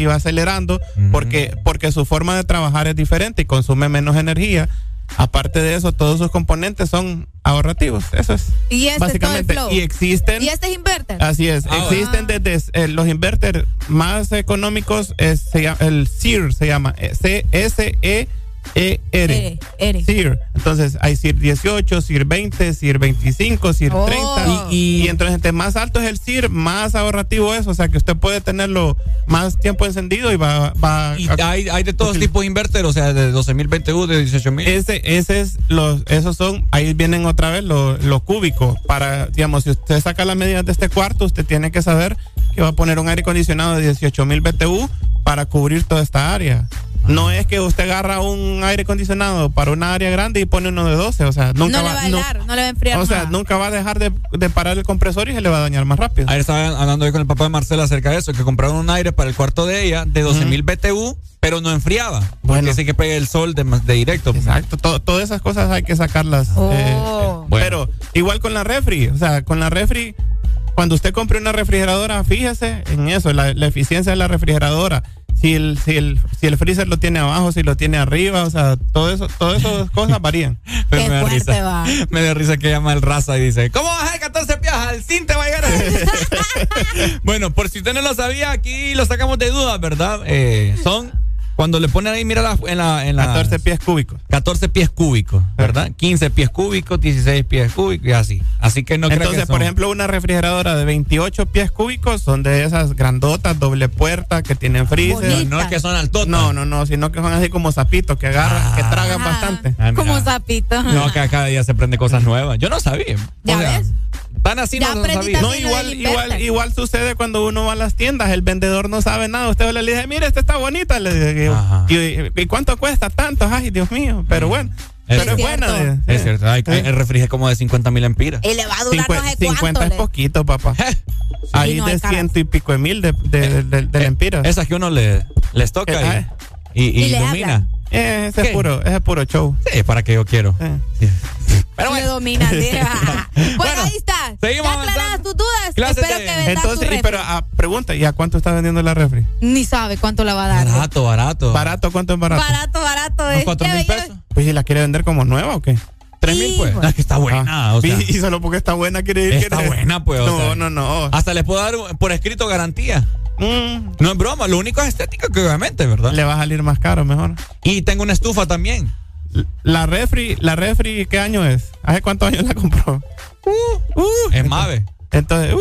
y va acelerando, porque, porque su forma de trabajar es diferente y consume menos energía. Aparte de eso, todos sus componentes son ahorrativos. Eso es. Y ese es todo el básicamente. flow. y existen. Y este es inverter. Así es. Ah, existen desde eh, los inverters más económicos, es, se llama- el SEER se llama. eh, C-S-E-E-R. R, R. SEER. Entonces hay SEER 18, SEER 20, SEER 25, SEER Oh. 30. Y, y entonces entre más alto es el SEER, más ahorrativo es. O sea que usted puede tenerlo más tiempo encendido y va, va Y a- hay, hay de todos tipos de inverter, o sea, de 12.000 BTU, de 18.000. ese, ese es los, esos son, ahí vienen otra vez los lo cúbicos. Para, digamos, si usted saca las medidas de este cuarto, usted tiene que saber que va a poner un aire acondicionado de 18 mil BTU para cubrir toda esta área. No es que usted agarra un aire acondicionado para una área grande y pone uno de 12, o sea, nunca no le va a no- helar, no le va a enfriar o sea, nada. nunca va a dejar de, de parar el compresor y se le va a dañar más rápido. Ayer estaba hablando yo con el papá de Marcela acerca de eso, que compraron un aire para el cuarto de ella de 12.000 BTU, pero no enfriaba. Porque sí que pega el sol de, de directo. Exacto, to- todas esas cosas hay que sacarlas. Oh. eh, eh, Bueno. Pero igual con la refri, o sea, con la refri, cuando usted compre una refrigeradora, fíjese en eso, la, la eficiencia de la refrigeradora. Si el, si, el, si el freezer lo tiene abajo, si lo tiene arriba, o sea, todo eso, todas esas cosas varían. Pero Qué me da fuerte risa. va. Me da risa que llama el raza y dice, ¿cómo vas a dejar 14 pies? Al cin te va a llegar. bueno, por si usted no lo sabía, aquí lo sacamos de dudas, ¿verdad? Eh, son, cuando le ponen ahí, mira la, en la... En la 14 pies cúbicos. 14 pies cúbicos, ¿verdad? 15 pies cúbicos, 16 pies cúbicos y así. Así que no creo Entonces, que son- por ejemplo, una refrigeradora de 28 pies cúbicos son de esas grandotas, doble puerta, que tienen freezer. Bonita. No es que son altotas. No, no, no, sino que son así como zapitos, que agarran, que tragan bastante. Ah. Como sapito. No, que cada día se aprende cosas nuevas. Yo no sabía. ¿Ya O sea, ves? Tan así Ya no sabía. No, igual, igual, igual sucede cuando uno va a las tiendas, el vendedor no sabe nada, usted le dice, mire, esta está bonita, le Ajá. y, y cuánto cuesta? Tanto, ay, Dios mío, pero bueno, Es Pero es buena. cierto. de- Es cierto, hay, hay- el refri es como de 50 mil empiras. Y le va a durar Cincue- no sé 50 cuánto. es poquito, papá. Ahí no, de ciento y pico de mil de, de, de, de lempiras. Esas que uno le, les toca Eh, y, y, y Y le domina. habla. Eh, ese ¿Qué? es puro, ese es puro show. Sí, para que yo quiero. Eh. Pero bueno, domina. sí. bueno, ahí está. seguimos ¿Ya aclaradas tus dudas? Clase Espero de- que vendas tu Entonces, y, pero ah, pregunta, ¿y a cuánto está vendiendo la refri? Ni sabe cuánto la va a dar. barato, barato. ¿Barato? ¿Cuánto es barato? Barato, barato. ¿Unos Es cuatro que mil yo- pesos? Pues si la quiere vender como nueva o qué? ¿Tres mil, pues? No, es que está buena, Ah, o sea. y, y solo porque está buena quiere decir Está que buena, pues, o No, sea. no, no. Hasta les puedo dar por escrito garantía. Mm, No es broma, lo único es estética que obviamente, ¿verdad? le va a salir más caro, mejor. Y tengo una estufa también. La refri, la refri, ¿qué año es? ¿Hace cuántos años la compró? Uh, Es Mave. Entonces, uh,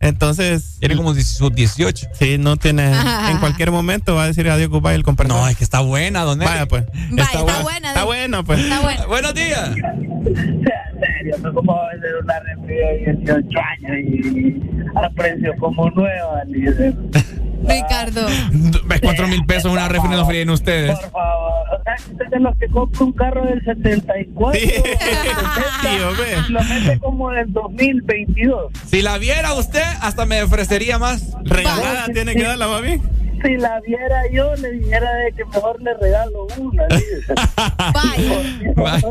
entonces, Tiene como sus 18. sí, no tiene, en cualquier momento va a decir adiós, goodbye el comprador. No, es que está buena, don. Vaya pues. Vaya, está buena, Está di. bueno, pues. Está bueno. Buenos días. Serio, no como va a vender una refri de 18 años y a precio como nueva, dice. Ricardo. ¿Ves cuatro mil pesos una refri no fríen ustedes? Por favor. O sea, que usted es de los que compra un carro del 74 Sí. Sí, hombre. y lo mete como del 2022. Si la viera usted, hasta me ofrecería más. Regalada tiene que darla, mami. Si la viera yo, le dijera de que mejor le regalo una. Vaya.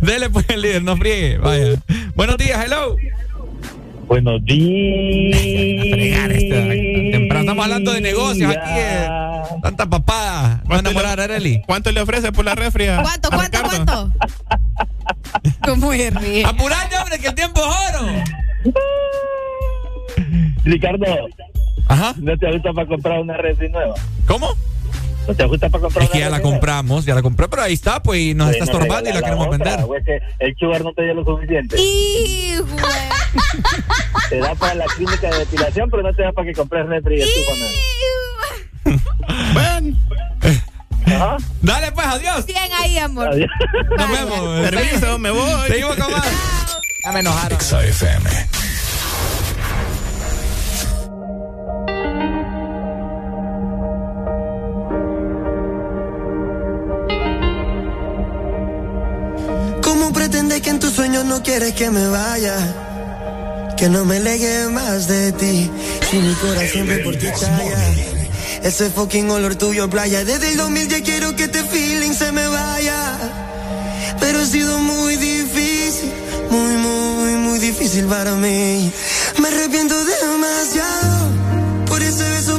Dele pues el líder, no friegue. Vaya. Buenos días, hello. Buenos días. este, Temprano estamos hablando de negocios aquí. eh. Tanta papada. ¿Va a enamorar a Areli? ¿Cuánto le ofrece por la refri? a- ¿Cuánto, cuánto, Ricardo? cuánto? ¿Cómo es ríe? Apurate, hombre, que el tiempo es oro. Ricardo, Ajá. ¿no te ajusta para comprar una refri nueva? ¿Cómo? ¿No te ajusta para comprar Es que una ya la nueva? compramos, ya la compré, pero ahí está, pues, y nos Pues, está no estorbando y la queremos otra, vender. que el sugar no te dio lo suficiente. Hijo. Te da para la clínica de depilación, pero no te da para que compres refri y estufa nueva. Bueno, Ajá. Dale, pues, adiós. Bien ahí, amor. Adiós. Nos vemos. permiso, me voy. Seguimos con más. Ya me enojaron. XFM. Sueños no quieres que me vaya? Que no me legue más de ti. Si mi corazón siempre por ti calla. Ese fucking olor tuyo playa. Desde el 2000 ya quiero que este feeling se me vaya. Pero ha sido muy difícil. Muy, muy, muy difícil para mí. Me arrepiento demasiado. Por ese beso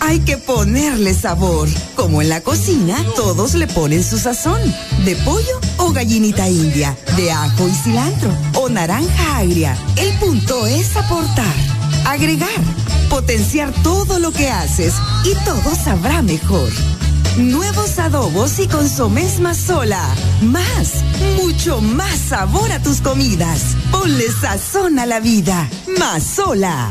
Hay que ponerle sabor. Como en la cocina, todos le ponen su sazón. De pollo o gallinita india, de ajo y cilantro o naranja agria. El punto es aportar, agregar, potenciar todo lo que haces y todo sabrá mejor. Nuevos adobos y consomés más sola. Más, mucho más sabor a tus comidas. Ponle sazón a la vida. Más sola.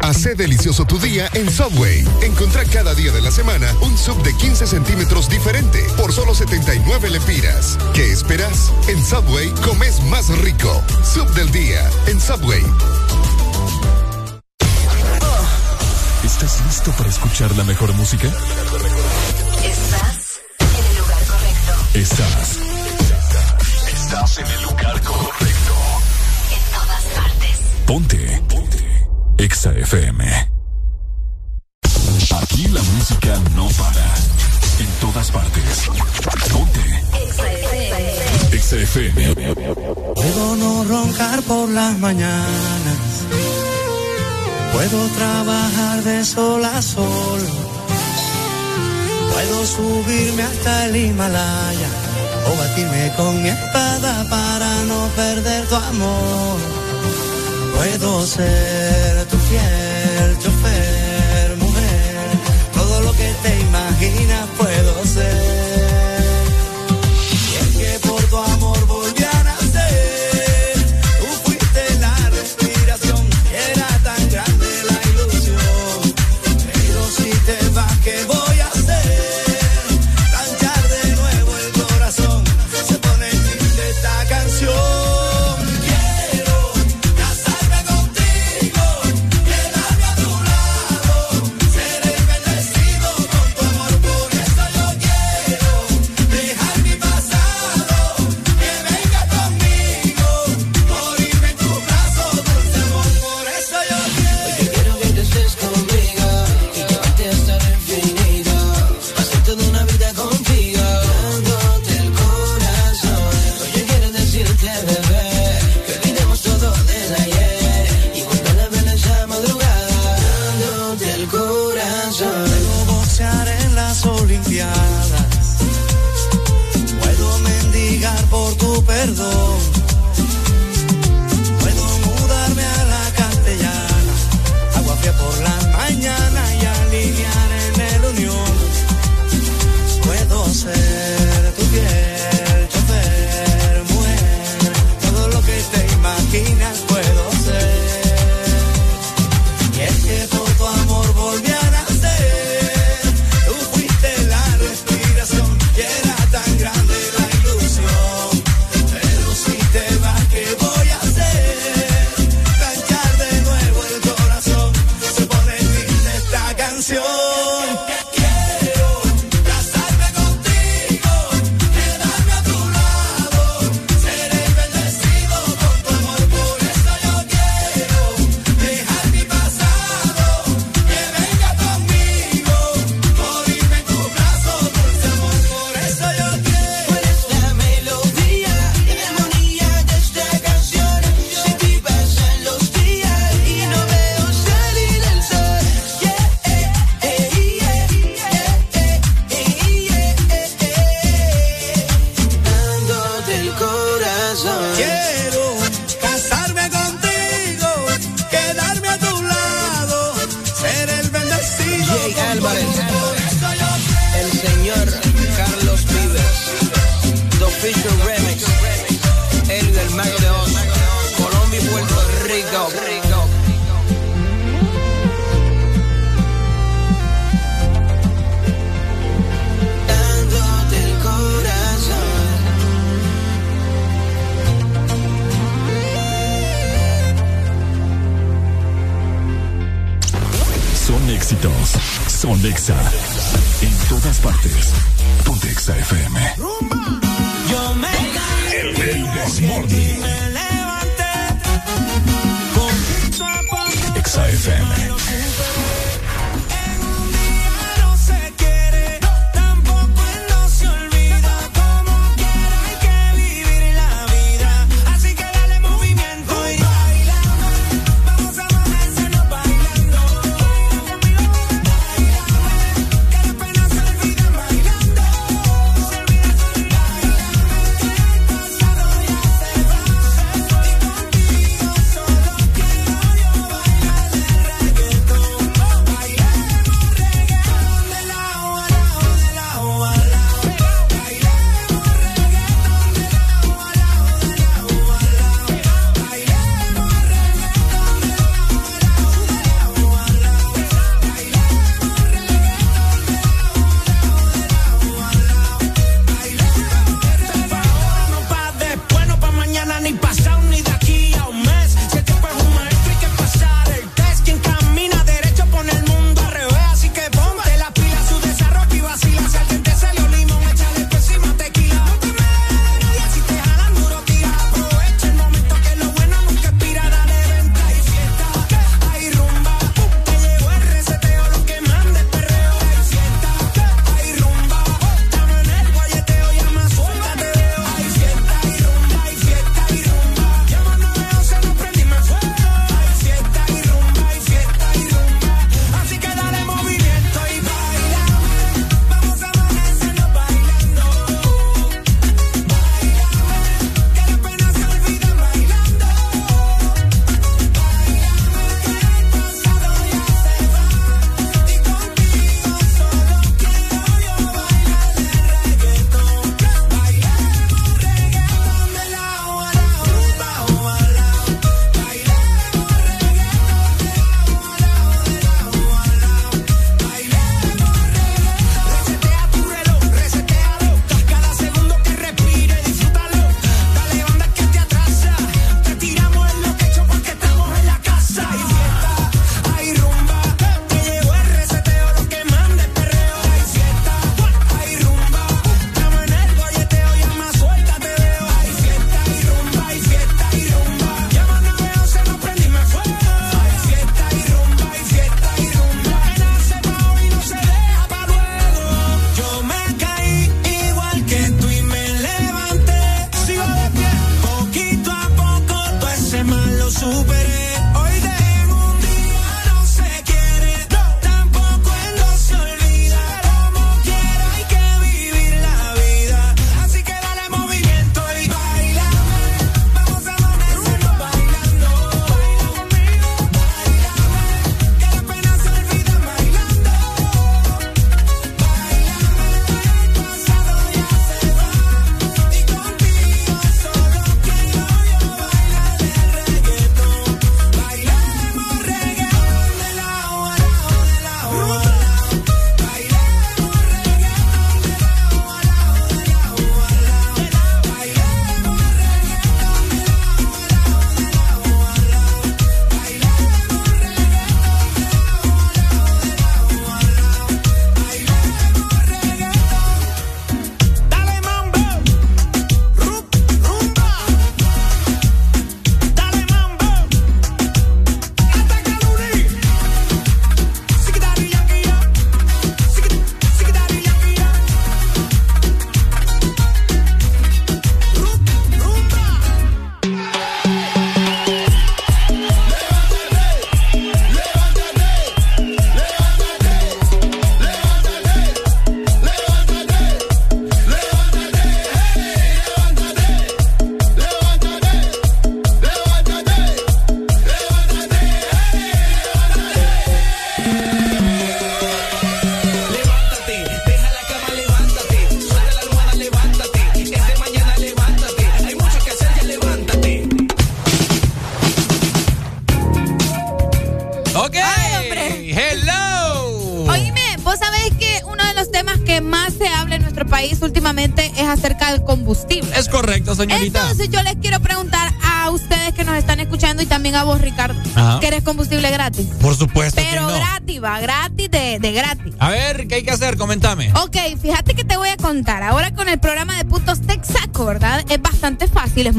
Hace delicioso tu día en Subway. Encontrá cada día de la semana un sub de 15 centímetros diferente por solo 79 lempiras. ¿Qué esperas? En Subway comes más rico. Sub del día en Subway. ¿Estás listo para escuchar la mejor música? Estás en el lugar correcto. Estás. Estás en el lugar correcto. En todas partes. Ponte. Ponte. Exa FM. Aquí la música no para. En todas partes. Ponte. Exa FM. Puedo no roncar por las mañanas. Puedo trabajar de sol a sol. Puedo subirme hasta el Himalaya o batirme con mi espada para no perder tu amor. Puedo ser fiel chofer, mujer. Todo lo que te imaginas puedo ser.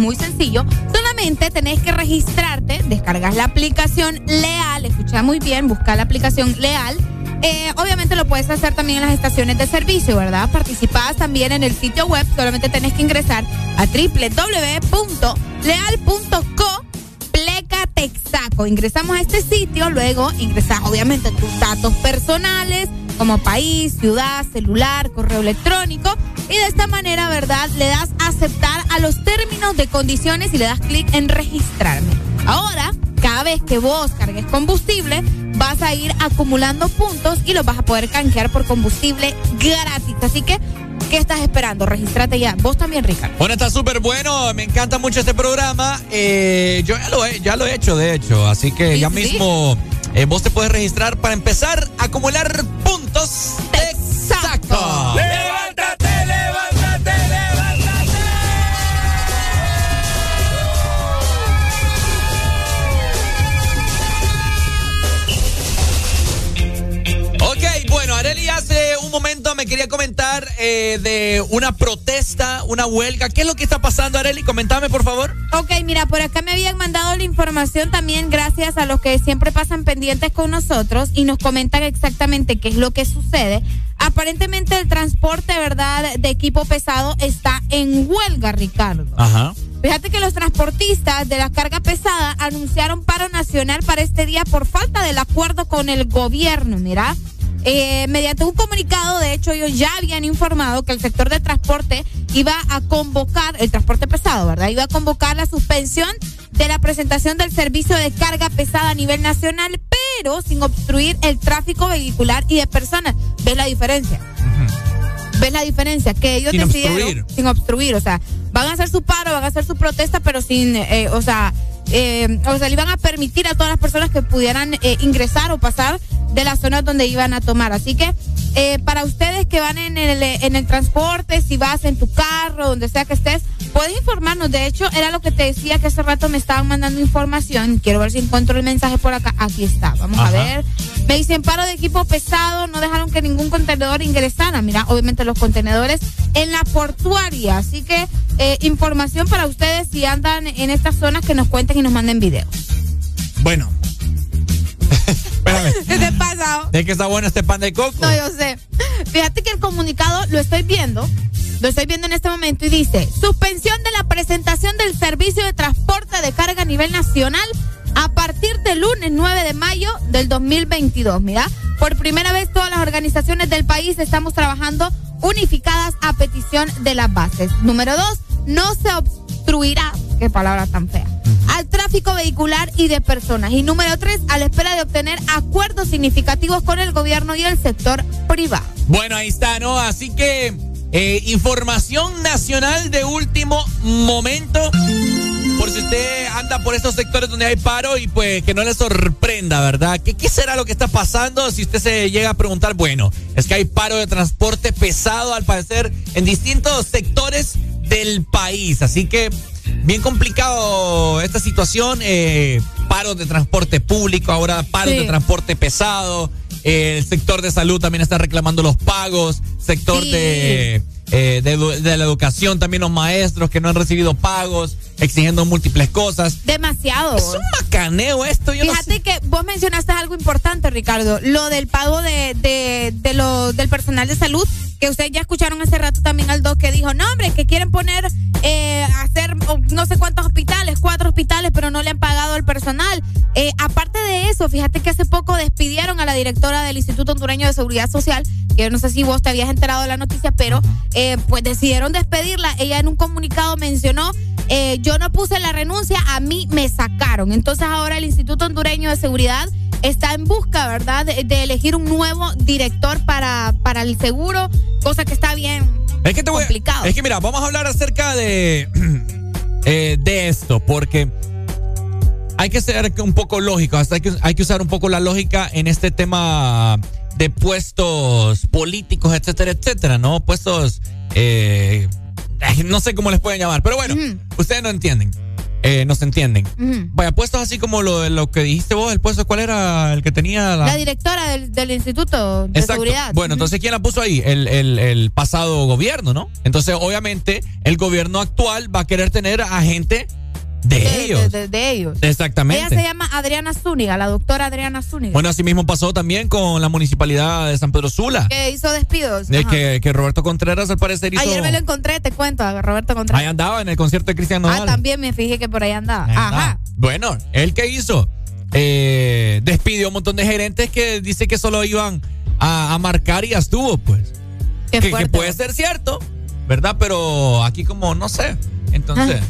Muy sencillo. Solamente tenés que registrarte, descargas la aplicación Leal, escucha muy bien, busca la aplicación Leal. Eh, obviamente lo puedes hacer también en las estaciones de servicio, ¿verdad? Participás también en el sitio web, solamente tenés que ingresar a www.leal.co Pleca Texaco. Ingresamos a este sitio, luego ingresas obviamente tus datos personales como país, ciudad, celular, correo electrónico y de esta manera, ¿verdad? Le das aceptar a los términos de condiciones y le das clic en registrarme. Ahora, cada vez que vos cargues combustible, vas a ir acumulando puntos y los vas a poder canjear por combustible gratis. Así que, ¿qué estás esperando? Regístrate ya. Vos también, Ricardo. Bueno, está súper bueno. Me encanta mucho este programa. Eh, yo ya lo, he, ya lo he hecho, de hecho. Así que Sí, ya sí. mismo eh, vos te puedes registrar para empezar a acumular eh, de una protesta, una huelga. ¿Qué es lo que está pasando, Areli? Comentame, por favor. Ok, mira, por acá me habían mandado la información también gracias a los que siempre pasan pendientes con nosotros y nos comentan exactamente qué es lo que sucede. Aparentemente el transporte, ¿verdad?, de equipo pesado está en huelga, Ricardo. Ajá. Fíjate que los transportistas de la carga pesada anunciaron paro nacional para este día por falta del acuerdo con el gobierno, mira. Eh, mediante un comunicado, de hecho, ellos ya habían informado que el sector de transporte iba a convocar, el transporte pesado, ¿verdad? Iba a convocar la suspensión de la presentación del servicio de carga pesada a nivel nacional, pero sin obstruir el tráfico vehicular y de personas. ¿Ves la diferencia? ¿Ves la diferencia? Que ellos Sin decidieron obstruir. sin obstruir, o sea, van a hacer su paro, van a hacer su protesta, pero sin, eh, o sea, eh, o sea, le iban a permitir a todas las personas que pudieran eh, ingresar o pasar de las zonas donde iban a tomar. Así que eh, para ustedes que van en el, en el transporte, si vas en tu carro, donde sea que estés, puedes informarnos. De hecho, era lo que te decía que hace rato me estaban mandando información. Quiero ver si encuentro el mensaje por acá. Aquí está, vamos a ver. Me dicen paro de equipo pesado, no dejaron que ningún contenedor ingresara. Mira, obviamente los contenedores en la portuaria. Así que eh, información para ustedes si andan en estas zonas que nos cuenten y nos manden videos. ¿De que está bueno este pan de coco? No, yo sé. Fíjate que el comunicado lo estoy viendo, lo estoy viendo en este momento y dice, suspensión de la presentación del servicio de transporte de carga a nivel nacional a partir del lunes 9 de mayo del 2022. Mira, por primera vez todas las organizaciones del país estamos trabajando unificadas a petición de las bases. Número dos, no se obstruirá, qué palabra tan fea, al tráfico vehicular y de personas. Y número tres, a la espera de obtener acuerdos significativos con el gobierno y el sector privado. Bueno, ahí está, ¿no? Así que eh, información nacional de último momento. Por si usted anda por estos sectores donde hay paro y pues que no le sorprenda, ¿verdad? ¿Qué, ¿Qué será lo que está pasando? Si usted se llega a preguntar, bueno, es que hay paro de transporte pesado al parecer en distintos sectores del país. Así que bien complicado esta situación. Eh, paro de transporte público, ahora paro Sí. de transporte pesado. Eh, el sector de salud también está reclamando los pagos. Sector Sí. de, eh, de, la educación, también los maestros que no han recibido pagos, exigiendo múltiples cosas. Demasiado. Es un macaneo esto, yo no Fíjate sé. que vos mencionaste algo importante, Ricardo, lo del pago de, de, de lo, del personal de salud, que ustedes ya escucharon hace rato también al doc que dijo, no hombre, que quieren poner, eh, hacer oh, no sé cuántos hospitales, cuatro hospitales, pero no le han pagado al personal. Eh, aparte de eso, fíjate que hace poco despidieron a la directora del Instituto Hondureño de Seguridad Social, que yo no sé si vos te habías enterado de la noticia, pero eh, pues decidieron despedirla. Ella en un comunicado mencionó, eh, yo no puse la renuncia, a mí me sacaron. Entonces ahora el Instituto Hondureño de Seguridad está en busca, ¿verdad?, de, de elegir un nuevo director para, para el seguro, cosa que está bien Es que te voy a- complicado. Es que mira, vamos a hablar acerca de, eh, de esto, porque hay que ser un poco lógico, hasta hay que, hay que usar un poco la lógica en este tema de puestos políticos, etcétera, etcétera, ¿no? Puestos, eh, no sé cómo les pueden llamar, pero bueno, ustedes no entienden. Eh, no se entienden. Vaya, puestos así como lo, de lo que dijiste vos, el puesto, ¿cuál era el que tenía la, La directora del, del Instituto de Exacto. Seguridad. Bueno, entonces, ¿quién la puso ahí? El, el- el pasado gobierno, ¿no? Entonces, obviamente, el gobierno actual va a querer tener a gente de, de, ellos. de- ellos. Exactamente. Ella se llama Adriana Zúñiga, la doctora Adriana Zúñiga. Bueno, así mismo pasó también con la municipalidad de San Pedro Sula. que hizo despidos. De Ajá. que, que Roberto Contreras al parecer hizo. Ayer me lo encontré, te cuento, a Roberto Contreras. Ahí andaba en el concierto de Cristian ah, también me fijé que por ahí andaba. Ahí Ajá. andaba. Bueno, ¿él qué hizo? Eh, despidió a un montón de gerentes que dice que solo iban a, a marcar y ya estuvo, pues. Qué que, puede ser cierto, ¿verdad? Pero aquí como no sé. Entonces,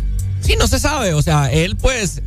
sí, no se sabe. O sea, él pues,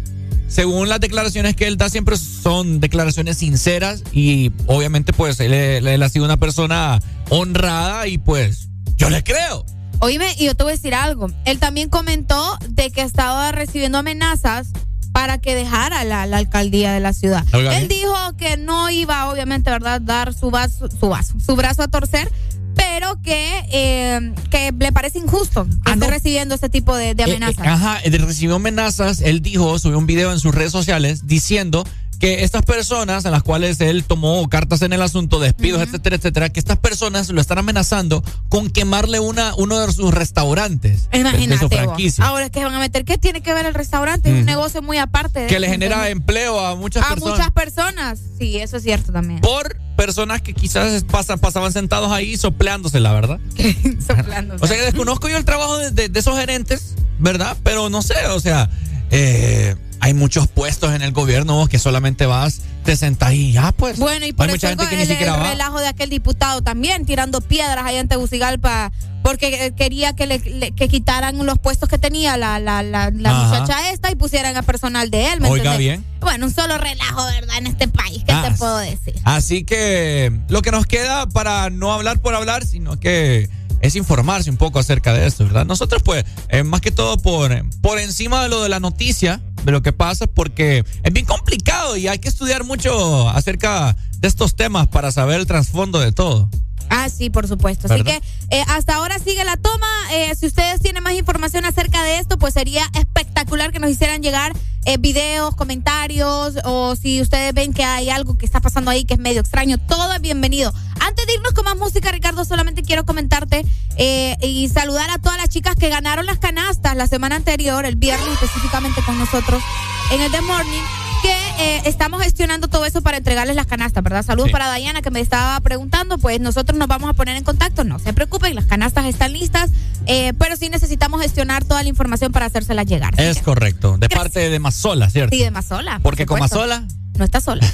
según las declaraciones que él da, siempre son declaraciones sinceras y obviamente pues él, él- él ha sido una persona honrada y pues yo le creo. Oíme, y yo te voy a decir algo. Él también comentó de que estaba recibiendo amenazas para que dejara la, la alcaldía de la ciudad. Oiga Él dijo que no iba, obviamente, ¿verdad?, dar su vaso, su vaso, su brazo a torcer, pero que, eh, que le parece injusto que esté recibiendo ese tipo de, de Ah, Eh, eh, amenazas. ajá, él recibió amenazas. Él dijo, subió un video en sus redes sociales diciendo que estas personas, en las cuales él tomó cartas en el asunto, despidos, etcétera, etcétera, que estas personas lo están amenazando con quemarle una, uno de sus restaurantes de- de, su Imagínate. franquicia. Ahora es que van a meter, ¿qué tiene que ver el restaurante? Es un Ujú. negocio muy aparte. de que le genera empleo a muchas a personas. muchas personas. Sí, eso es cierto también. Por personas que quizás pasan, pasaban sentados ahí soplándose, la verdad. Soplándose. O sea, que desconozco yo el trabajo de, de- de esos gerentes, ¿verdad? Pero no sé, o sea, eh, hay muchos puestos en el gobierno que solamente vas, te sentás y ya, pues. Bueno, y por hay eso mucha gente que ni el, siquiera el va. relajo de aquel diputado también, tirando piedras allá en Tegucigalpa, porque eh, quería que le, le- que quitaran los puestos que tenía la, la, la, muchacha esta y pusieran a personal de él. ¿me Oiga bien. Bueno, un solo relajo, ¿verdad? En este país, ¿qué Ah, te puedo decir? Así que lo que nos queda para no hablar por hablar, sino que es informarse un poco acerca de esto, ¿verdad? Nosotros, pues, eh, más que todo por, por encima de lo de la noticia, de lo que pasa, porque es bien complicado y hay que estudiar mucho acerca de estos temas para saber el trasfondo de todo. Ah, sí, por supuesto. Así que eh, hasta ahora sigue la toma. Eh, si ustedes tienen más información acerca de esto, pues sería espectacular que nos hicieran llegar eh, videos, comentarios, o si ustedes ven que hay algo que está pasando ahí que es medio extraño, todo es bienvenido. Antes de irnos con más música, Ricardo, solamente quiero comentarte eh, y saludar a todas las chicas que ganaron las canastas la semana anterior, el viernes específicamente con nosotros en el The Morning eh, estamos gestionando todo eso para entregarles las canastas, ¿verdad? Saludos Sí. para Diana que me estaba preguntando, pues nosotros nos vamos a poner en contacto, no se preocupen, las canastas están listas, eh, pero sí necesitamos gestionar toda la información para hacérselas llegar. Es correcto. De parte de Mazola, ¿cierto? Sí, de más sola. por Porque con. Mazola. No está sola.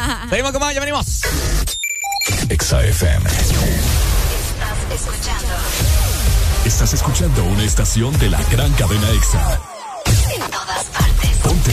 Seguimos con más, ya venimos. Exa FM. Escuchando Estás escuchando una estación de la gran cadena Exa. en todas partes. Ponte.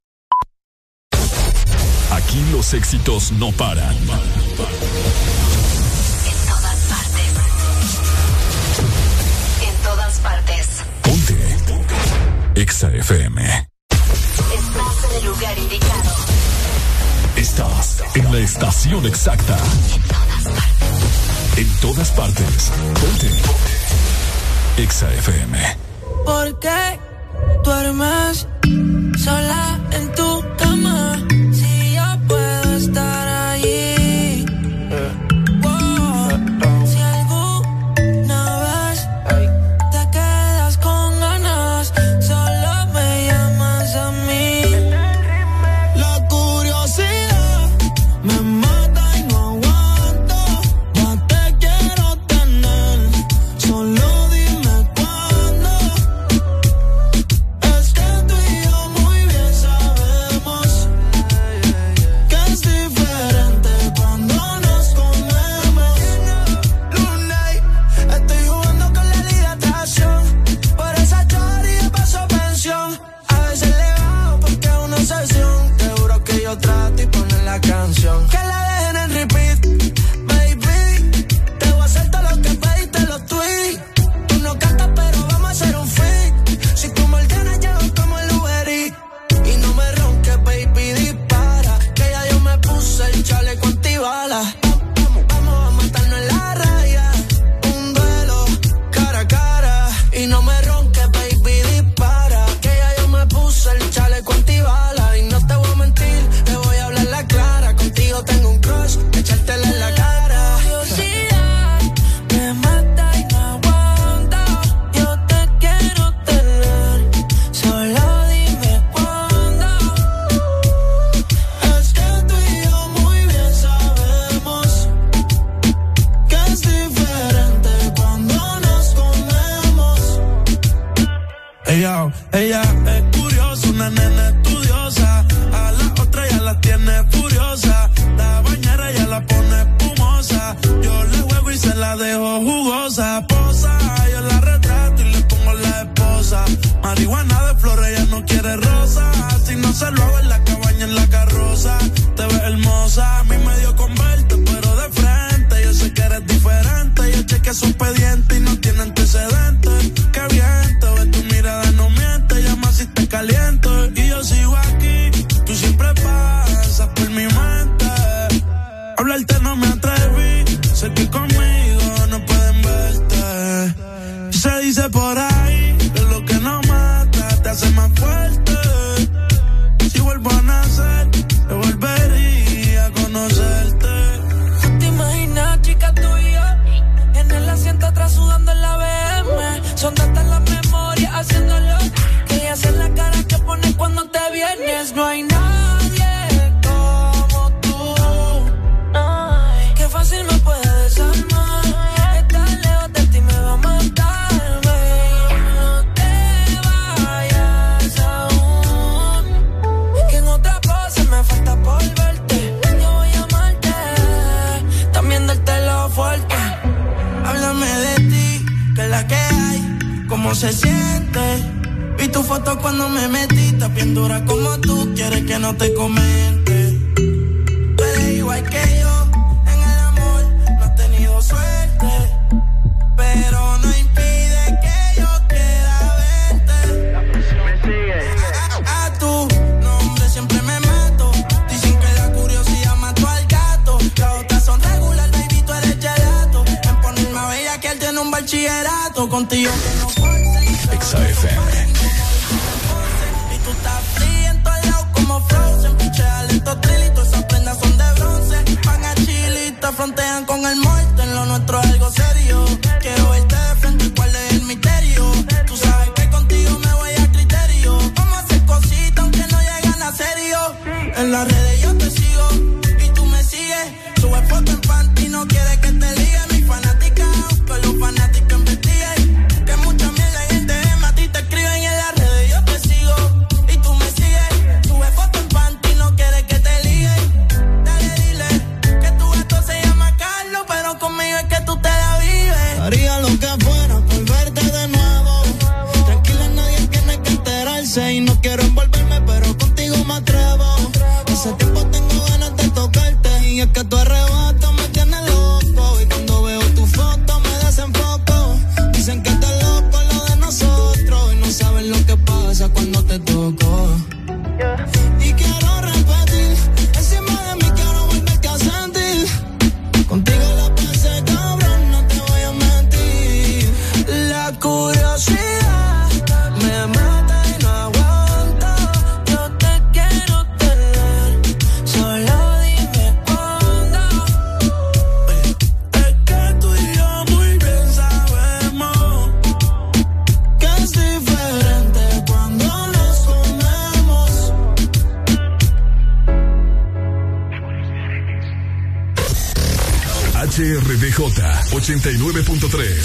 Los éxitos no paran. En todas partes. En todas partes. Ponte. Exa FM. Estás en el lugar indicado. Estás en la estación exacta. En todas partes. En todas partes. Ponte. Exa FM. ¿Por qué duermes sola en tu Ella es curiosa, una nena estudiosa. A la otra ya la tiene furiosa. La bañera ya la pone espumosa. Yo le juego y se la dejo pasar, devolver se siente. Vi tu foto cuando me metí, tan bien como tú, quieres que no te comente. Tú eres igual que yo, en el amor no he tenido suerte, pero no impide que yo quiera verte. Me sigue. A, tu nombre siempre me mato, dicen que la curiosidad mató al gato, las otras son regular, baby, tú eres gelato. En ponerme a bella que él tiene un bachillerato, contigo que no Exa FM. Y tú estás fría en todos lados como Frozen. Piche lento, trilito, esas prendas son de bronce. Van a chilito, frontean con el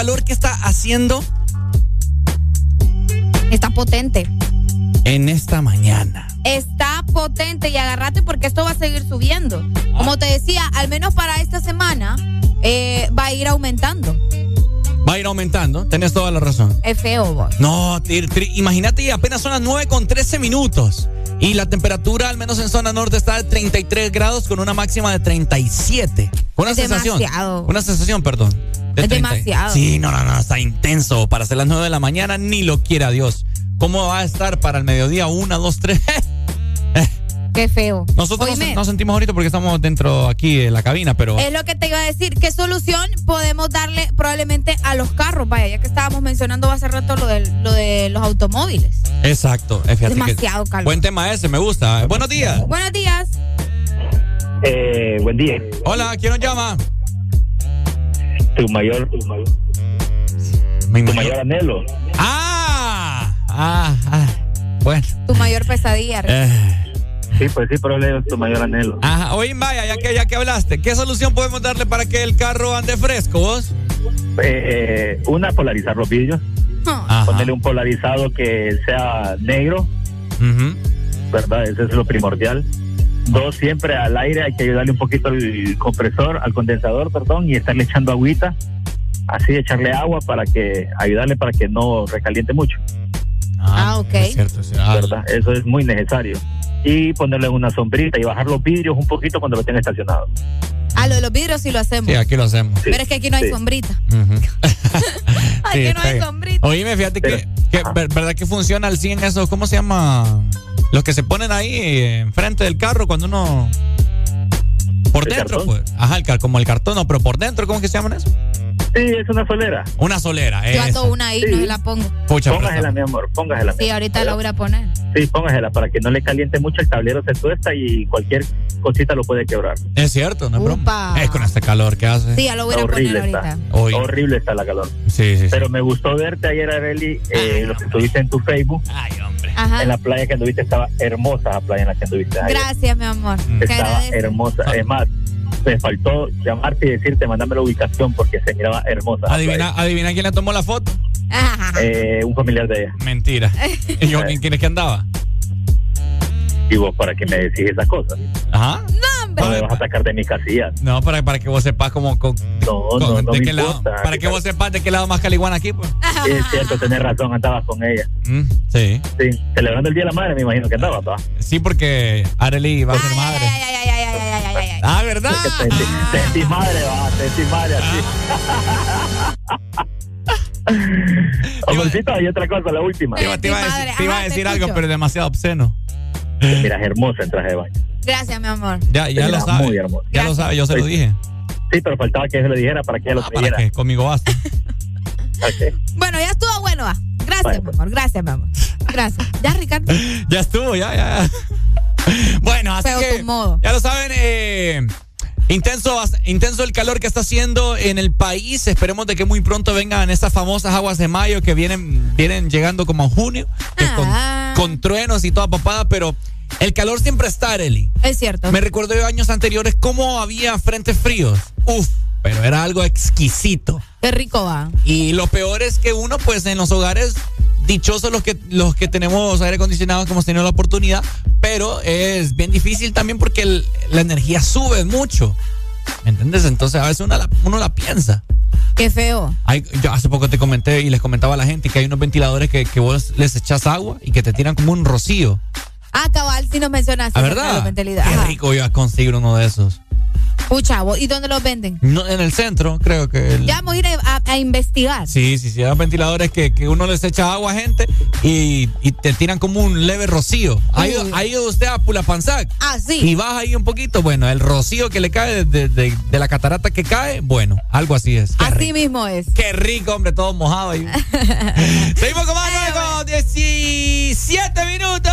Calor que está haciendo Está potente. en esta mañana. Está potente y agarrate porque esto va a seguir subiendo. Como te decía, al menos para esta semana eh, va a ir aumentando. Va a ir aumentando, tenés toda la razón. Es feo vos. No, imagínate, apenas son las 9 con 13 minutos. Y la temperatura, al menos en zona norte, está de 33 grados con una máxima de 37. Una Es sensación. demasiado. Una sensación, perdón. De Es 30. demasiado. Sí, no, no, no, está intenso. Para ser las 9 de la mañana, ni lo quiera Dios. ¿Cómo va a estar para el mediodía? Una, dos, tres. Qué feo. Nosotros nos, sentimos ahorita porque estamos dentro aquí de la cabina, pero. Es lo que te iba a decir. ¿Qué solución podemos darle probablemente a los carros? Vaya, ya que estábamos mencionando hace rato lo de, lo de los automóviles. Exacto. eh, fíjate que- Demasiado calor. Buen tema ese, me gusta. Buenos días. Buenos días. Eh, buen día. Hola, ¿quién nos llama? Tu mayor, tu mayor, tu mayor anhelo. Ah, ah, ah. Bueno. Tu mayor pesadilla. Eh. Sí, pues sí, pero es tu mayor anhelo. Ajá, oye, vaya, ya que, ya que hablaste, ¿qué solución podemos darle para que el carro ande fresco vos? Eh, una, polarizar los vidrios. Ponerle un polarizado que sea negro, ¿verdad? Ese es lo primordial. Dos, siempre al aire hay que ayudarle un poquito al compresor, al condensador, perdón, y estarle echando agüita, así echarle agua para que, ayudarle para que no recaliente mucho. Ah, ok. ¿verdad? Eso es muy necesario. Y ponerle una sombrita y bajar los vidrios un poquito cuando lo tenga estacionado. Ah, lo de los vidrios sí lo hacemos. Sí, aquí lo hacemos. Pero es que aquí no hay sombrita. Aquí no hay sombrita. Oíme, fíjate que, que ver- verdad que funciona al 100 eso, ¿cómo se llama? Los que se ponen ahí eh, enfrente del carro cuando uno por ¿El dentro, pues. Ajá, el como el cartón, no, pero por dentro, ¿cómo es que se llaman eso? Sí, es una solera. Una solera, Yo eso. ando una ahí, no se la pongo. Pucha, Póngasela, mi amor, póngasela. Sí, ahorita la voy a poner. Sí, póngasela para que no le caliente mucho, el tablero se tuesta y cualquier cosita lo puede quebrar. Es cierto, no es broma. Es con este calor que hace. Sí, ya lo voy a poner Horrible ahorita. está. Hoy. Horrible está la calor. Sí, sí, sí. Pero me gustó verte ayer, Areli, eh, lo que estuviste en tu Facebook. Ajá. En la playa que anduviste estaba hermosa la playa en la que anduviste ayer. Gracias, mi amor. Te Estaba hermosa. Es más, me faltó llamarte y decirte, mandame la ubicación porque se miraba hermosa. Adivina, adivina quién le tomó la foto. Eh, un familiar de ella. Mentira. ¿Y yo quién quién es que andaba? Y vos, para que me decís esas cosas. Ajá. No, No me vas a sacar de mi casilla. No, para, para que vos sepas cómo. con- No, con- no, no de me qué lado. importa. Para que vos sepas de qué lado más caliguana aquí, pues. Es cierto, tenés razón, andabas con ella. Mm, sí. Sí, celebrando el Día de la Madre, me imagino que andabas, ¿va? Sí, porque Arely va a ser madre. Ay, ay, ay, ay, ay. Ah, ¿verdad? Te te madre, va, te madre así. Amorcito, hay otra cosa, la última. Te iba, te iba a decir, te iba a Ajá, te decir algo, pero demasiado obsceno. Miras hermosa en traje de baño. Gracias, mi amor. Ya, ya Mira, lo sabe. muy hermoso. Ya lo sabe, yo se lo dije. Sí, pero faltaba que se lo dijera para que ella lo Ah, para creyera. que conmigo basta. Ok. Bueno, ya estuvo bueno, va. Gracias, mi amor. Gracias, mi amor. Gracias. Ya, Ricardo. Ya estuvo, ya, ya. Bueno, así Feo que modo. ya lo saben, eh, intenso, intenso el calor que está haciendo en el país. Esperemos de que muy pronto vengan estas famosas aguas de mayo que vienen, vienen llegando como junio, con, Ah. con truenos y toda papada, pero el calor siempre está, Arely. Es cierto. Me recuerdo de años anteriores cómo había frentes fríos. Uf, pero era algo exquisito. Qué rico va. Y lo peor es que uno, pues en los hogares, dichosos los que, los que tenemos aire acondicionado, que hemos tenido la oportunidad, pero es bien difícil también porque el- la energía sube mucho. ¿Me entiendes? Entonces a veces uno la, uno la piensa. Qué feo. Hay, yo hace poco te comenté y les comentaba a la gente que hay unos ventiladores que, que vos les echas agua y que te tiran como un rocío. Ah, cabal, si nos mencionaste. ¿A acerca de los verdad? Qué rico yo conseguir uno de esos. Pucha, vos, ¿y dónde los venden? No, en el centro, creo que. el- Ya vamos a ir a, a investigar. Sí, sí, sí, hay ventiladores que, que uno les echa agua a gente y, y te tiran como un leve rocío. ¿Ha ido, ha ido usted a Pulapanzac? Ah, sí. Y baja ahí un poquito, bueno, el rocío que le cae de, de- de la catarata que cae, bueno, algo así es. Qué Así rico, mismo es. qué rico, hombre, todo mojado ahí. Seguimos con más luego, 17 minutos.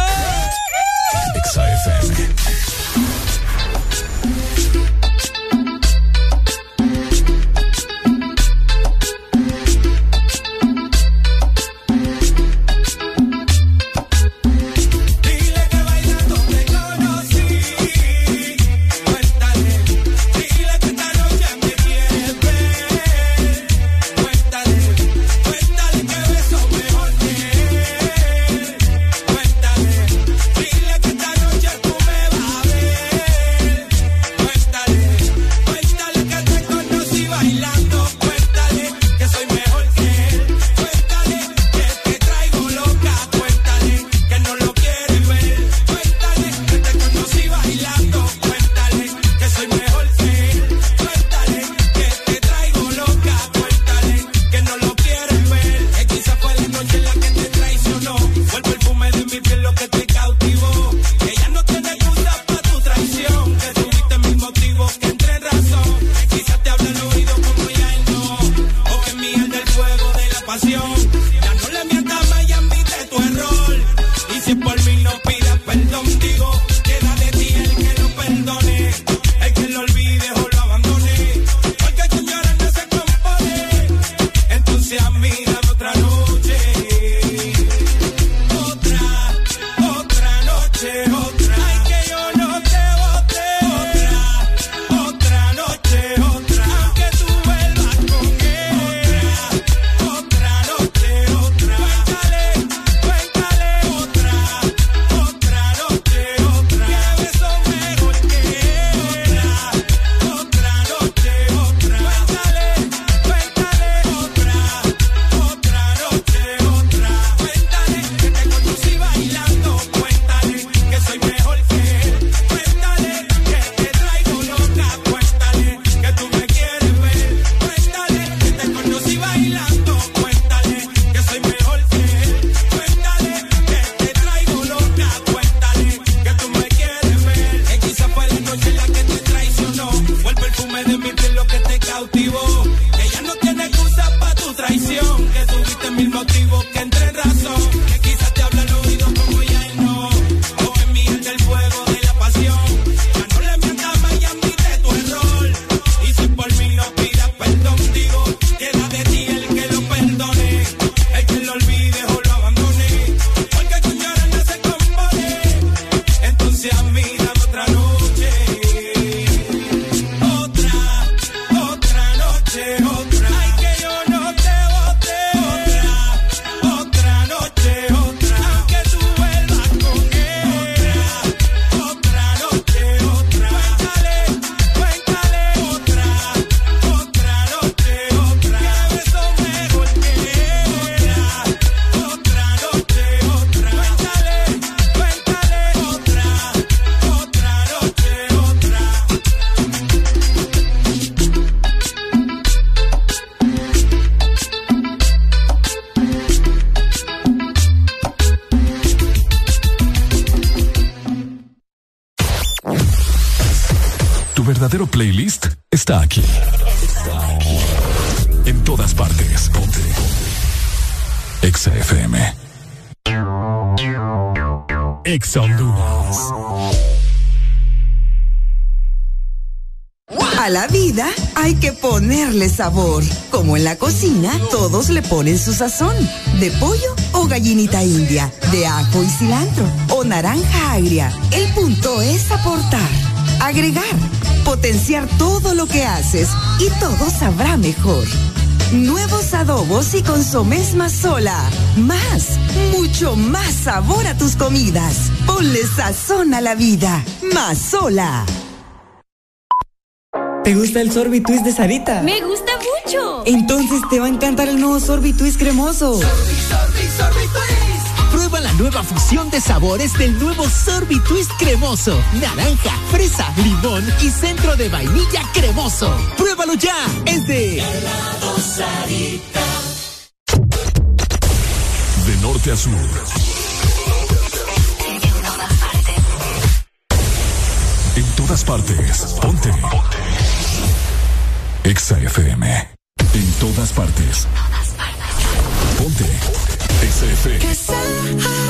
sabor. Como en la cocina, todos le ponen su sazón. De pollo o gallinita india, de ajo y cilantro o naranja agria. El punto es aportar, agregar, potenciar todo lo que haces y todo sabrá mejor. Nuevos adobos y consomés más sola. Más, mucho más sabor a tus comidas. Ponle sazón a la vida. Más sola. ¿Te gusta el sorbitwist de Sarita? Me gusta. Entonces te va a encantar el nuevo Sorbitwist cremoso. Sorbi, sorbi, sorbi twist. Prueba la nueva fusión de sabores del nuevo Sorbitwist cremoso. Naranja, fresa, limón y centro de vainilla cremoso. Pruébalo ya. Es de De norte a sur. En todas partes. Ponte. Ponte. Exa FM. En todas partes. Ponte. XFM. Cause So.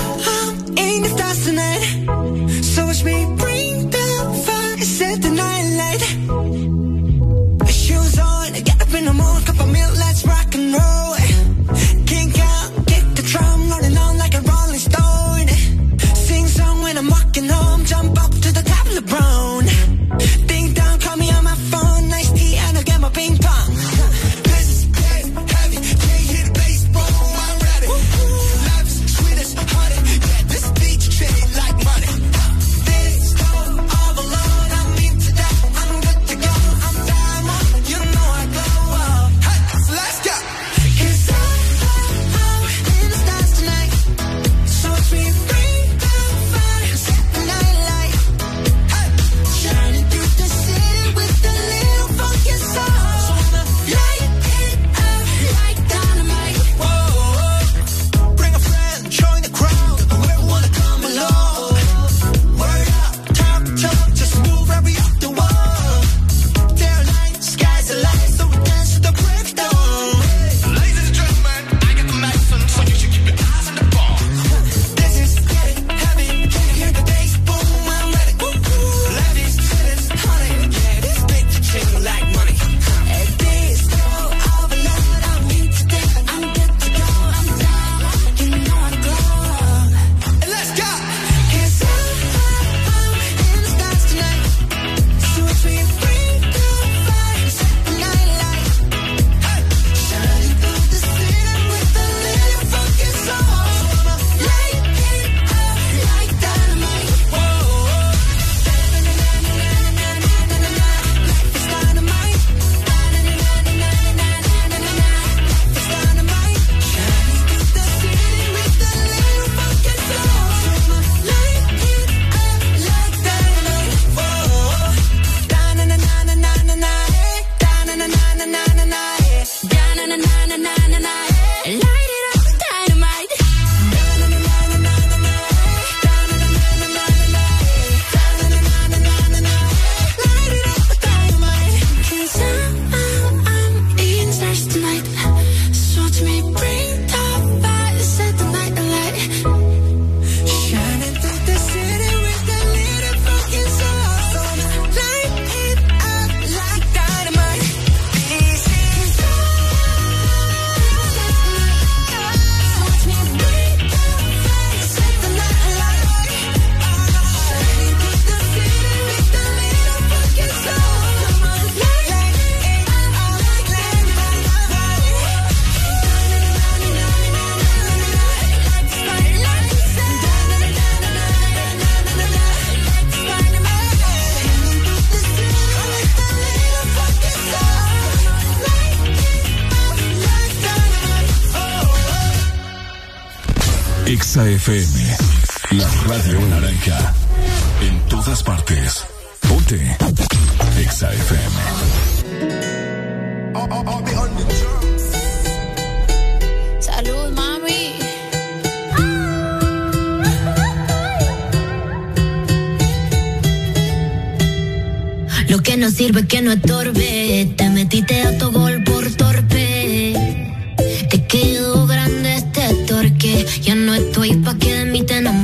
Exa FM. La radio naranja. En todas partes. Ponte. Exa FM. Salud, mami. Lo que no sirve es que no estorbe. Te metiste a tu gol por torpe. Te quedo este torque. Ya no estoy pa' que de mí te enamores,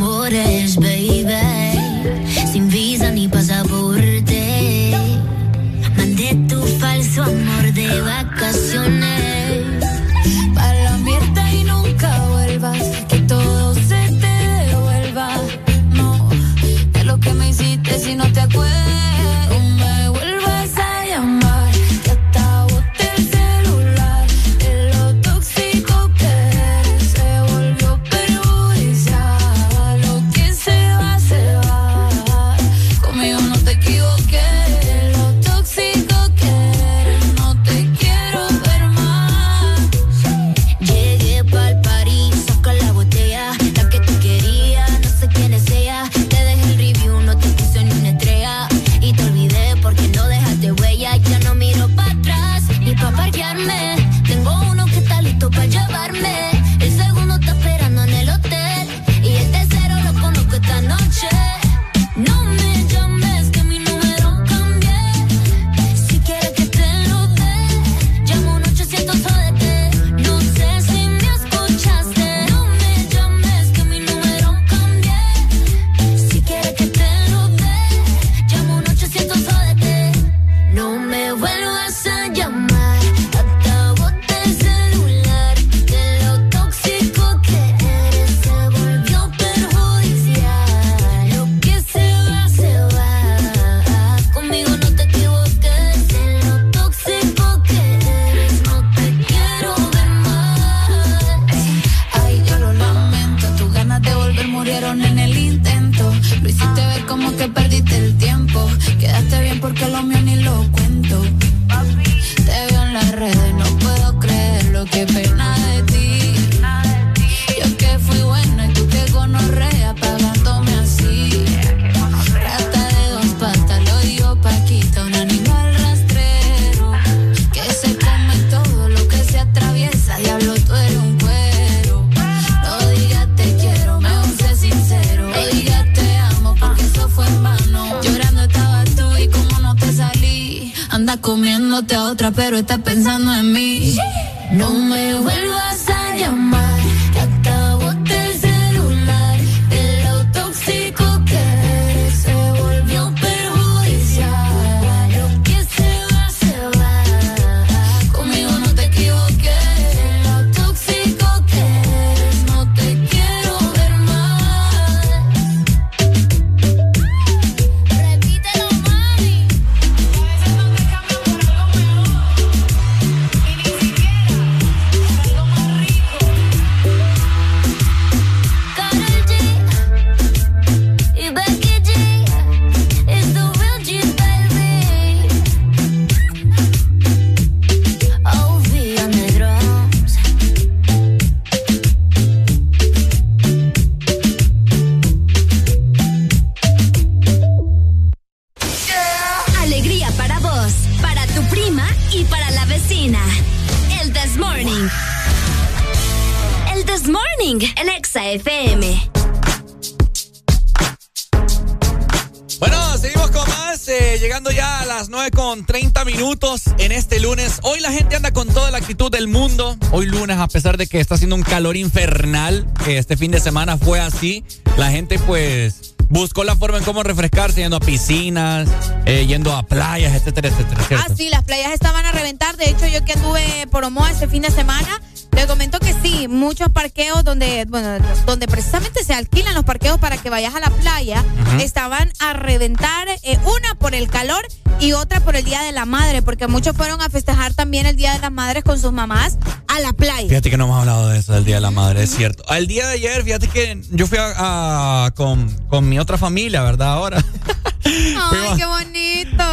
pesar de que está haciendo un calor infernal, este fin de semana fue así, la gente pues buscó la forma en cómo refrescarse, yendo a piscinas, eh, yendo a playas, etcétera, etcétera. ¿cierto? Ah, sí, las playas estaban a reventar. De hecho, yo que anduve por Omoa este fin de semana, le comento que sí, muchos parqueos donde, bueno, donde precisamente se alquilan los parqueos para que vayas a la playa, Ujú. estaban a reventar, eh, una por el calor y otra por el Día de la Madre, porque muchos fueron a festejar también el Día de las Madres con sus mamás a la playa. Fíjate que no hemos hablado de eso, del Día de la Madre, es cierto. El día de ayer, fíjate que yo fui a, a- con, con mi otra familia, ¿verdad? Ahora. Ay, qué bonito.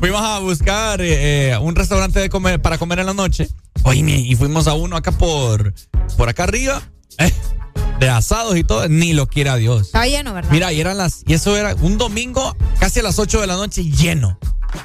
Fuimos a buscar eh, eh, un restaurante de comer, para comer en la noche. Oye, y fuimos a uno acá por, por acá arriba. eh, de asados y todo. Ni lo quiera Dios. Estaba lleno, ¿verdad? Mira, y eran las. Y eso era un domingo, casi a las 8 de la noche, lleno.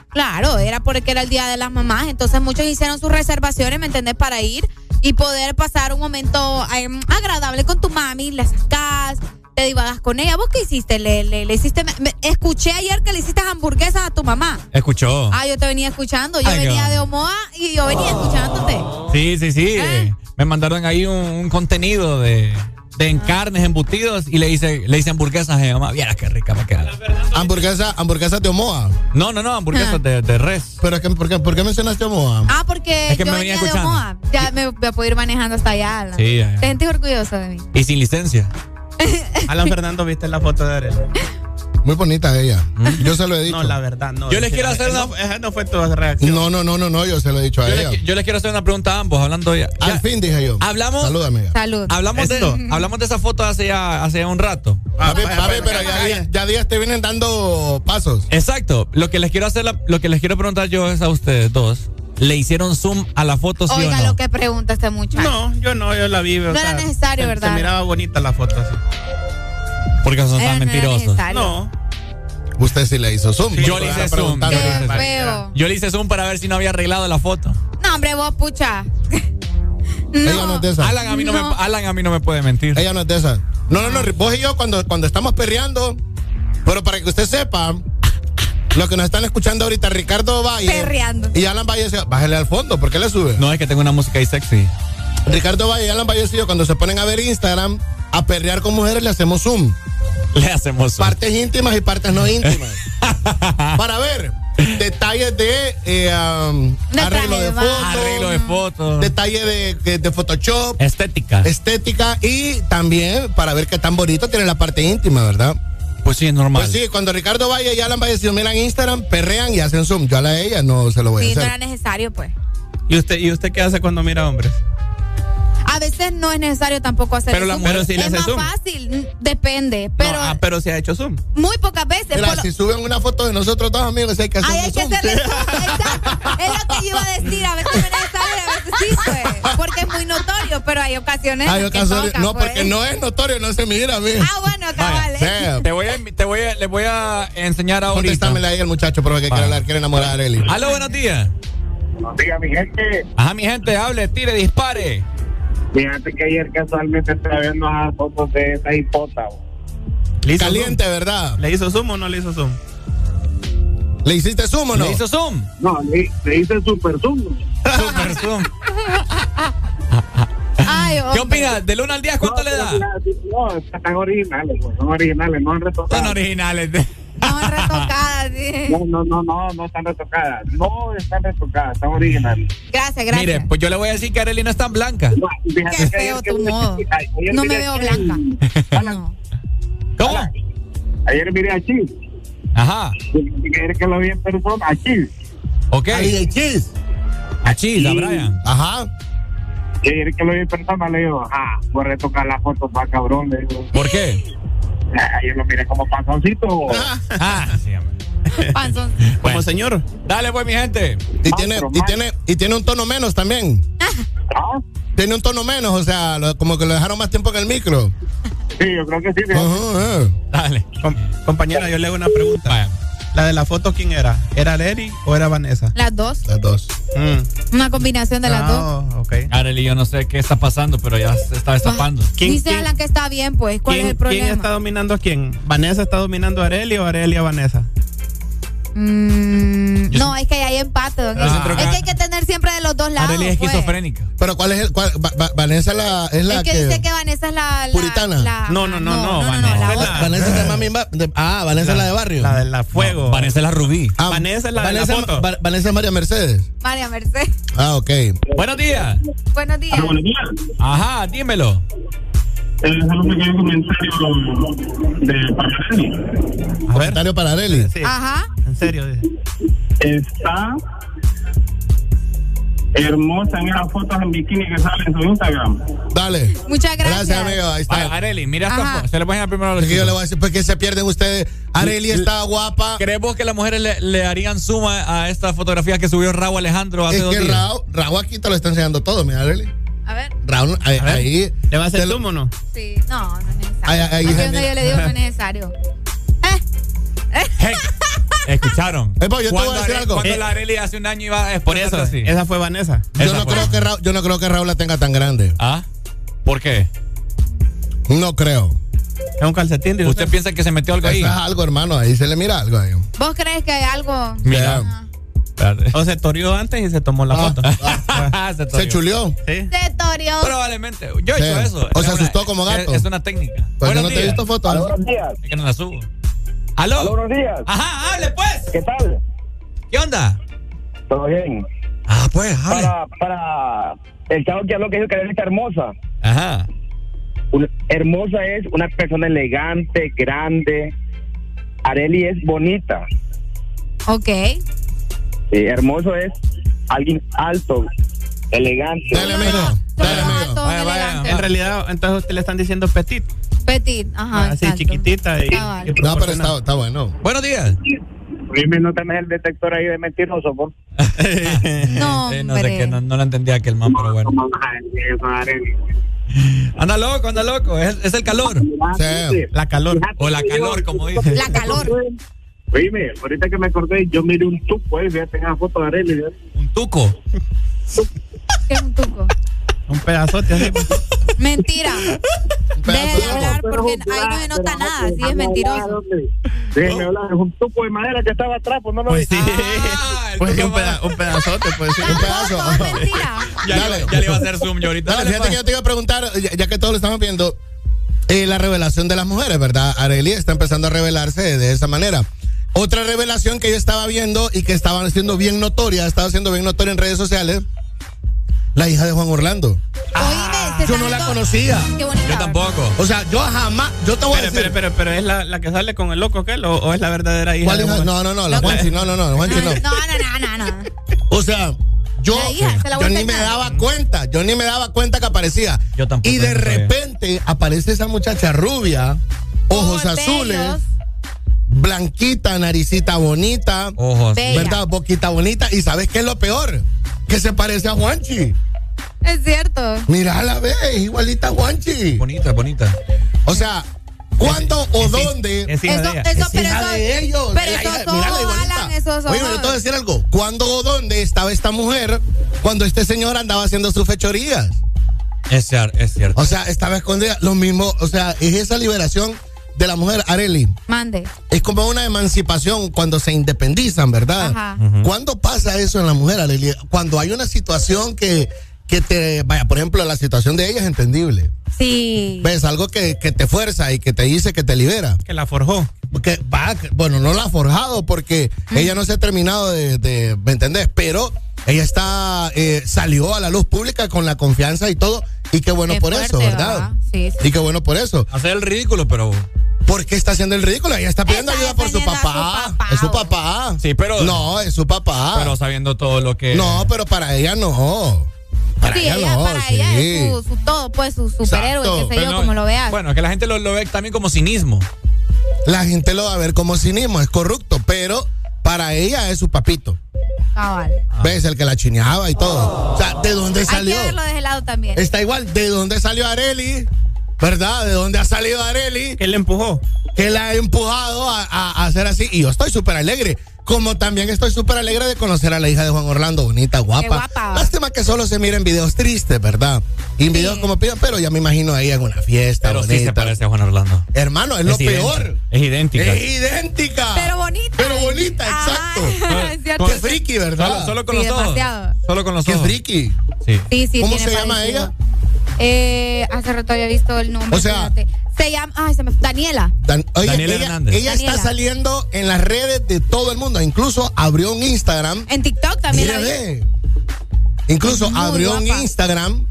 Claro, era porque era el Día de las Mamás, entonces muchos hicieron sus reservaciones, ¿me entendés? Para ir y poder pasar un momento eh, agradable con tu mami, la sacas, te divagas con ella. ¿Vos qué hiciste? Le, le, le hiciste. me- me- escuché ayer que le hiciste hamburguesas a tu mamá. Escuchó. Ah, yo te venía escuchando. Yo Ay, venía de Omoa y yo venía escuchándote. Sí, sí, sí. ¿Eh? eh, Me mandaron ahí un, un contenido de, de en carnes, embutidos y le hice, le hice hamburguesas a mi mamá. Viera qué rica me queda. Hamburguesa, hamburguesas de Omoa. No, no, no, hamburguesas de, de res. Pero es que, ¿por, qué, ¿por qué mencionaste Omoa? Ah, porque Es que yo me venía venía de escuchando. Omoa. Ya me voy a poder ir manejando hasta allá. Alan. Sí, ya, ya. ¿Te sentís orgulloso de mí? Y sin licencia. Alan Fernando, ¿viste la foto de Arely? Muy bonita ella. Yo se lo he dicho. No, la verdad, no. Yo les quiero hacer esa una- no- Esa no fue tu reacción. No, no, no, no, no, yo se lo he dicho a Yo ella. yo les quiero hacer una pregunta a ambos, hablando ya. Al fin dije yo. Hablamos. Salúdame. amiga. Salud. Hablamos de, hablamos de esa foto hace ya, hace ya un rato. Papi, papi, pero ya, días- ya días te vienen dando pasos. Exacto. Lo que les quiero hacer, la- lo que les quiero preguntar yo es a ustedes dos. ¿Le hicieron zoom a la foto, sí Oiga o no? lo que pregunta este muchacho. No, yo no, yo la vi. o No sea, era necesario, se- ¿verdad? Se miraba bonita la foto así. Porque son tan no era mentirosos. No. Usted sí le hizo zoom. Yo le hice zoom. Preguntando. Yo le hice Qué zoom. feo. Yo le hice zoom para ver si no había arreglado la foto. No, hombre, vos, pucha. Ella no es de esas. Alan a mí no, No. me, Alan a mí no me puede mentir. Ella no es de esas. No, no, no. Vos y yo cuando, cuando estamos perreando. Pero para que usted sepa, lo que nos están escuchando ahorita, Ricardo Valle. Perreando. Y Alan Valle, se- bájale al fondo, ¿por qué le sube? No, es que tengo una música ahí sexy. Ricardo Valle y Alan Vallecillo, cuando se ponen a ver Instagram, a perrear con mujeres, le hacemos zoom. Le hacemos zoom. Partes íntimas y partes no íntimas. para ver detalles de eh, um, De arreglo de fotos. Arreglo de fotos. Detalle de, de- de Photoshop. Estética. Estética y también para ver qué tan bonito tiene la parte íntima, ¿verdad? Pues sí, es normal. Pues sí, cuando Ricardo Valle y Alan Vallecillo miran Instagram, perrean y hacen zoom. Yo a la ella no se lo voy Sí, a no hacer. era necesario, pues. ¿Y usted, ¿Y usted qué hace cuando mira hombres? A veces no es necesario tampoco hacer Pero la zoom. sí le Es más zoom. fácil, mm, depende. Pero no, ah, pero se ha hecho zoom. muy pocas veces. Mira, si suben una foto de nosotros dos amigos, hay que hacer Ay, hay que zoom. hacerle zoom, exacto. Es lo que yo iba a decir. A veces no es necesario, a veces sí, pues. Porque es muy notorio, pero hay ocasiones. Hay que ocasiones- toca, no, pues. porque no es notorio, no se mira, mira. Ah, bueno, cabal. Vaya, Te voy a, te voy a, les voy a enseñar ahorita. Contéstamele ahí al muchacho, pero que quiere, hablar, quiere enamorar a Arely. Aló, buenos días. Diga, mi gente, Ajá, mi gente, hable, tire, dispare. Fíjate que ayer casualmente estaba viendo las fotos de esa hipota. bo. ¿Le hizo Caliente, ¿verdad? ¿Le hizo zoom o no le hizo zoom? ¿Le hiciste zoom o no? ¿Le hizo zoom? No, le, le hice super zoom. Super zoom. Ay, ¿Qué opinas? ¿Del 1 al 10 cuánto No, le da? No, están originales, pues, son originales, no han Son retocado. originales. No, retocadas, sí. No, no, no, no, no están retocadas. No están retocadas, están originales. Gracias, gracias. Mire, pues yo le voy a decir que Arely no es tan blanca. No, fíjate Qué feo que- tu modo. ayer No me veo blanca. No. ¿Cómo? Ayer miré a Chis. Ajá. Ayer que lo vi en persona, a Chis. Ok. Ahí de chis. A Chis, a Brian. Ajá. Y ayer que lo vi en persona, le digo, ah, voy a retocar la foto para cabrón. Le digo, ¿Por qué? "Ah, ayer lo miré como panzoncito. Ah, sí, hombre. Panzón. Como Bueno. señor. Dale, pues, mi gente. Y Ah, tiene, y tiene, y tiene un tono menos también. ¿Ah? Tiene un tono menos, o sea, lo- como que lo dejaron más tiempo en el micro. Sí, yo creo que sí. eh. Dale. Com- compañera, yo le hago una pregunta. Vaya. ¿La de la foto quién era? ¿Era Arely o era Vanessa? Las dos. Las dos. Mm. Una combinación de las dos. Ah, ok. Arely, yo no sé qué está pasando, pero ya se está destapando. ¿Quién- Dice quién- Alan que está bien, pues. ¿Cuál ¿Quién, es el quién problema? está dominando a quién? ¿Vanessa está dominando a Arely o Arely a Vanessa? Mm, no, es que hay empate. don que- Es que hay que tener siempre de los dos lados. Arely es pues. esquizofrénica. Pero ¿cuál es el cuál, Va- Va- Vanessa la, es la Es que, que, dice que Vanessa es la. la- Puritana. la- No, no, no, no, la Vanessa la- Vanessa es de Mami de- ah, Vanessa es la de barrio. La de la fuego. Vanessa es la rubí. Ah, Vanessa es la de la Vanessa, foto. Va- Vanessa es María Mercedes. María Mercedes. Ah, ok. Buenos días. Buenos días. Buenos días. Ajá, dímelo. Eh, solo un pequeño comentario de para Arely. Comentario para Arely. Sí, Ajá. en serio. Está hermosa en esas fotos en bikini que sale en su Instagram. Dale. Muchas gracias. Gracias, amigo. Ahí está. Vaya, Arely, mira esta foto. Se le enseñar primero a los Es que yo le voy a decir, porque se pierden ustedes. Arely está guapa. ¿Crees vos que las mujeres le, le harían suma a esta fotografía que subió Raúl Alejandro hace Es dos que días? Raúl, Raúl aquí te lo está enseñando todo, mira, Arely. A ver. Raúl, ahí. A ver, ahí ¿Le va a hacer zoom o no? Sí. No, no es necesario. Ahí- ahí, mira. yo le digo no es necesario. Eh. Hey, ¿Escucharon? Eh, pues, yo te voy a Cuando decir Are- algo. Cuando Eh, la Arely hace un año iba a Por eso, así. esa fue Vanessa. Yo Esa no, fue. creo que Raúl, yo no creo que Raúl la tenga tan grande. ¿Ah? ¿Por qué? No creo. Es un calcetín. ¿Usted piensa que se metió algo ahí? Es algo, hermano. Ahí se le mira algo ahí. ¿Vos crees que hay algo? Mira. O se torió antes y se tomó la foto. se, Se chuleó. Sí. Se toreó. Probablemente. Yo he Sí. hecho eso. O se una- asustó como gato. Es, es una técnica. Pues yo no te he visto fotos. ¿no? Buenos días. Es que no la subo. ¿Aló? Aló, buenos días. Ajá, hable pues. ¿Qué tal? ¿Qué onda? ¿Todo bien? Ah, pues, hable. Para, para el chavo que habló que dijo que era hermosa. Ajá. Un- hermosa es una persona elegante, grande. Areli es bonita. Ok. Sí, hermoso es alguien alto, elegante. Dale, amigo. Dale, amigo. Vaya, vaya. En realidad, entonces usted le están diciendo petit. Petit, ajá. así exacto. chiquitita y, No, pero está, está bueno. Buenos días. Dime, no tenés el detector ahí de mentiroso, por No, Sí, no sé qué, no, no lo entendía aquel man, pero bueno. Anda loco, anda loco. Es, es el calor. Sí. La calor. O la calor, como dice. La calor. Oíme, ahorita que me acordé, yo miré un tupo ahí, fíjate en la foto de. ¿verdad? Un tuco. ¿Qué es un tuco? Un pedazote así. Mentira. Deje de hablar porque ahí no se nota nada. Sí es mentiroso. Déjeme hablar, es un tupo de madera que estaba atrás, pues no lo Pues sí. Ah, Pues tuco un, peda- un pedazote, pues sí. Un pedazo. Mentira. Ya, le, iba a hacer zoom yo ahorita. Dale, fíjate que yo te iba a preguntar, ya, ya que todos lo estamos viendo, eh, la revelación de las mujeres, ¿verdad? Arely está empezando a revelarse de esa manera. Otra revelación que yo estaba viendo y que estaba siendo bien notoria, estaba siendo bien notoria en redes sociales, la hija de Juan Orlando. Oíme, se Yo no la conocía. Qué bonita. Yo tampoco. O sea, yo jamás, yo te voy a Pero, decir. pero, pero, pero es la, la que sale con el loco aquel o, o es la verdadera hija. ¿Cuál de hija? Juan? No, no, no, la Juanchi, no, no, no, la Juanchi no. No, no, no, no, no. O sea, yo, hija, se la yo ni me daba cuenta, yo ni me daba cuenta que aparecía. Yo tampoco, Y de no sabía. repente aparece esa muchacha rubia, ojos azules, bellos. Blanquita, naricita bonita, Ojos. Bella. ¿verdad? Boquita bonita. ¿Y sabes qué es lo peor? Que se parece a Juanchi. Es cierto. Mira la ve, igualita a Juanchi. Bonita, bonita. O sea, ¿cuándo o es- dónde? Es hija Eso, de ella. eso, Es pero hija eso. de ellos. Pero esos igualita. Alan, esos Oye, yo te voy a decir algo. ¿Cuándo o dónde estaba esta mujer cuando este señor andaba haciendo sus fechorías? Es, cier- es cierto. O sea, estaba escondida. Lo mismo, o sea, es esa liberación de la mujer, Areli. Mande. Es como una emancipación cuando se independizan, ¿verdad? Ajá. ¿Cuándo pasa eso en la mujer, Areli? Cuando hay una situación que, que te. Vaya, por ejemplo, la situación de ella es entendible. Sí. ¿Ves? Algo que, que te fuerza y que te dice que te libera. Que la forjó. Que va, bueno, no la ha forjado porque ella no se ha terminado de, de- ¿me entendés? Pero ella está, eh, salió a la luz pública con la confianza y todo. Y qué bueno Qué por fuerte, eso, ¿verdad? ¿verdad? Sí, sí. Y qué bueno por eso. Hacer el ridículo, pero. ¿Por qué está haciendo el ridículo? Ella está pidiendo Está ayuda por su papá. Es su papá. Sí, pero. No, es su papá. Pero sabiendo todo lo que. no, pero para ella no. Para sí, ella, ella, no. para sí. ella es su, su todo, pues su superhéroe, Exacto. qué sé Pero yo, no- como lo veas. Bueno, es que la gente lo, lo ve también como cinismo. La gente lo va a ver como cinismo, es corrupto, pero para ella es su papito. Cabal. ¿Ves? El que la chineaba y todo. O sea, ¿de dónde Hay salió? que verlo de ese lado también. Está igual, ¿de dónde salió Areli? ¿Verdad? ¿De dónde ha salido Areli? Que le empujó. Que la ha empujado a, a- a hacer así. Y yo estoy súper alegre. Como también estoy súper alegre de conocer a la hija de Juan Orlando, bonita, guapa. guapa. Lástima que solo se mira en videos tristes, ¿verdad? Y en videos como pido, pero ya me imagino a ella en una fiesta. Pero sí bonita. se parece a Juan Orlando. Hermano, es, lo idéntica. peor. Es idéntica. Es idéntica. Pero bonita. Pero bonita, Ajá, exacto. Qué friki, ¿verdad? Solo, solo con Sí, los ojos. Solo con los Qué ojos. friki. Sí. Sí, sí, ¿Cómo se llama ella? Eh, hace rato había visto el nombre. O sea- fíjate. se llama, ay, se me Daniela. Dan- oye, Daniela ella, Hernández. ella está saliendo en las redes de todo el mundo. Incluso abrió un Instagram. En TikTok también. Incluso abrió un. Instagram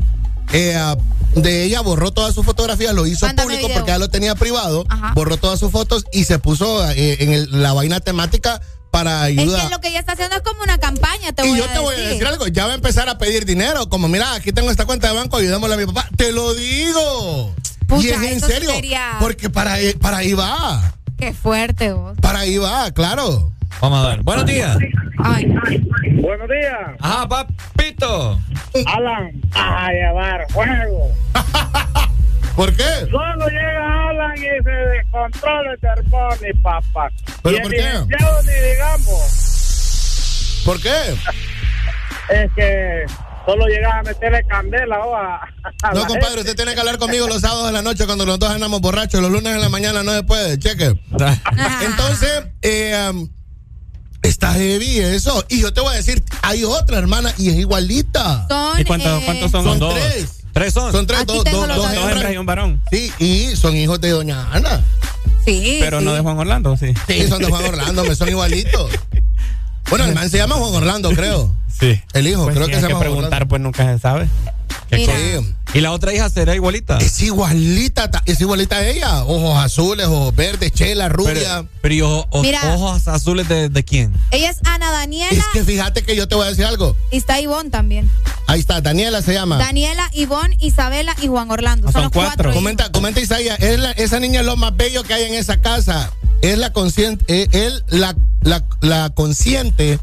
eh, ah, de ella, borró todas sus fotografías, lo hizo Mándame público video. porque ya lo tenía privado, Ajá. borró todas sus fotos y se puso eh, en el- la vaina temática para Es ayudar. que lo que ella está haciendo es como una campaña, te y voy yo a te voy a decir algo, ya va a empezar a pedir dinero, como mira, aquí tengo esta cuenta de banco, ayudémosle a mi papá. Te lo digo. Pucha, y es en serio, sería- porque para, para ahí va, Qué fuerte vos. para ahí va, claro. Vamos a ver. Buenos días. Ay, Buenos días. Ajá, papito. Alan, a llevar fuego. ¿Por qué? Solo llega Alan y se descontrola el termón, mi papá. ¿Pero y por qué? ni digamos. ¿Por qué? Es que solo llegas a meterle candela o a, a No, compadre, gente. usted tiene que hablar conmigo los sábados de la noche cuando los dos andamos borrachos. Los lunes en la mañana no se puede, cheque. Entonces, eh, um, está heavy eso. Y yo te voy a decir, hay otra hermana y es igualita. Son, ¿Y cuántos, eh, cuántos son? Son dos. tres. Tres son. Son tres, Aquí dos, dos, dos hembras y un varón. Sí, y son hijos de doña Ana. Sí. Pero sí. no de Juan Orlando, sí. Sí, son de Juan Orlando, me son igualitos. Bueno, el man se llama Juan Orlando, creo. Sí. El hijo, Pues creo que se que llama Juan preguntar, pues nunca se sabe. ¿Y la otra hija será igualita? Es igualita, ta- es igualita a ella. Ojos azules, ojos verdes, chela, rubia. Pero, pero ¿y ojo- o- Mira. ojos azules de, de quién? Ella es Ana Daniela es que fíjate que yo te voy a decir algo. y está Ivonne también. Ahí está, Daniela se llama. Daniela, Ivonne, Isabela y Juan Orlando. Ah, Son, son los cuatro. cuatro. hijos. Comenta, comenta Isaías, es la- esa niña es lo más bello que hay en esa casa. Es la consciente, eh, él la, la, la consciente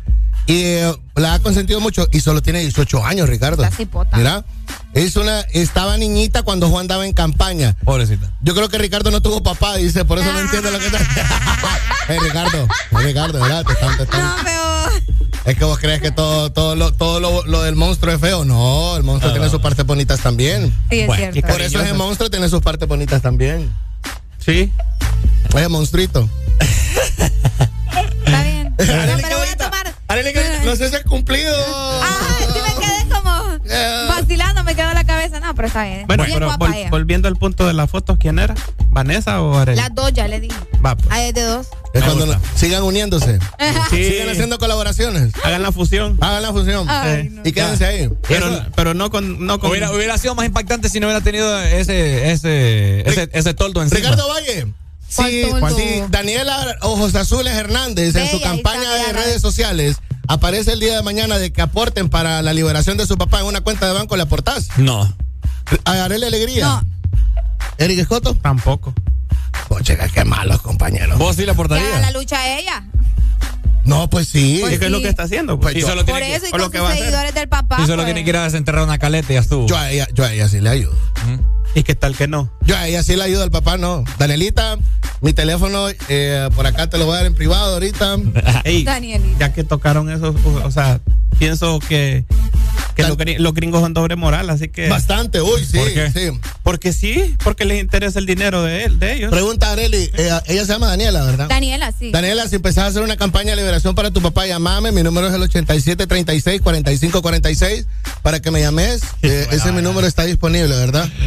y eh, la ha consentido mucho y solo tiene 18 años, Ricardo. Está cipota. Mira, es una, estaba niñita cuando Juan andaba en campaña. Pobrecita. Yo creo que Ricardo no tuvo papá, dice, por eso no entiende lo que está. Eh, Ricardo, Ricardo, ¿verdad? Te están- te están- No, pero. Es que vos crees que todo, todo, lo, todo lo, lo del monstruo es feo. No, el monstruo tiene sus partes bonitas también. Sí, es Bueno, cierto. Por eso ese monstruo tiene sus partes bonitas también. Sí. Oye, monstruito. Está bien. No, pero voy a tomar. Arely, no sé si es cumplido. Ah, sí me quedé como vacilando, me quedó la cabeza. No, pero está bien. Bueno, Bien pero guapa vol- ella. volviendo al punto de las fotos, ¿quién era? ¿Vanessa o Arely? Las dos ya le di. Va, pues. Hay de dos. Es cuando gusta. no- sigan uniéndose. Sí. Sigan haciendo colaboraciones. Hagan la fusión. Hagan la fusión. Ay, Sí. no. Y quédense ahí. Pero, pero no con. No con Hubiera, hubiera sido más impactante si no hubiera tenido ese, ese, ese, ese toldo encima. Ricardo Valle. Sí, Daniela Ojos Azules Hernández en su campaña de redes sociales aparece el día de mañana de que aporten para la liberación de su papá en una cuenta de banco. ¿Le aportás? No. A Arely Alegría. No. Eric Escoto. Tampoco. Oye, qué malos compañeros. ¿Vos sí le Que aportarías? la lucha a ella. No, pues sí. Pues ¿Y qué es lo que está haciendo? Pues Y yo- solo Por tiene que- eso y lo con que sus hacer. seguidores del papá. y solo pues. tiene que ir a desenterrar una caleta y ya estuvo. Yo a ella, yo a ella sí le ayudo. ¿Y qué tal que no? Yo a ella sí le ayudo al papá, no. Danielita, mi teléfono eh, por acá te lo voy a dar en privado ahorita. Ey, Danielita. ya que tocaron eso, o, o sea, pienso que, que los, gri- los gringos son doble moral, así que. Bastante, uy, sí, ¿Por qué? sí. Porque sí, porque les interesa el dinero de, él, de ellos. Pregunta a Arely, eh, ella se llama Daniela, ¿verdad? Daniela, sí. Daniela, si empezás a hacer una campaña de liberación para tu papá, llamame. Mi número es el 8736-4546 para que me llames. Eh, ese mi número está disponible, ¿verdad?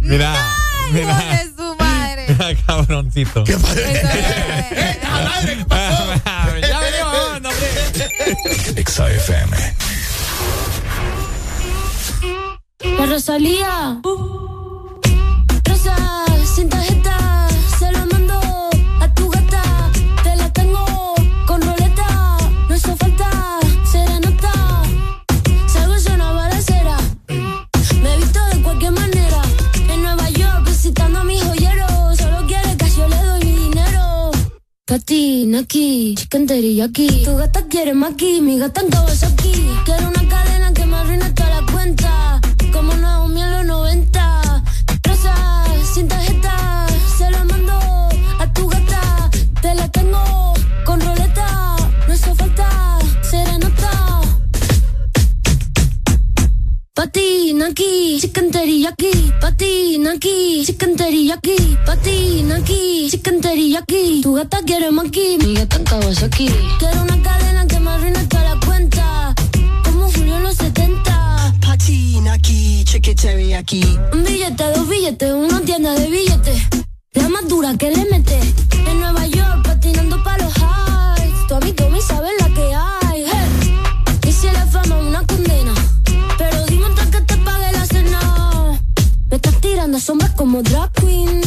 Mira. Ay, hijo de su madre. Mira, cabroncito. ¿Qué es- Al aire, ¿qué pasó? ya venimos, no, hombre. Exa FM. La Rosalía. Rosa, sin tarjeta, se lo mando Katy, Naki, chicken teriyaki. Tu gata quiere maki, mi gata en Kawasaki. Quiero una cadena que me arruine toda la cuenta. Como Naomi en los 90. Rosa, Patina aquí, chicken teriyaki. Patina aquí, chicken teriyaki. Patina aquí, chicken teriyaki. Tu gata quiere maki, mi gata en Kawasaki. Quiero una cadena que me arruine toda la cuenta. Como Julio en los 70. Patina aquí, chicken teriyaki. Un billete, dos billetes, una tienda de billetes. La más dura que le mete. En Nueva York, patinando pa' los highs. Tu amigo me sabe la tirando sombras como drag queen.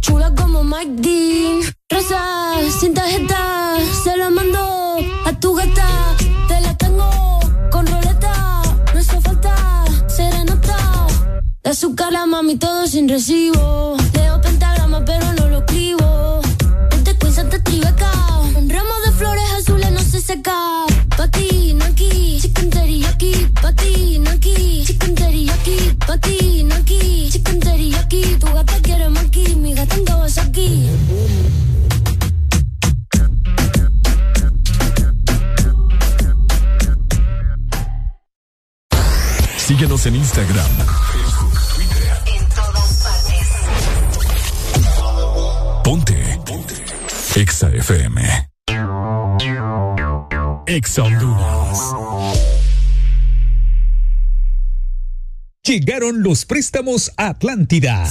Chula como Mike Dean. Rosa, sin tarjeta, se la mando a tu gata. Te la tengo con roleta. No hizo falta serenata. De azúcar la mami todo sin recibo. Leo pentagrama pero no lo escribo. Este quiz te tribeca. Un ramo de flores azules no se seca. Patina aquí, chicken teriyaki. Patina aquí, chicken teriyaki. Aquí, mi gata en Kawasaki. Síguenos en Instagram, En todas partes. Ponte. Ponte. Exa FM. Exa Honduras. Llegaron los préstamos a Atlántida.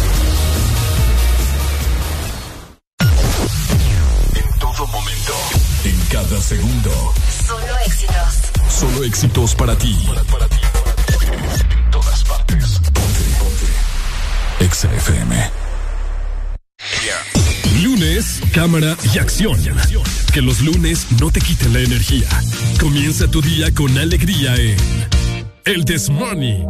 Cada segundo. Solo éxitos. Solo éxitos para ti. En todas partes. Ponte, ponte. Exa FM. Lunes, cámara y acción. Que los lunes no te quiten la energía. Comienza tu día con alegría en El This Morning.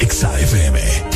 Exa FM.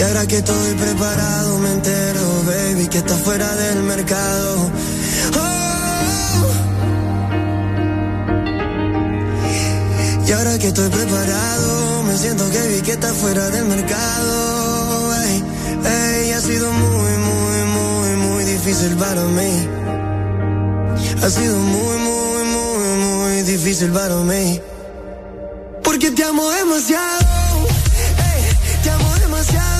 Y ahora que estoy preparado, me entero, baby, que está fuera del mercado. Oh. Y ahora que estoy preparado, me siento que vi que está fuera del mercado. Ey, ey, ha sido muy, muy, muy, muy difícil para mí. Ha sido muy, muy, muy, muy difícil para mí. Porque te amo demasiado. te amo demasiado.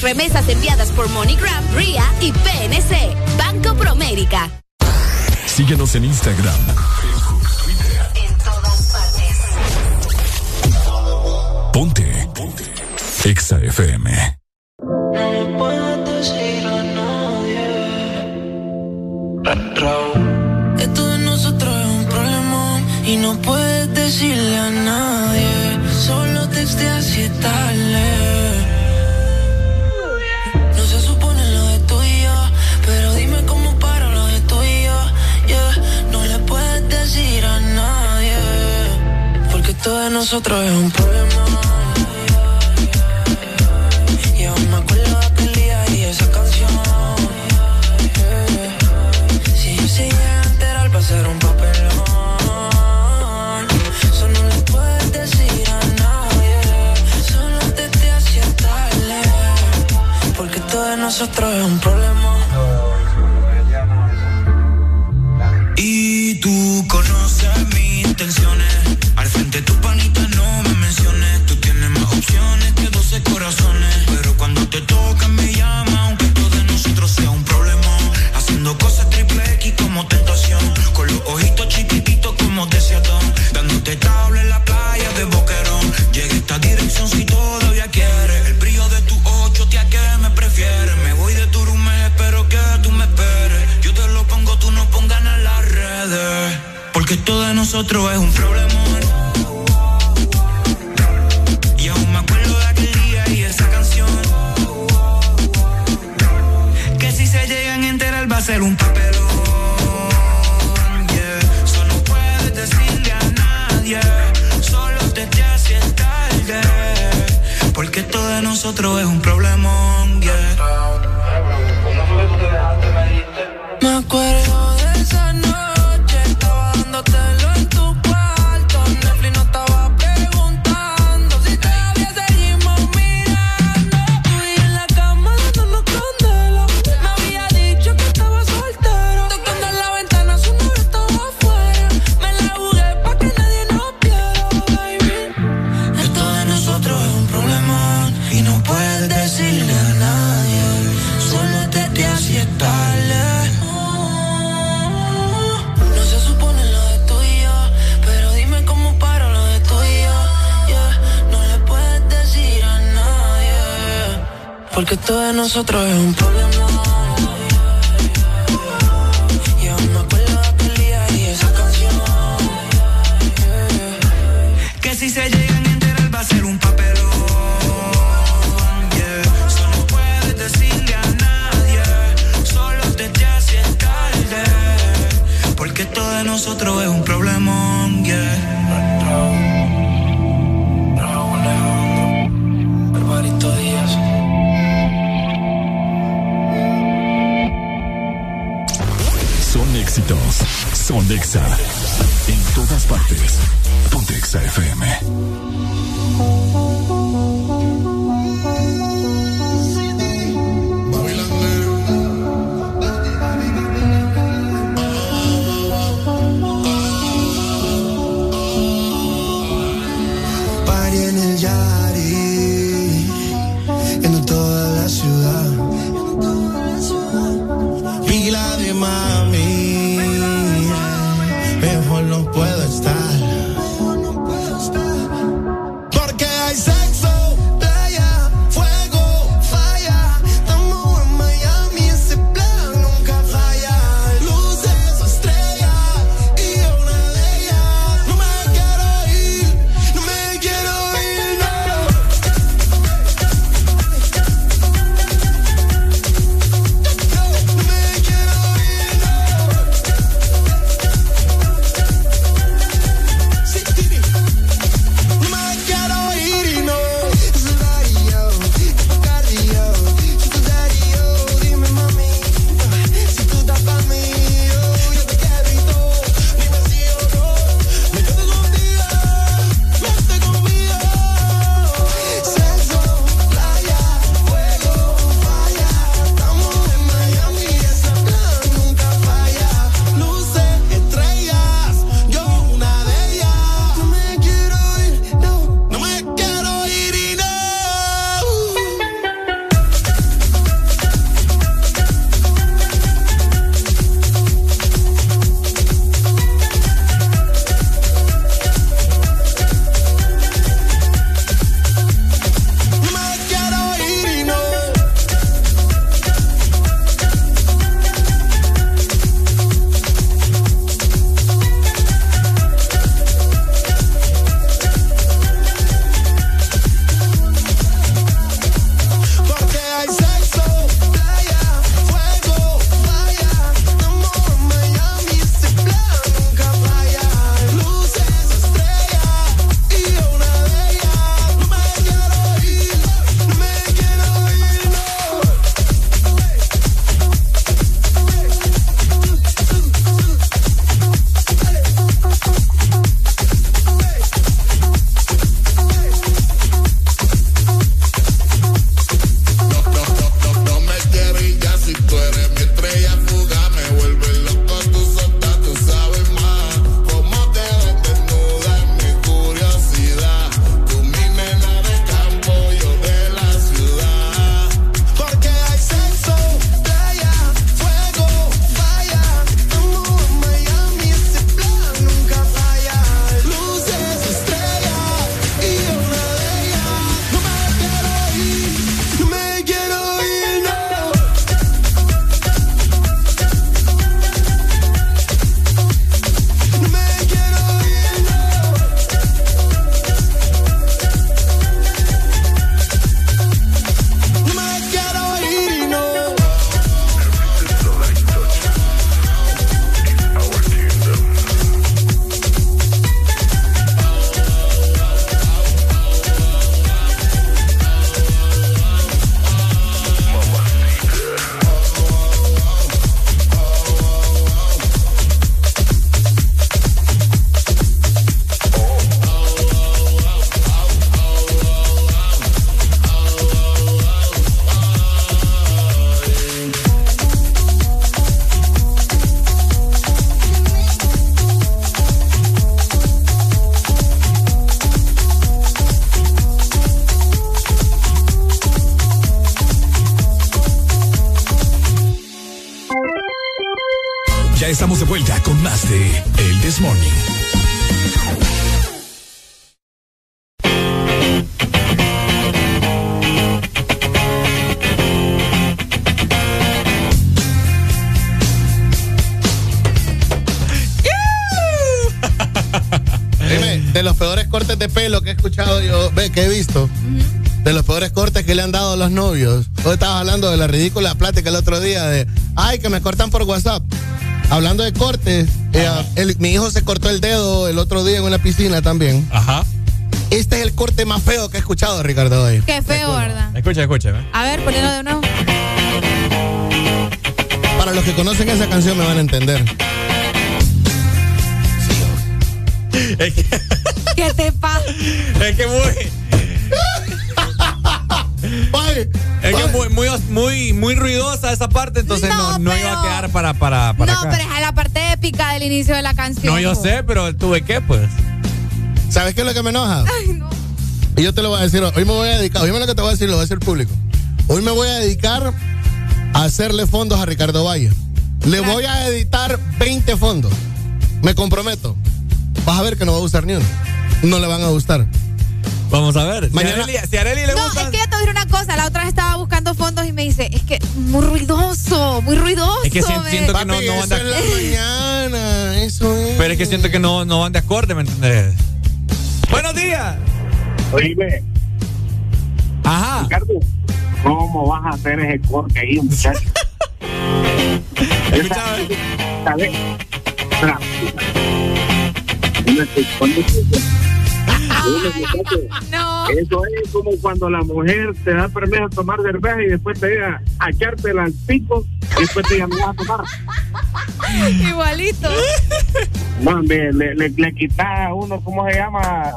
remesas enviadas por MoneyGram, RIA y PNC. Banco Promérica. Síguenos en Instagram, Facebook, Twitter. En todas partes. Ponte. Ponte. Exa FM. si se llegan a enterar va a ser un papelón. Yeah. Eso no puedes decirle a nadie, solo te te hacen tarde. Porque esto de nosotros es un problemón, yeah. Son éxitos, son exa, en todas partes. Exa FM. De la ridícula plática el otro día de, ay, que me cortan por WhatsApp. Hablando de cortes, eh, el- mi hijo se cortó el dedo el otro día en una piscina también. Ajá. Este es el corte más feo que he escuchado, Ricardo, hoy. Qué feo, ¿verdad? Escucha, escucha. ¿eh? A ver, ponelo de nuevo. Para los que conocen esa canción me van a entender. Es que, ¿Qué te pasa? es que muy. Es que muy, muy, muy, muy ruidosa esa parte, entonces no, No, no iba a quedar para, para, para no, acá. pero es la parte épica del inicio de la canción. No, yo sé, pero tuve que, pues. ¿Sabes qué es lo que me enoja? Ay, no. Y yo te lo voy a decir, hoy me voy a dedicar, oíme lo que te voy a decir, lo voy a decir público. Hoy me voy a dedicar a hacerle fondos a Ricardo Valle. Le voy a editar 20 fondos. Me comprometo. Vas a ver que no va a usar ni uno. No le van a gustar. Vamos a ver. Mañana- Si a Areli, si a Areli le No, gusta. es que yo te voy a decir una cosa. La otra vez estaba buscando fondos y me dice, es que muy ruidoso, muy ruidoso. Es que si- ve". siento que no, no van eso de es la mañana, eso es. Pero es que siento que no, no van de acorde, ¿me entiendes? Buenos días. Oíme, Ajá. Ricardo, ¿cómo vas a hacer ese corte ahí, muchacho? Escucha, ¿Sabes? No. Eso es como cuando la mujer te da permiso a tomar cerveza y después te diga a echártela al pico y después te vas a tomar. Igualito. No, hombre, le, le, le quita a uno, ¿cómo se llama?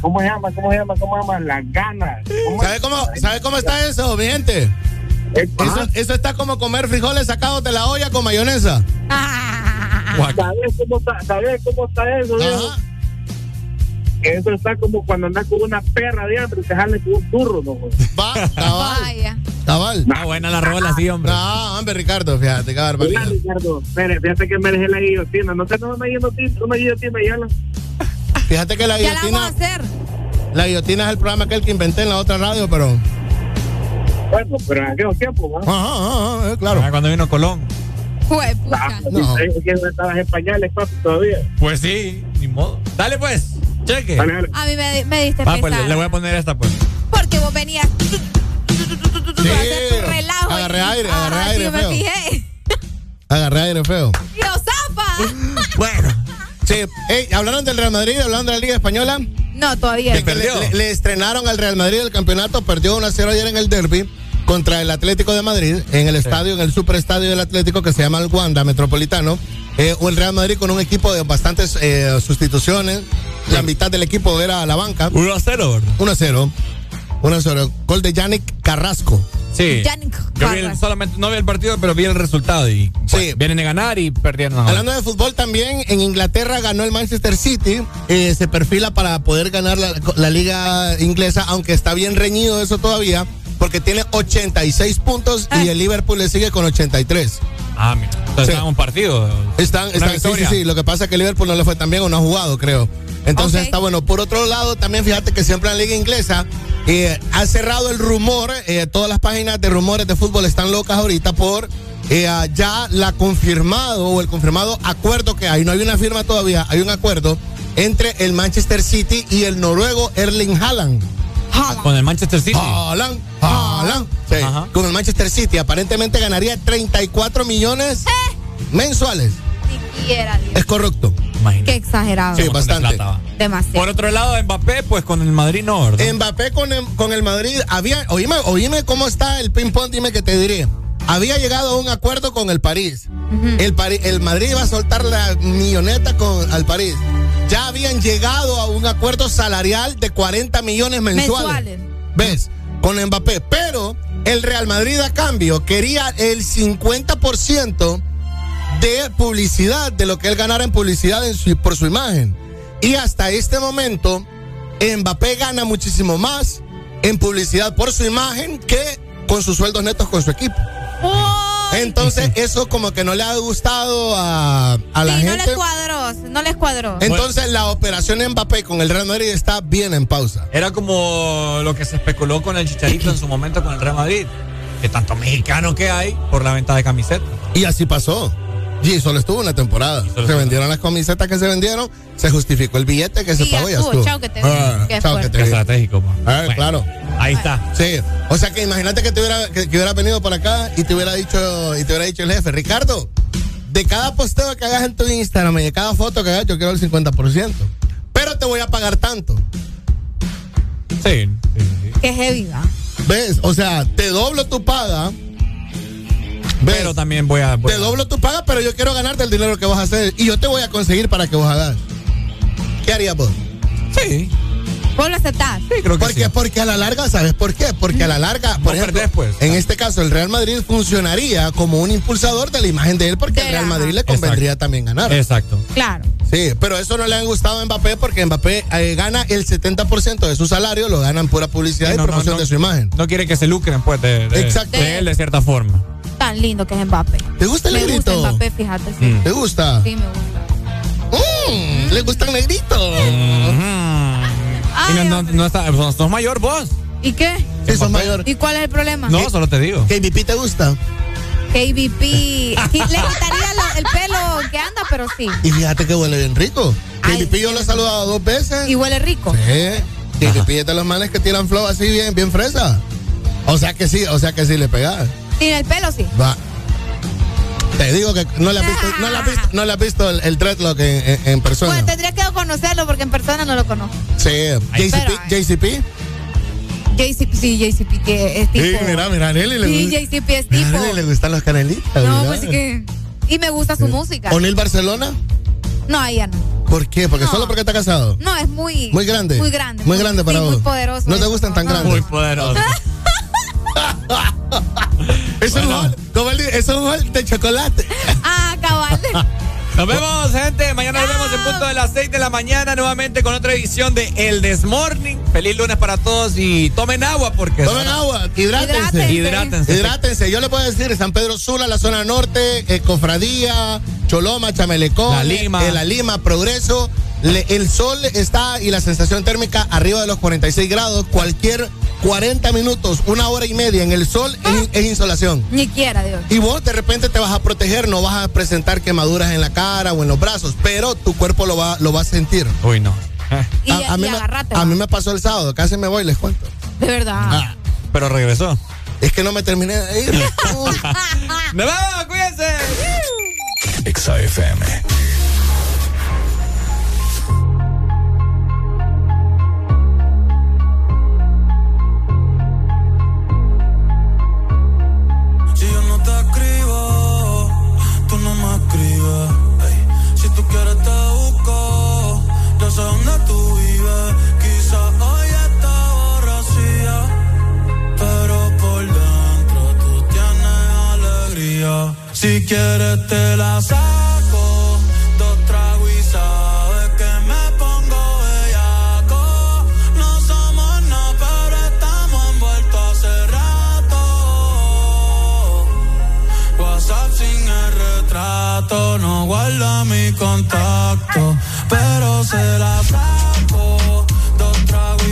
¿Cómo se llama? ¿Cómo se llama? ¿Cómo se llama? Las ganas. ¿Cómo ¿Sabe cómo, ¿Sabe cómo está eso, mi gente? Eso, eso está como comer frijoles sacados de la olla con mayonesa. ¿Sabes cómo está, ¿sabes cómo está eso? viejo? Eso está como cuando andas con una perra de hambre y te jale con un turro, ¿no? Va, cabal, Vaya. cabal. Ah, buena la rola, sí, hombre. No, hombre, Ricardo, fíjate, qué Mira, barbaridad. Ricardo, espere, fíjate que me dejé la guillotina. No sé, no me guillotina, una guillotina ya la... Fíjate que la Ya la vamos a guillotina, hacer. la guillotina es el programa aquel que inventé en la otra radio, pero. Bueno, pero en aquellos tiempos, ¿no? Ajá, ajá, ajá, eh, claro. Ah, cuando vino Colón. Pucha. Ah, No. no estabas en pañales, papi, todavía. Pues sí, ni modo. Dale, pues. Cheque. A mí me, me diste Va, pues le, voy a poner esta, pues. Porque vos venías Sí, a hacer tu relajo. agarré y- aire, agarré aire sí, me feo. fijé. Agarré aire feo. ¡Yo, zapa! Bueno. Sí, Ey, ¿hablaron del Real Madrid? ¿Hablaron de la Liga Española? No, todavía. Es que le, le- le estrenaron al Real Madrid el campeonato, perdió 1 a 0 ayer en el derby contra el Atlético de Madrid, en el estadio, en el superestadio del Atlético que se llama el Wanda Metropolitano. Eh, o el Real Madrid con un equipo de bastantes eh, sustituciones. La mitad del equipo era la banca. 1 a 0, ¿verdad? 1 a 0. 1 a 0. Gol de Yannick Carrasco. Sí. Yannick Yo vi el- solamente no vi el partido, pero vi el resultado y pues, vienen a ganar y perdieron. ahora. Hablando de fútbol también, en Inglaterra ganó el Manchester City, eh, se perfila para poder ganar la, la liga inglesa, aunque está bien reñido eso todavía, porque tiene 86 puntos y el Liverpool le sigue con 83. Ah, mira. Entonces Sí. están en un partido. Están, Una están sí, sí, sí, lo que pasa es que Liverpool no le fue tan bien o no ha jugado, creo. Entonces está bueno. Por otro lado, también fíjate que siempre la liga inglesa eh, ha cerrado el rumor, eh, todas las páginas de rumores de fútbol están locas ahorita por eh, ah, ya la confirmado o el confirmado acuerdo que hay, no hay una firma todavía, hay un acuerdo entre el Manchester City y el noruego Erling Haaland. Con el Manchester City. Haaland, Haaland. Sí, Ajá. con el Manchester City aparentemente ganaría 34 millones mensuales. Siquiera, Dios. Es correcto. Imagínate. Qué exagerado. Sí, bastante. Demasiado. Por otro lado, Mbappé, pues con el Madrid no, ¿verdad? Mbappé con el, con el Madrid había, oíme, oíme cómo está el ping pong, dime que te diré. Había llegado a un acuerdo con el París. el, Pari- el Madrid iba a soltar la milloneta con al París. Ya habían llegado a un acuerdo salarial de 40 millones mensuales. Mensuales. ¿Ves? Con Mbappé. Pero el Real Madrid a cambio quería el 50% de publicidad, de lo que él ganara en publicidad en su- por su imagen. Y hasta este momento, Mbappé gana muchísimo más en publicidad por su imagen que con sus sueldos netos con su equipo. Entonces, eso como que no le ha gustado a, a la sí, no gente. les cuadró, no les cuadró. Entonces, la operación Mbappé con el Real Madrid está bien en pausa. Era como lo que se especuló con el Chicharito en su momento con el Real Madrid. Que tanto mexicano que hay por la venta de camisetas. Y así pasó. Y solo estuvo una temporada. Se vendieron las camisetas que se vendieron, se justificó el billete que se Sí, pagó y ya estuvo. Chao, que te. Ah, Qué chao, que te vi. estratégico. Ah, Bueno, claro. Ahí está. Sí. O sea que imagínate que te hubiera, que, que hubiera venido por acá y te hubiera dicho, y te hubiera dicho el jefe, Ricardo, de cada posteo que hagas en tu Instagram y de cada foto que hagas, yo quiero el 50%. Pero te voy a pagar tanto. Sí. Qué heavy, ¿va? ¿Ves? O sea, te doblo tu paga. ¿Ves? Pero también voy a. voy Te a- doblo tu paga, pero yo quiero ganarte el dinero que vas a hacer. Y yo te voy a conseguir para que vos hagas. ¿Qué harías vos? Sí. ¿Vos lo aceptás? Sí, creo que Porque, sí. porque a la larga, ¿sabes por qué? Porque a la larga, por No ejemplo, perdés, pues. en este caso, el Real Madrid funcionaría como un impulsador de la imagen de él, porque al Real Madrid le convendría también ganar. Exacto. Claro. Sí, pero eso no le han gustado a Mbappé porque Mbappé eh, gana el 70% de su salario, lo gana en pura publicidad Sí, y no, promoción no. de su imagen. No quiere que se lucren, pues, de, de- Exacto. de él de cierta forma. Tan lindo que es Mbappé. ¿Te gusta el Me gusta negrito? Mbappé, fíjate. Sí, Mm. ¿Te gusta? sí me gusta. Mm, ¿Le gusta el negrito? Y no, Ay, no, hombre. no está, sos, sos mayor vos. ¿Y qué? Sí, sos mayor. ¿Y cuál es el problema? No, solo te digo. ¿KBP te gusta? KBP. Le quitaría lo- el pelo que anda, pero sí. Y fíjate que huele bien rico. Ay, KBP yo lo he saludado dos veces. Y huele rico. Sí. KBP es de los manes que tiran flow así bien, bien fresa. O sea que sí, o sea que sí le pegas. Sin el pelo, sí. Va. Te digo que no le has visto, no le has visto, no le has visto el, el dreadlock en, en- en persona. Bueno, tendría que conocerlo porque en persona no lo conozco. sí. JCP, pero- JCP. JCP, sí, JCP, que es tipo. Sí, mira, mira, a Nelly le Sí, gusta. JCP es a tipo. Nelly le gustan los canelitas. No, mira. pues sí que. Y me gusta su música. ¿O'Neill Barcelona? No, a ella no. ¿Por qué? Porque No. solo porque está casado. No, es muy. Muy grande. Muy grande. Muy grande para sí, vos. Muy poderoso. ¿No te gustan tan no. grandes? Muy poderoso. Es un Bueno. gol, es un gol de chocolate. Ah, cabal. Nos vemos, gente. Mañana nos vemos en punto de las 6 de la mañana nuevamente con otra edición de El Desmorning. Feliz lunes para todos y tomen agua porque. Tomen agua, hidrátense. Hidrátense. Hidrátense. Yo le puedo decir, San Pedro Sula, la zona norte, eh, Cofradía, Choloma, Chamelecón, La Lima. eh, La Lima, Progreso. Le- el sol está y la sensación térmica arriba de los 46 grados. Cualquier 40 minutos, una hora y media en el sol es, es insolación. Ni quiera, Dios. Y vos de repente te vas a proteger, no vas a presentar quemaduras en la cara o en los brazos, pero tu cuerpo lo va, lo va a sentir. Uy, no. Y, a, a y mí me, a mí me pasó el sábado, casi me voy, les cuento. De verdad. Ah, Pero regresó. es que no me terminé de ir. ¡Nos vemos! ¡Cuídense! Exa sé dónde tú vives. Quizás hoy está borracía, pero por dentro tú tienes alegría. Si quieres te la saco, dos tragos y sabes que me pongo bellaco. No somos nada, pero estamos envueltos hace rato. WhatsApp sin el retrato, no guarda mi contacto, pero se la saco. Dos tragos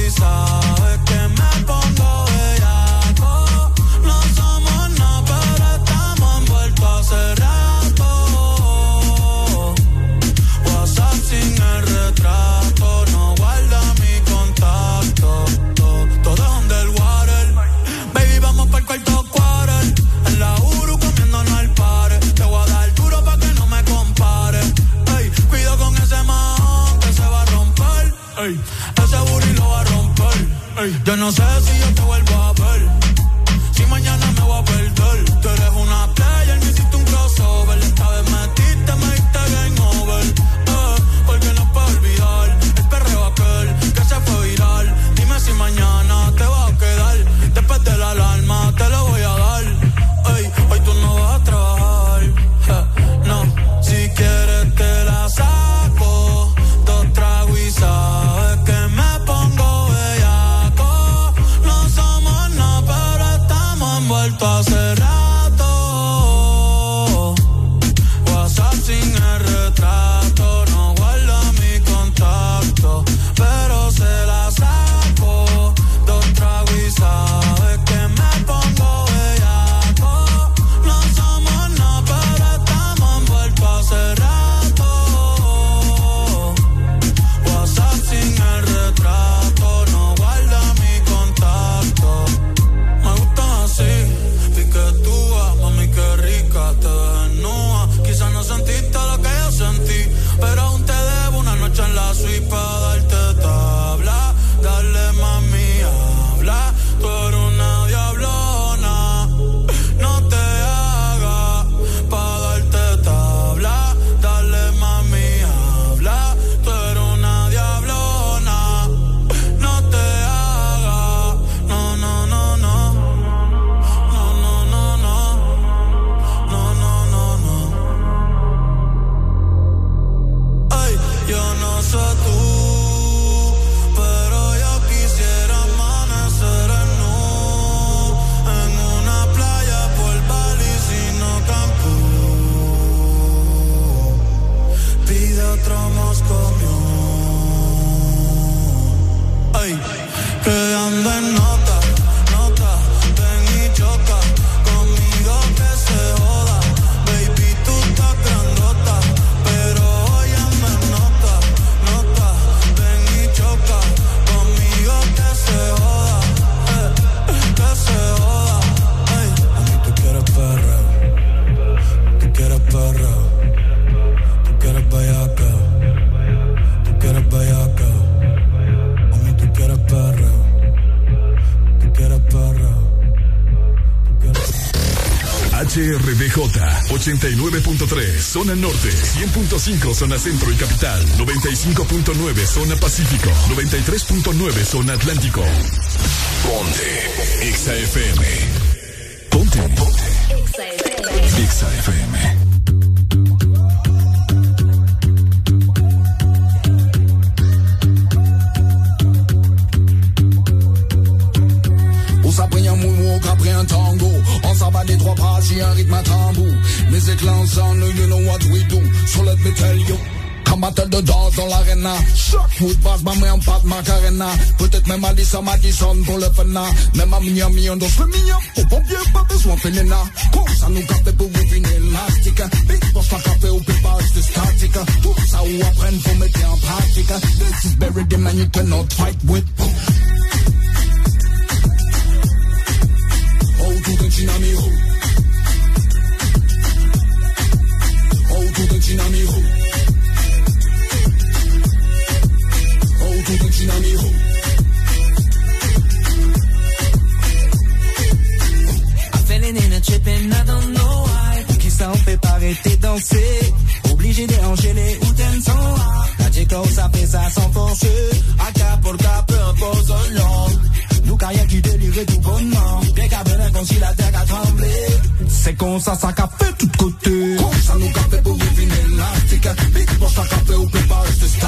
yo no sé si yo te vuelvo a ver. Si mañana me voy a perder. Tú eres una 89.3 zona norte, 100.5 zona centro y capital, 95.9 zona pacífico, 93.9 zona atlántico. Ponte XAFM. Ponte. Ponte. XAFM. On s'abat des trois pas sur un rythme à tambour. Music ensemble, you know what we do. So let me tell you. Combattre de danse dans l'arena. Foot passe ma main en pâte macarena Peut-être même à Madison pour le fena Même à Miami on danse le mignon. Au pompier pas besoin fénéna Comme ça nous capte pour vous une élastique. Big boss pas café ou pépas de statique. Tout ça ou apprendre faut mettre en pratique. This is buried in man you cannot fight with. Oh, tout un chinami de de in. Qui ça on fait pas arrêter danser. Obligé d'enchaîner ou t'aimes sans A. La Jacob ça ça sans forcer. Pour cap, peu importe son langue. Nous qui délirait tout bonnement. Dès qu'à venir comme si la terre a tremblé. C'est comme ça, ça qu'a fait tout côté.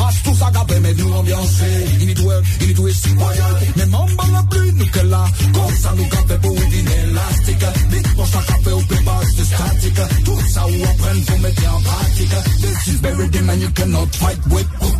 Passe tout ça capé, mais nous ambiancé. Need twist, royal. Mais maman la nous que. Comme ça nous capé pour une élastique. Boss à café ou pépas de statique. Tout ça ou faut mettre en. This is buried in man you cannot fight with.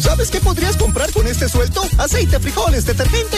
¿Sabes qué podrías comprar con este sueldo? Aceite, frijoles, detergente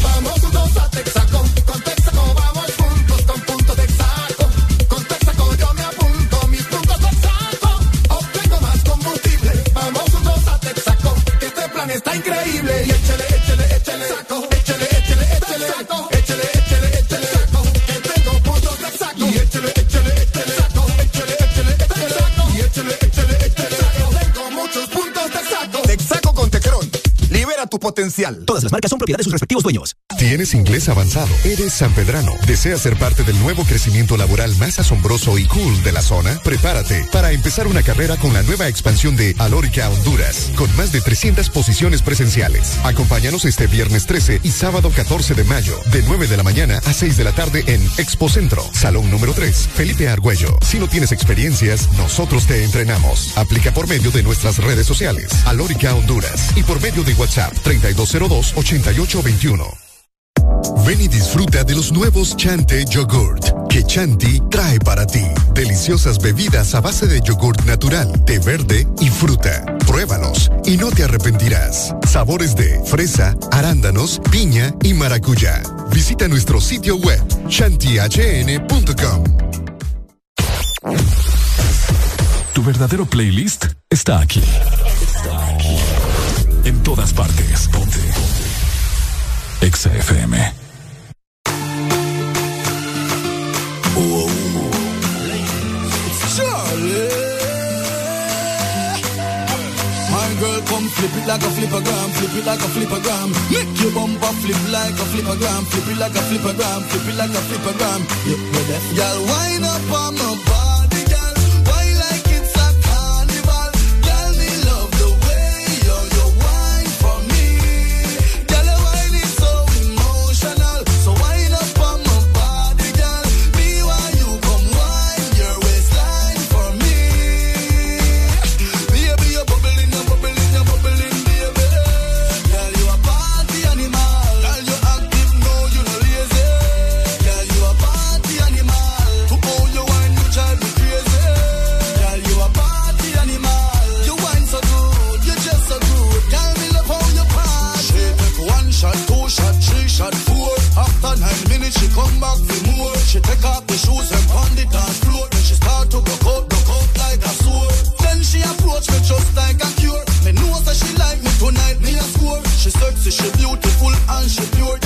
Vamos juntos a potencial. Todas las marcas son propiedad de sus respectivos dueños. ¿Tienes inglés avanzado? ¿Eres sanpedrano? ¿Deseas ser parte del nuevo crecimiento laboral más asombroso y cool de la zona? Prepárate para empezar una carrera con la nueva expansión de Alórica Honduras, con más de 300 posiciones presenciales. Acompáñanos este viernes 13 y sábado 14 de mayo, de 9 de la mañana a 6 de la tarde en Expo Centro, Salón número 3, Felipe Argüello. Si no tienes experiencias, nosotros te entrenamos. Aplica por medio de nuestras redes sociales, Alórica Honduras, y por medio de WhatsApp 3202-8821. Ven y disfruta de los nuevos Chante Yogurt que Chanti trae para ti. Deliciosas bebidas a base de yogurt natural, té verde y fruta. Pruébalos y no te arrepentirás. Sabores de fresa, arándanos, piña y maracuyá. Visita nuestro sitio web chantihn.com. Tu verdadero playlist está aquí. En todas partes. Ponte. Exa FM. My girl, come flip it like a flippergram, flip it like a flippergram. Make your bumper flip like a flippergram, flip it like a flippergram, flip it like a flippergram. Yeah, we're deaf. Girl, wind up on my She take off the shoes and pound it dance floor. Then she start to go out, go out like a sword. Then she approach me just like a cure. Me know that she like me tonight, me a score. She sexy, she beautiful and she pure.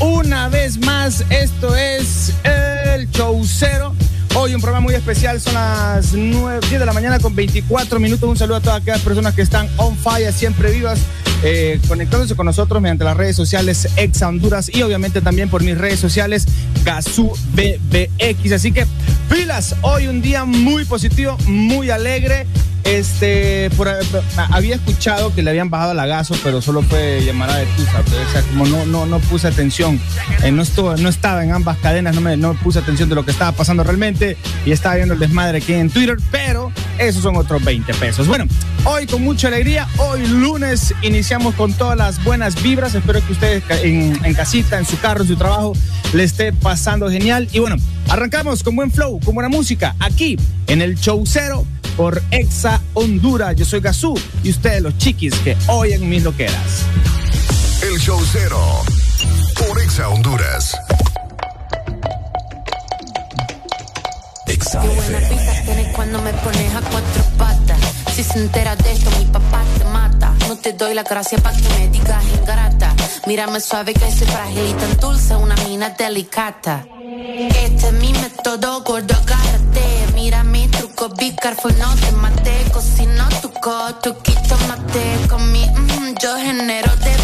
Una vez más. Esto es El Chaucero. Hoy un programa muy especial, son las 9, 10 de la mañana con 24 minutos. Un saludo a todas aquellas personas que están on fire, siempre vivas, eh, conectándose con nosotros mediante las redes sociales Exa Honduras y obviamente también por mis redes sociales Gazú. Así que pilas, hoy un día muy positivo, muy alegre. Este, por, había escuchado que le habían bajado la gaso, pero solo fue llamada de tusa. pero, o sea, como no, no, no puse atención, eh, no, no estaba en ambas cadenas, no me no puse atención de lo que estaba pasando realmente y estaba viendo el desmadre aquí en Twitter, pero esos son otros 20 pesos. Bueno, hoy con mucha alegría, hoy lunes iniciamos con todas las buenas vibras. Espero que ustedes en, en casita, en su carro, en su trabajo, le esté pasando genial. Y bueno, arrancamos con buen flow, con buena música, aquí en el Show por Exa Honduras. Yo soy Gazú y ustedes los chiquis que oyen mis loqueras. El Show Cero por Exa Honduras. Exa Qué buena pinta tienes cuando me pones a cuatro patas. Si se entera de esto, mi papá te mata. No te doy la gracia para que me digas ingrata. Mírame suave que soy frágil y tan dulce, una mina delicata. Este es mi método, gordo, agárrate. Mira mi truco, be careful, no te mate. Cocino tu co, truquito mate. Con mi, mm, yo genero debate.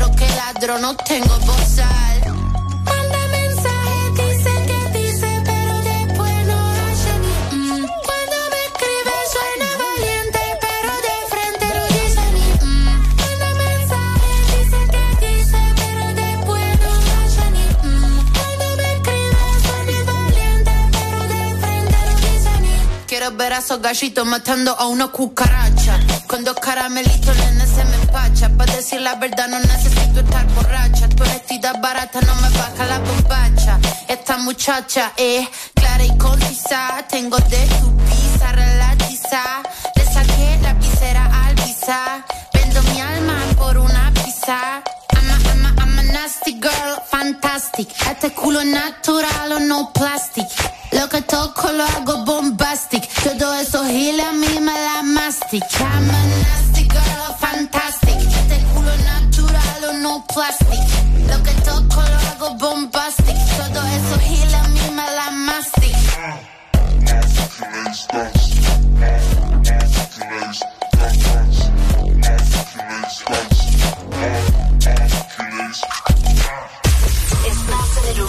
ladro que ladro no tengo bozal. Ver a esos gallitos matando a una cucaracha. Con dos caramelitos, Para decir la verdad, no necesito estar borracha. Tu honestidad barata no me baja la bombacha. Esta muchacha es clara y concisa. Tengo de tu pizza relatiza. Le saqué la visera al visa. Nasty girl, fantastic. Este culo natural o no plastic. Lo que toco lo hago bombastic. Todo eso giles a mí me la mastic. I'm a nasty girl, fantastic. Este culo natural o no plastic. Lo que toco lo hago bombastic. Todo eso giles a mí me la mastic. Estás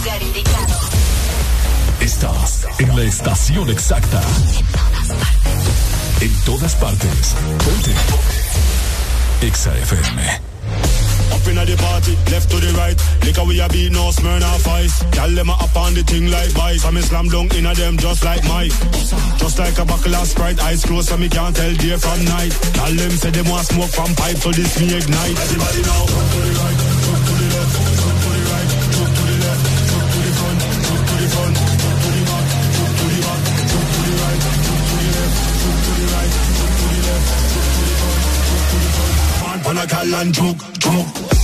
lugar indicado. Estás en la estación exacta. En todas partes. Ponte. Exa FM. Up inna the party, left to the right. Liquor we a beat, no smirn off ice. Gyal them a up on the thing like vice. I me slam dunk inna them just like Mike. Just like a buckle of Sprite, eyes closed so me can't tell day from night. Gyal them say them want smoke from pipe, so this me ignite. Everybody now, to the right, Man, pan a gal and jump,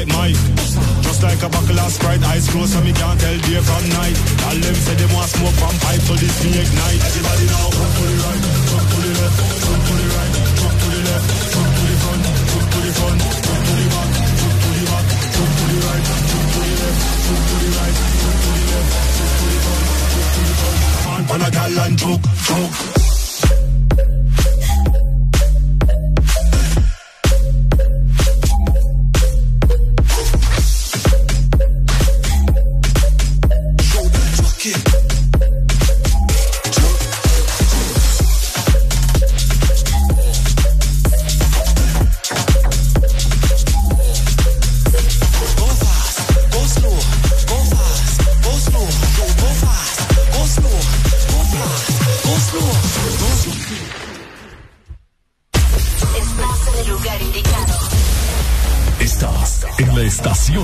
like Mike. Just like a buckle of Sprite, eyes closed so me can't tell day from night. Gyal them say they want smoke from pipe, so this me ignite. Everybody now, jump to the right, jump to the left, jump to the right, jump to the left, jump to the front, jump to the front, jump to the back, jump to the back, jump to the right, jump to the left, jump to the right, jump to the left, jump to the front, jump to the front. Pan a gal and joke, joke.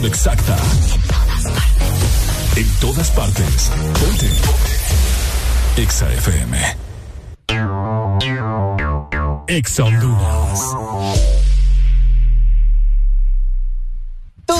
Exacta. En todas partes. Ponte. Exa FM. Exa Honduras.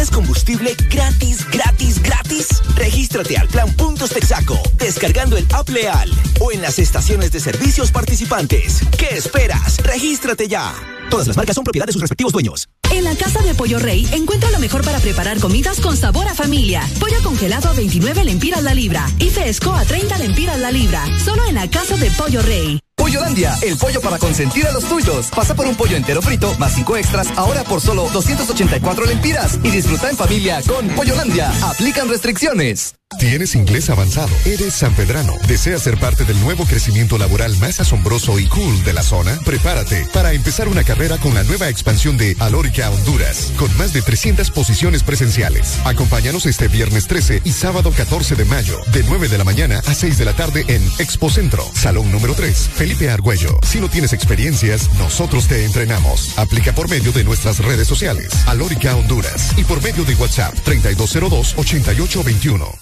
¿Quieres combustible gratis, gratis, gratis? Regístrate al plan Puntos Texaco, descargando el app Leal o en las estaciones de servicios participantes. ¿Qué esperas? Regístrate ya. Todas las marcas son propiedad de sus respectivos dueños. En la casa de Pollo Rey encuentra lo mejor para preparar comidas con sabor a familia. Pollo congelado a 29 lempiras la libra y fresco a 30 lempiras la libra. Solo en la casa de Pollo Rey. Pollolandia, el pollo para consentir a los tuyos. Pasa por un pollo entero frito más cinco extras, ahora por solo 284 lempiras. Y disfruta en familia con Pollolandia. Aplican restricciones. ¿Tienes inglés avanzado? ¿Eres sanpedrano? ¿Deseas ser parte del nuevo crecimiento laboral más asombroso y cool de la zona? Prepárate para empezar una carrera con la nueva expansión de Alórica Honduras, con más de 300 posiciones presenciales. Acompáñanos este viernes 13 y sábado 14 de mayo, de 9 de la mañana a 6 de la tarde en Expo Centro, Salón número 3, Felipe Argüello. Si no tienes experiencias, nosotros te entrenamos. Aplica por medio de nuestras redes sociales, Alórica Honduras, y por medio de WhatsApp 3202-8821.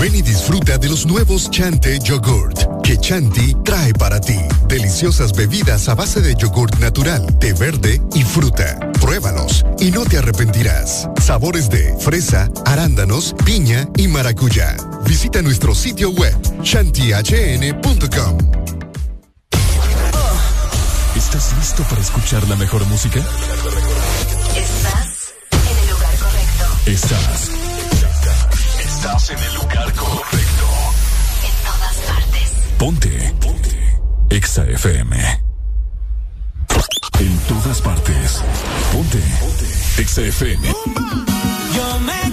Ven y disfruta de los nuevos Chante Yogurt que Chanti trae para ti. Deliciosas bebidas a base de yogurt natural, té verde y fruta. Pruébalos y no te arrepentirás. Sabores de fresa, arándanos, piña y maracuyá. Visita nuestro sitio web chantihn.com. ¿Estás listo para escuchar la mejor música? Estás en el lugar correcto. Estás. Estás en el lugar correcto. En todas partes. Ponte. Ponte. Exa FM. En todas partes. Ponte. Exa FM. Yo me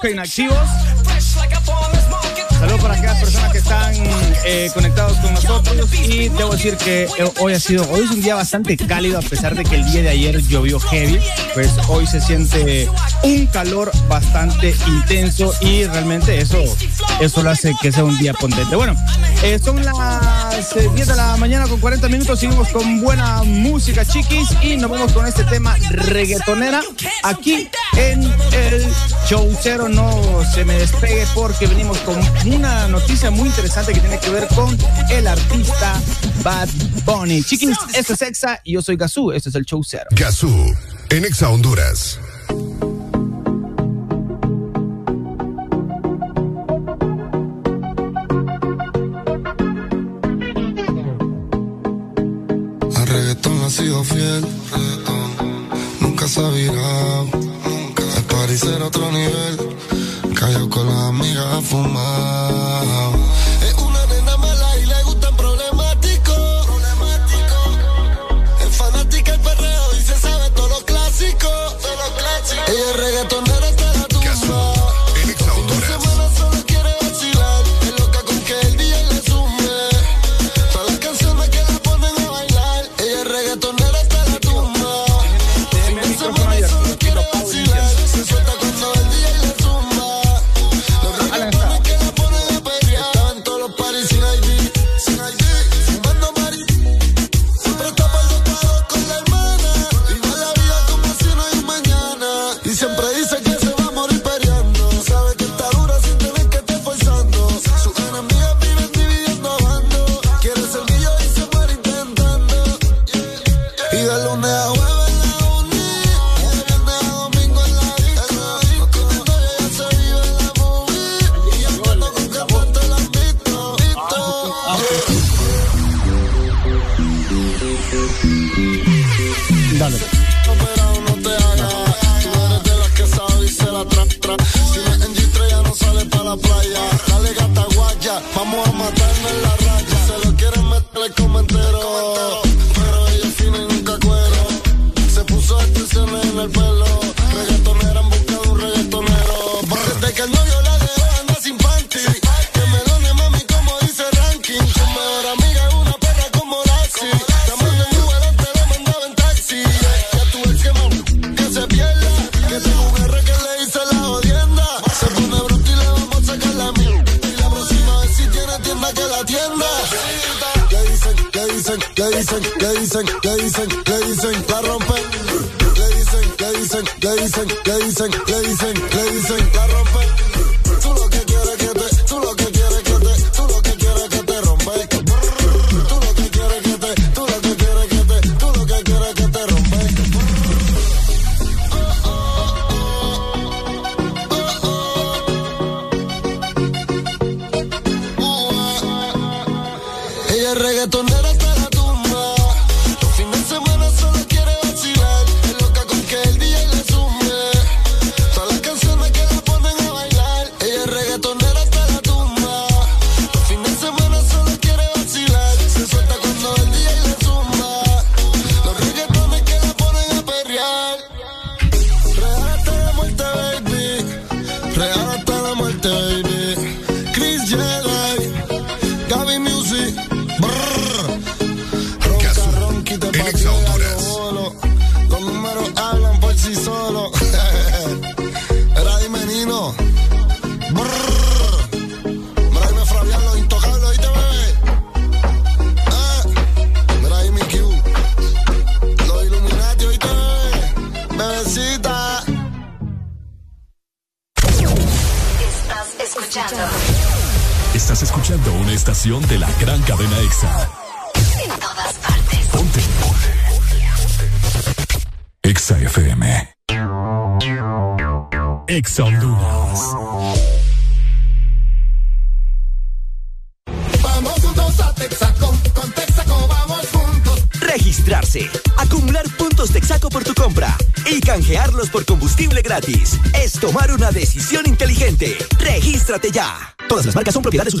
Facebook Inactivos. Saludos para aquellas personas que están eh, conectados con nosotros y debo decir que eh, hoy ha sido, hoy es un día bastante cálido a pesar de que el día de ayer llovió heavy, pues hoy se siente un calor bastante intenso y realmente eso, eso lo hace que sea un día potente. Bueno, eh, son las 10 de la mañana con 40 minutos, seguimos con buena música chiquis y nos vamos con este tema reggaetonera aquí en el Showcero, no se me despegue porque venimos con una noticia muy interesante que tiene que ver con el artista Bad Bunny. Chiquis, esto es Exa y yo soy Gazú, este es el Showcero. Gazú, en Exa Honduras. Propiedad de sus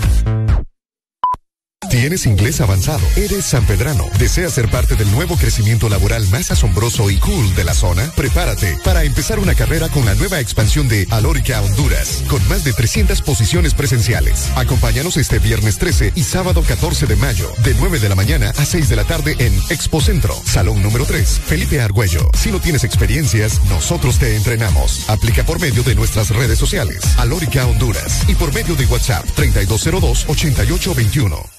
¿Tienes inglés avanzado? ¿Eres sanpedrano? ¿Deseas ser parte del nuevo crecimiento laboral más asombroso y cool de la zona? Prepárate para empezar una carrera con la nueva expansión de Alórica Honduras, con más de 300 posiciones presenciales. Acompáñanos este viernes 13 y sábado 14 de mayo, de 9 de la mañana a 6 de la tarde en Expo Centro, Salón número 3, Felipe Argüello. Si no tienes experiencias, nosotros te entrenamos. Aplica por medio de nuestras redes sociales, Alórica Honduras, y por medio de WhatsApp 3202-8821.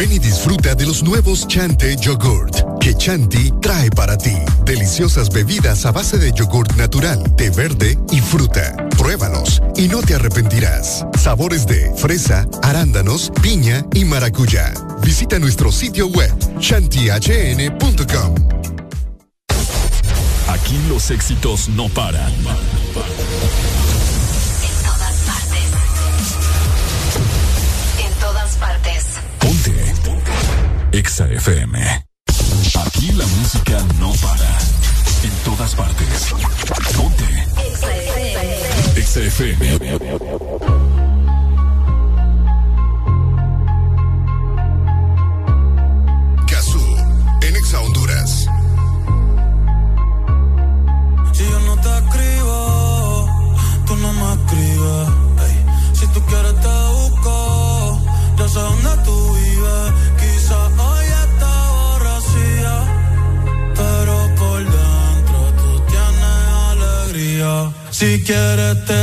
Ven y disfruta de los nuevos Chante Yogurt que Chanti trae para ti. Deliciosas bebidas a base de yogurt natural, té verde y fruta. Pruébalos y no te arrepentirás. Sabores de fresa, arándanos, piña y maracuyá. Visita nuestro sitio web chantihn.com. Aquí los éxitos no paran. Exa FM. Aquí la música no para. En todas partes. Ponte. Exa FM. Te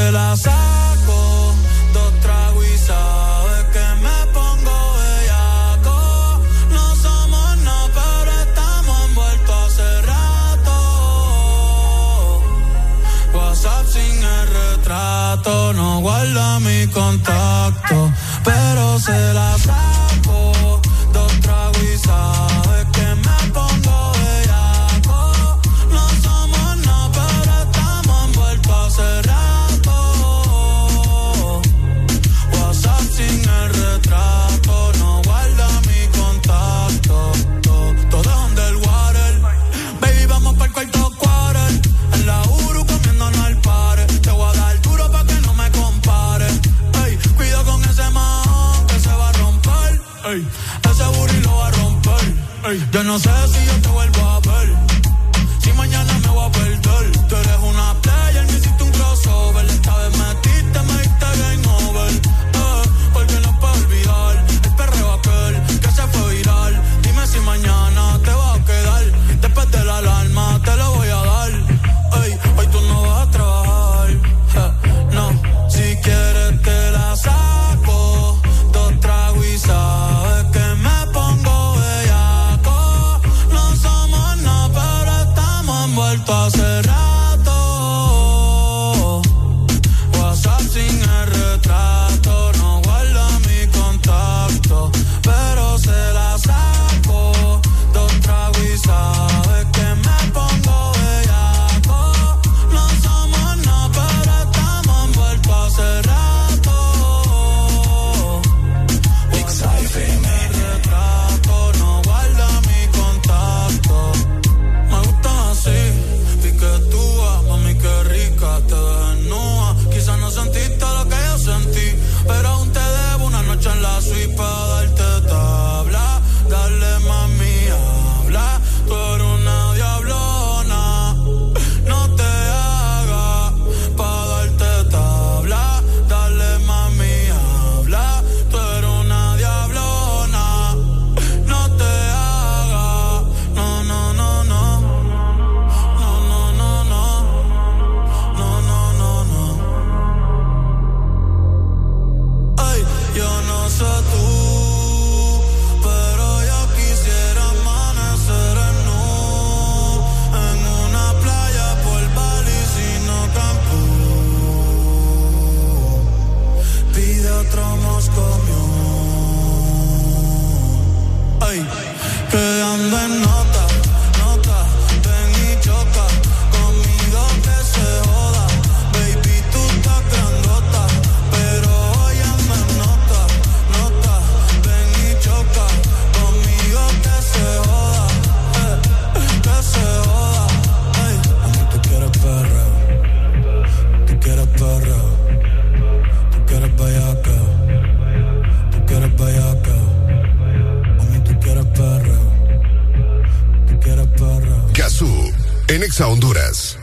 Honduras.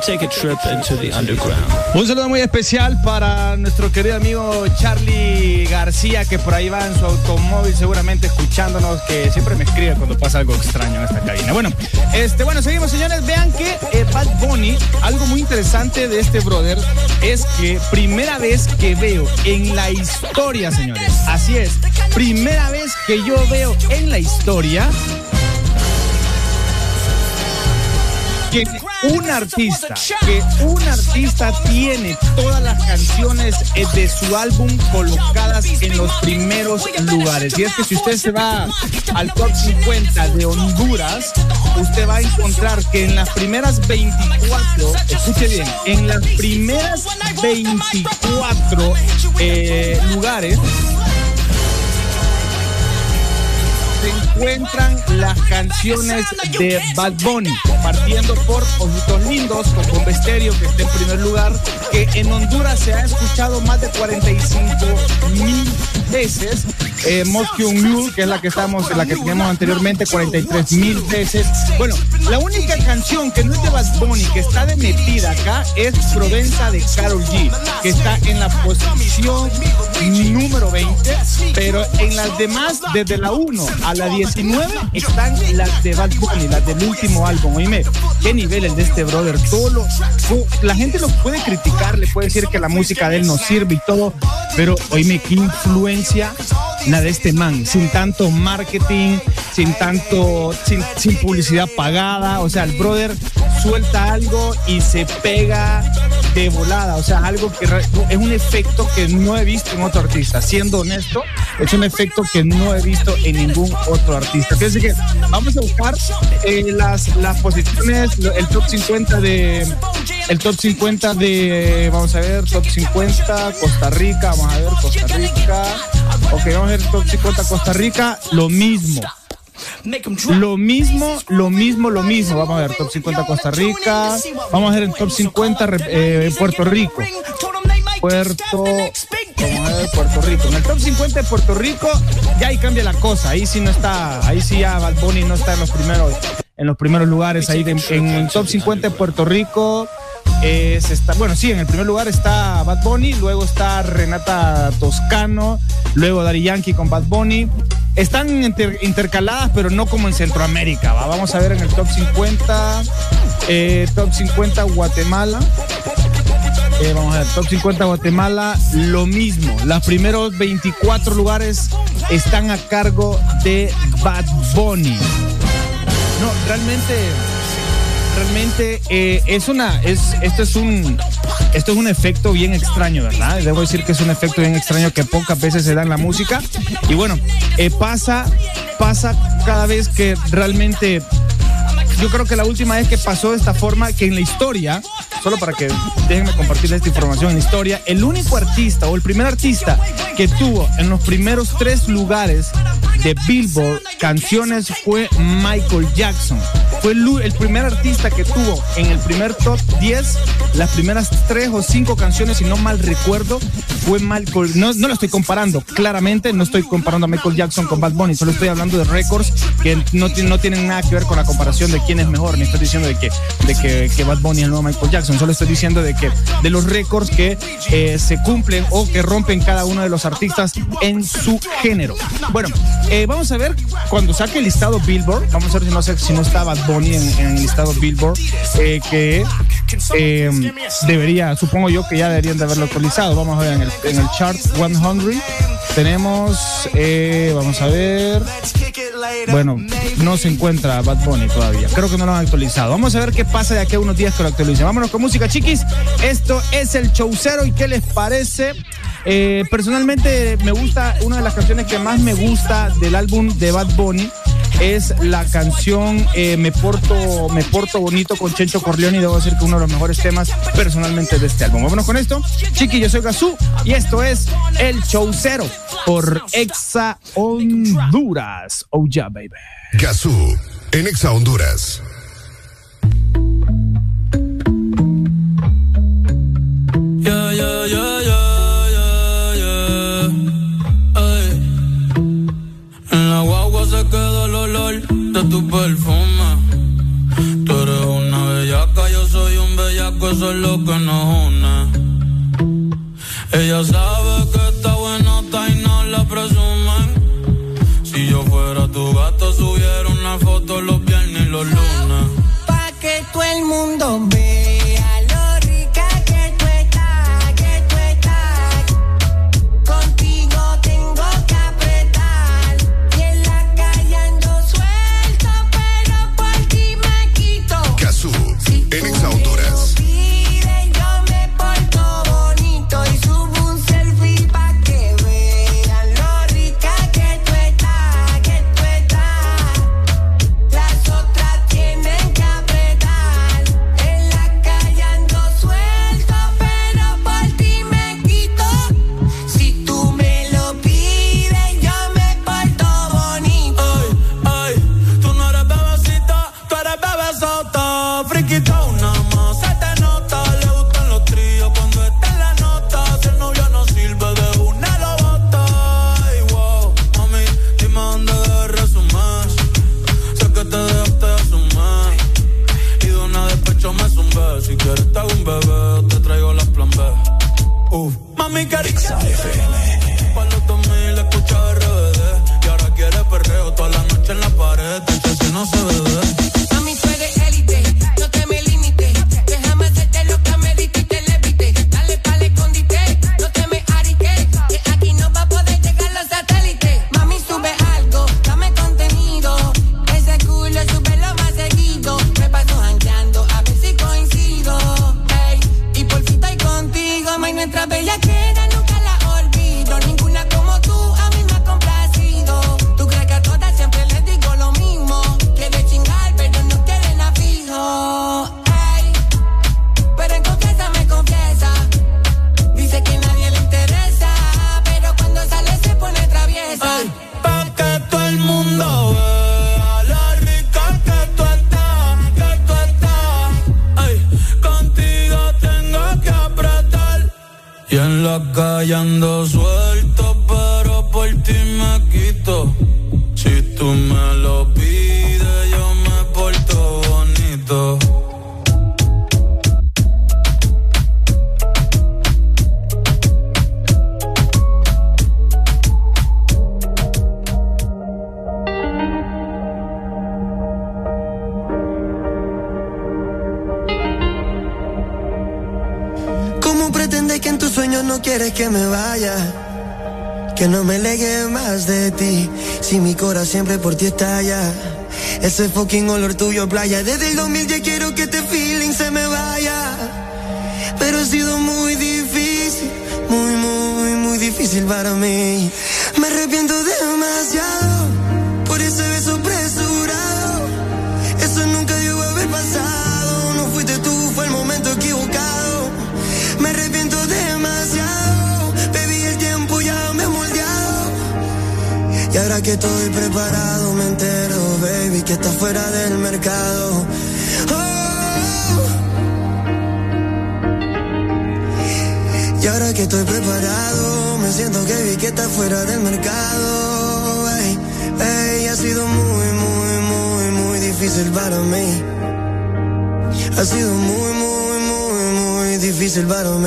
Take a trip into the underground. Un saludo muy especial para nuestro querido amigo Charlie García, que por ahí va en su automóvil, seguramente escuchándonos, que siempre me escribe cuando pasa algo extraño en esta cabina. Bueno, este, bueno, seguimos, señores. Vean que eh, Bad Bunny, algo muy interesante de este brother es que primera vez que veo en la historia, señores, así es, primera vez que yo veo en la historia que un artista, que un artista tiene todas las canciones eh, de su álbum colocadas en los primeros lugares. Y es que si usted se va al top 50 de Honduras, usted va a encontrar que en las primeras 24, escuche bien, en las primeras 24 eh, lugares encuentran las canciones de Bad Bunny, partiendo por Ojitos Lindos, con Bomba Estéreo, que está en primer lugar, que en Honduras se ha escuchado más de 45 mil veces. Eh, un Mule, que es la que estamos, la que teníamos anteriormente, 43 mil veces. Bueno, la única canción que no es de Bad Bunny, que está de metida acá, es Provenza de Carol G, que está en la posición número 20, pero en las demás, desde la 1 a la 10 19 están las de Bad Bunny, las del último álbum. Oíme, qué nivel el de este brother. Todo lo- la gente lo puede criticar, le puede decir que la música de él no sirve y todo, pero oíme, qué influencia la de este man, sin tanto marketing, sin tanto, sin, sin publicidad pagada. O sea, el brother suelta algo y se pega de volada. O sea, algo que es un efecto que no he visto en otro artista. Siendo honesto, es un efecto que no he visto en ningún otro artista. Fíjense que vamos a buscar eh, las, las posiciones, el top 50 de. El top 50 de. Vamos a ver, top 50 Costa Rica. Vamos a ver, Costa Rica. Ok, vamos a ver top 50 Costa Rica. Lo mismo. Lo mismo, lo mismo, lo mismo. Vamos a ver, top 50 Costa Rica. Vamos a ver el top 50 eh, Puerto Rico. Puerto, vamos a ver, Puerto Rico. En el top 50 de Puerto Rico, ya ahí cambia la cosa. Ahí sí no está, ahí sí ya no está en los primeros, en los primeros lugares. Ahí de- en el top 50 de Puerto Rico. Es está, bueno, sí, en el primer lugar está Bad Bunny, luego está Renata Toscano, luego Daddy Yankee con Bad Bunny. Están inter- intercaladas, pero no como en Centroamérica. ¿va? Vamos a ver en el top 50, eh, top 50 Guatemala. Eh, vamos a ver, top 50 Guatemala, lo mismo. Los primeros 24 lugares están a cargo de Bad Bunny. No, realmente, realmente eh, es una, es, esto es un, esto es un efecto bien extraño, ¿verdad? Debo decir que es un efecto bien extraño que pocas veces se da en la música. Y bueno, eh, pasa, pasa cada vez que realmente yo creo que la última vez que pasó de esta forma, que en la historia, solo para que déjenme compartir esta información en la historia, el único artista o el primer artista que tuvo en los primeros tres lugares de Billboard canciones fue Michael Jackson. Fue el, el primer artista que tuvo en el primer top 10 las primeras tres o cinco canciones, si no mal recuerdo, fue Michael. No, no lo estoy comparando, claramente no estoy comparando a Michael Jackson con Bad Bunny, solo estoy hablando de récords que no, no tienen nada que ver con la comparación de quién es mejor, ni estoy diciendo de que, de que, que Bad Bunny es el nuevo Michael Jackson, solo estoy diciendo de que de los récords que eh, se cumplen o que rompen cada uno de los artistas en su género. Bueno, eh, vamos a ver cuando saque el listado Billboard, vamos a ver si no, está Bad Bunny en, en el listado Billboard, eh, que debería, supongo yo que ya deberían de haberlo actualizado. Vamos a ver en el, en el chart 100 tenemos, vamos a ver, bueno, no se encuentra Bad Bunny todavía. Creo que no lo han actualizado. Vamos a ver qué pasa de aquí a unos días que lo actualicen. Vámonos con música, chiquis. Esto es el Chaucero y qué les parece. Eh, personalmente me gusta, una de las canciones que más me gusta del álbum de Bad Bunny es la canción eh, Me Porto Me Porto Bonito con Chencho Corleone y debo decir que uno de los mejores temas personalmente de este álbum. Vámonos con esto. Chiqui, yo soy Gazú y esto es El Chaucero por Exa Honduras. Oh yeah, baby. Gazú, en Exa Honduras. Se queda el olor de tu perfume. Tú eres una bellaca, yo soy un bellaco, eso es lo que nos une. Ella sabe que está los viernes los lunes. Pa' que todo el mundo vea Exa FM. Pa' los 2000 escucha RBD. Y ahora quiere perreo toda la noche en la pared. Entonces no se ve fucking olor tuyo playa. Desde el 2010 quiero que te file el varón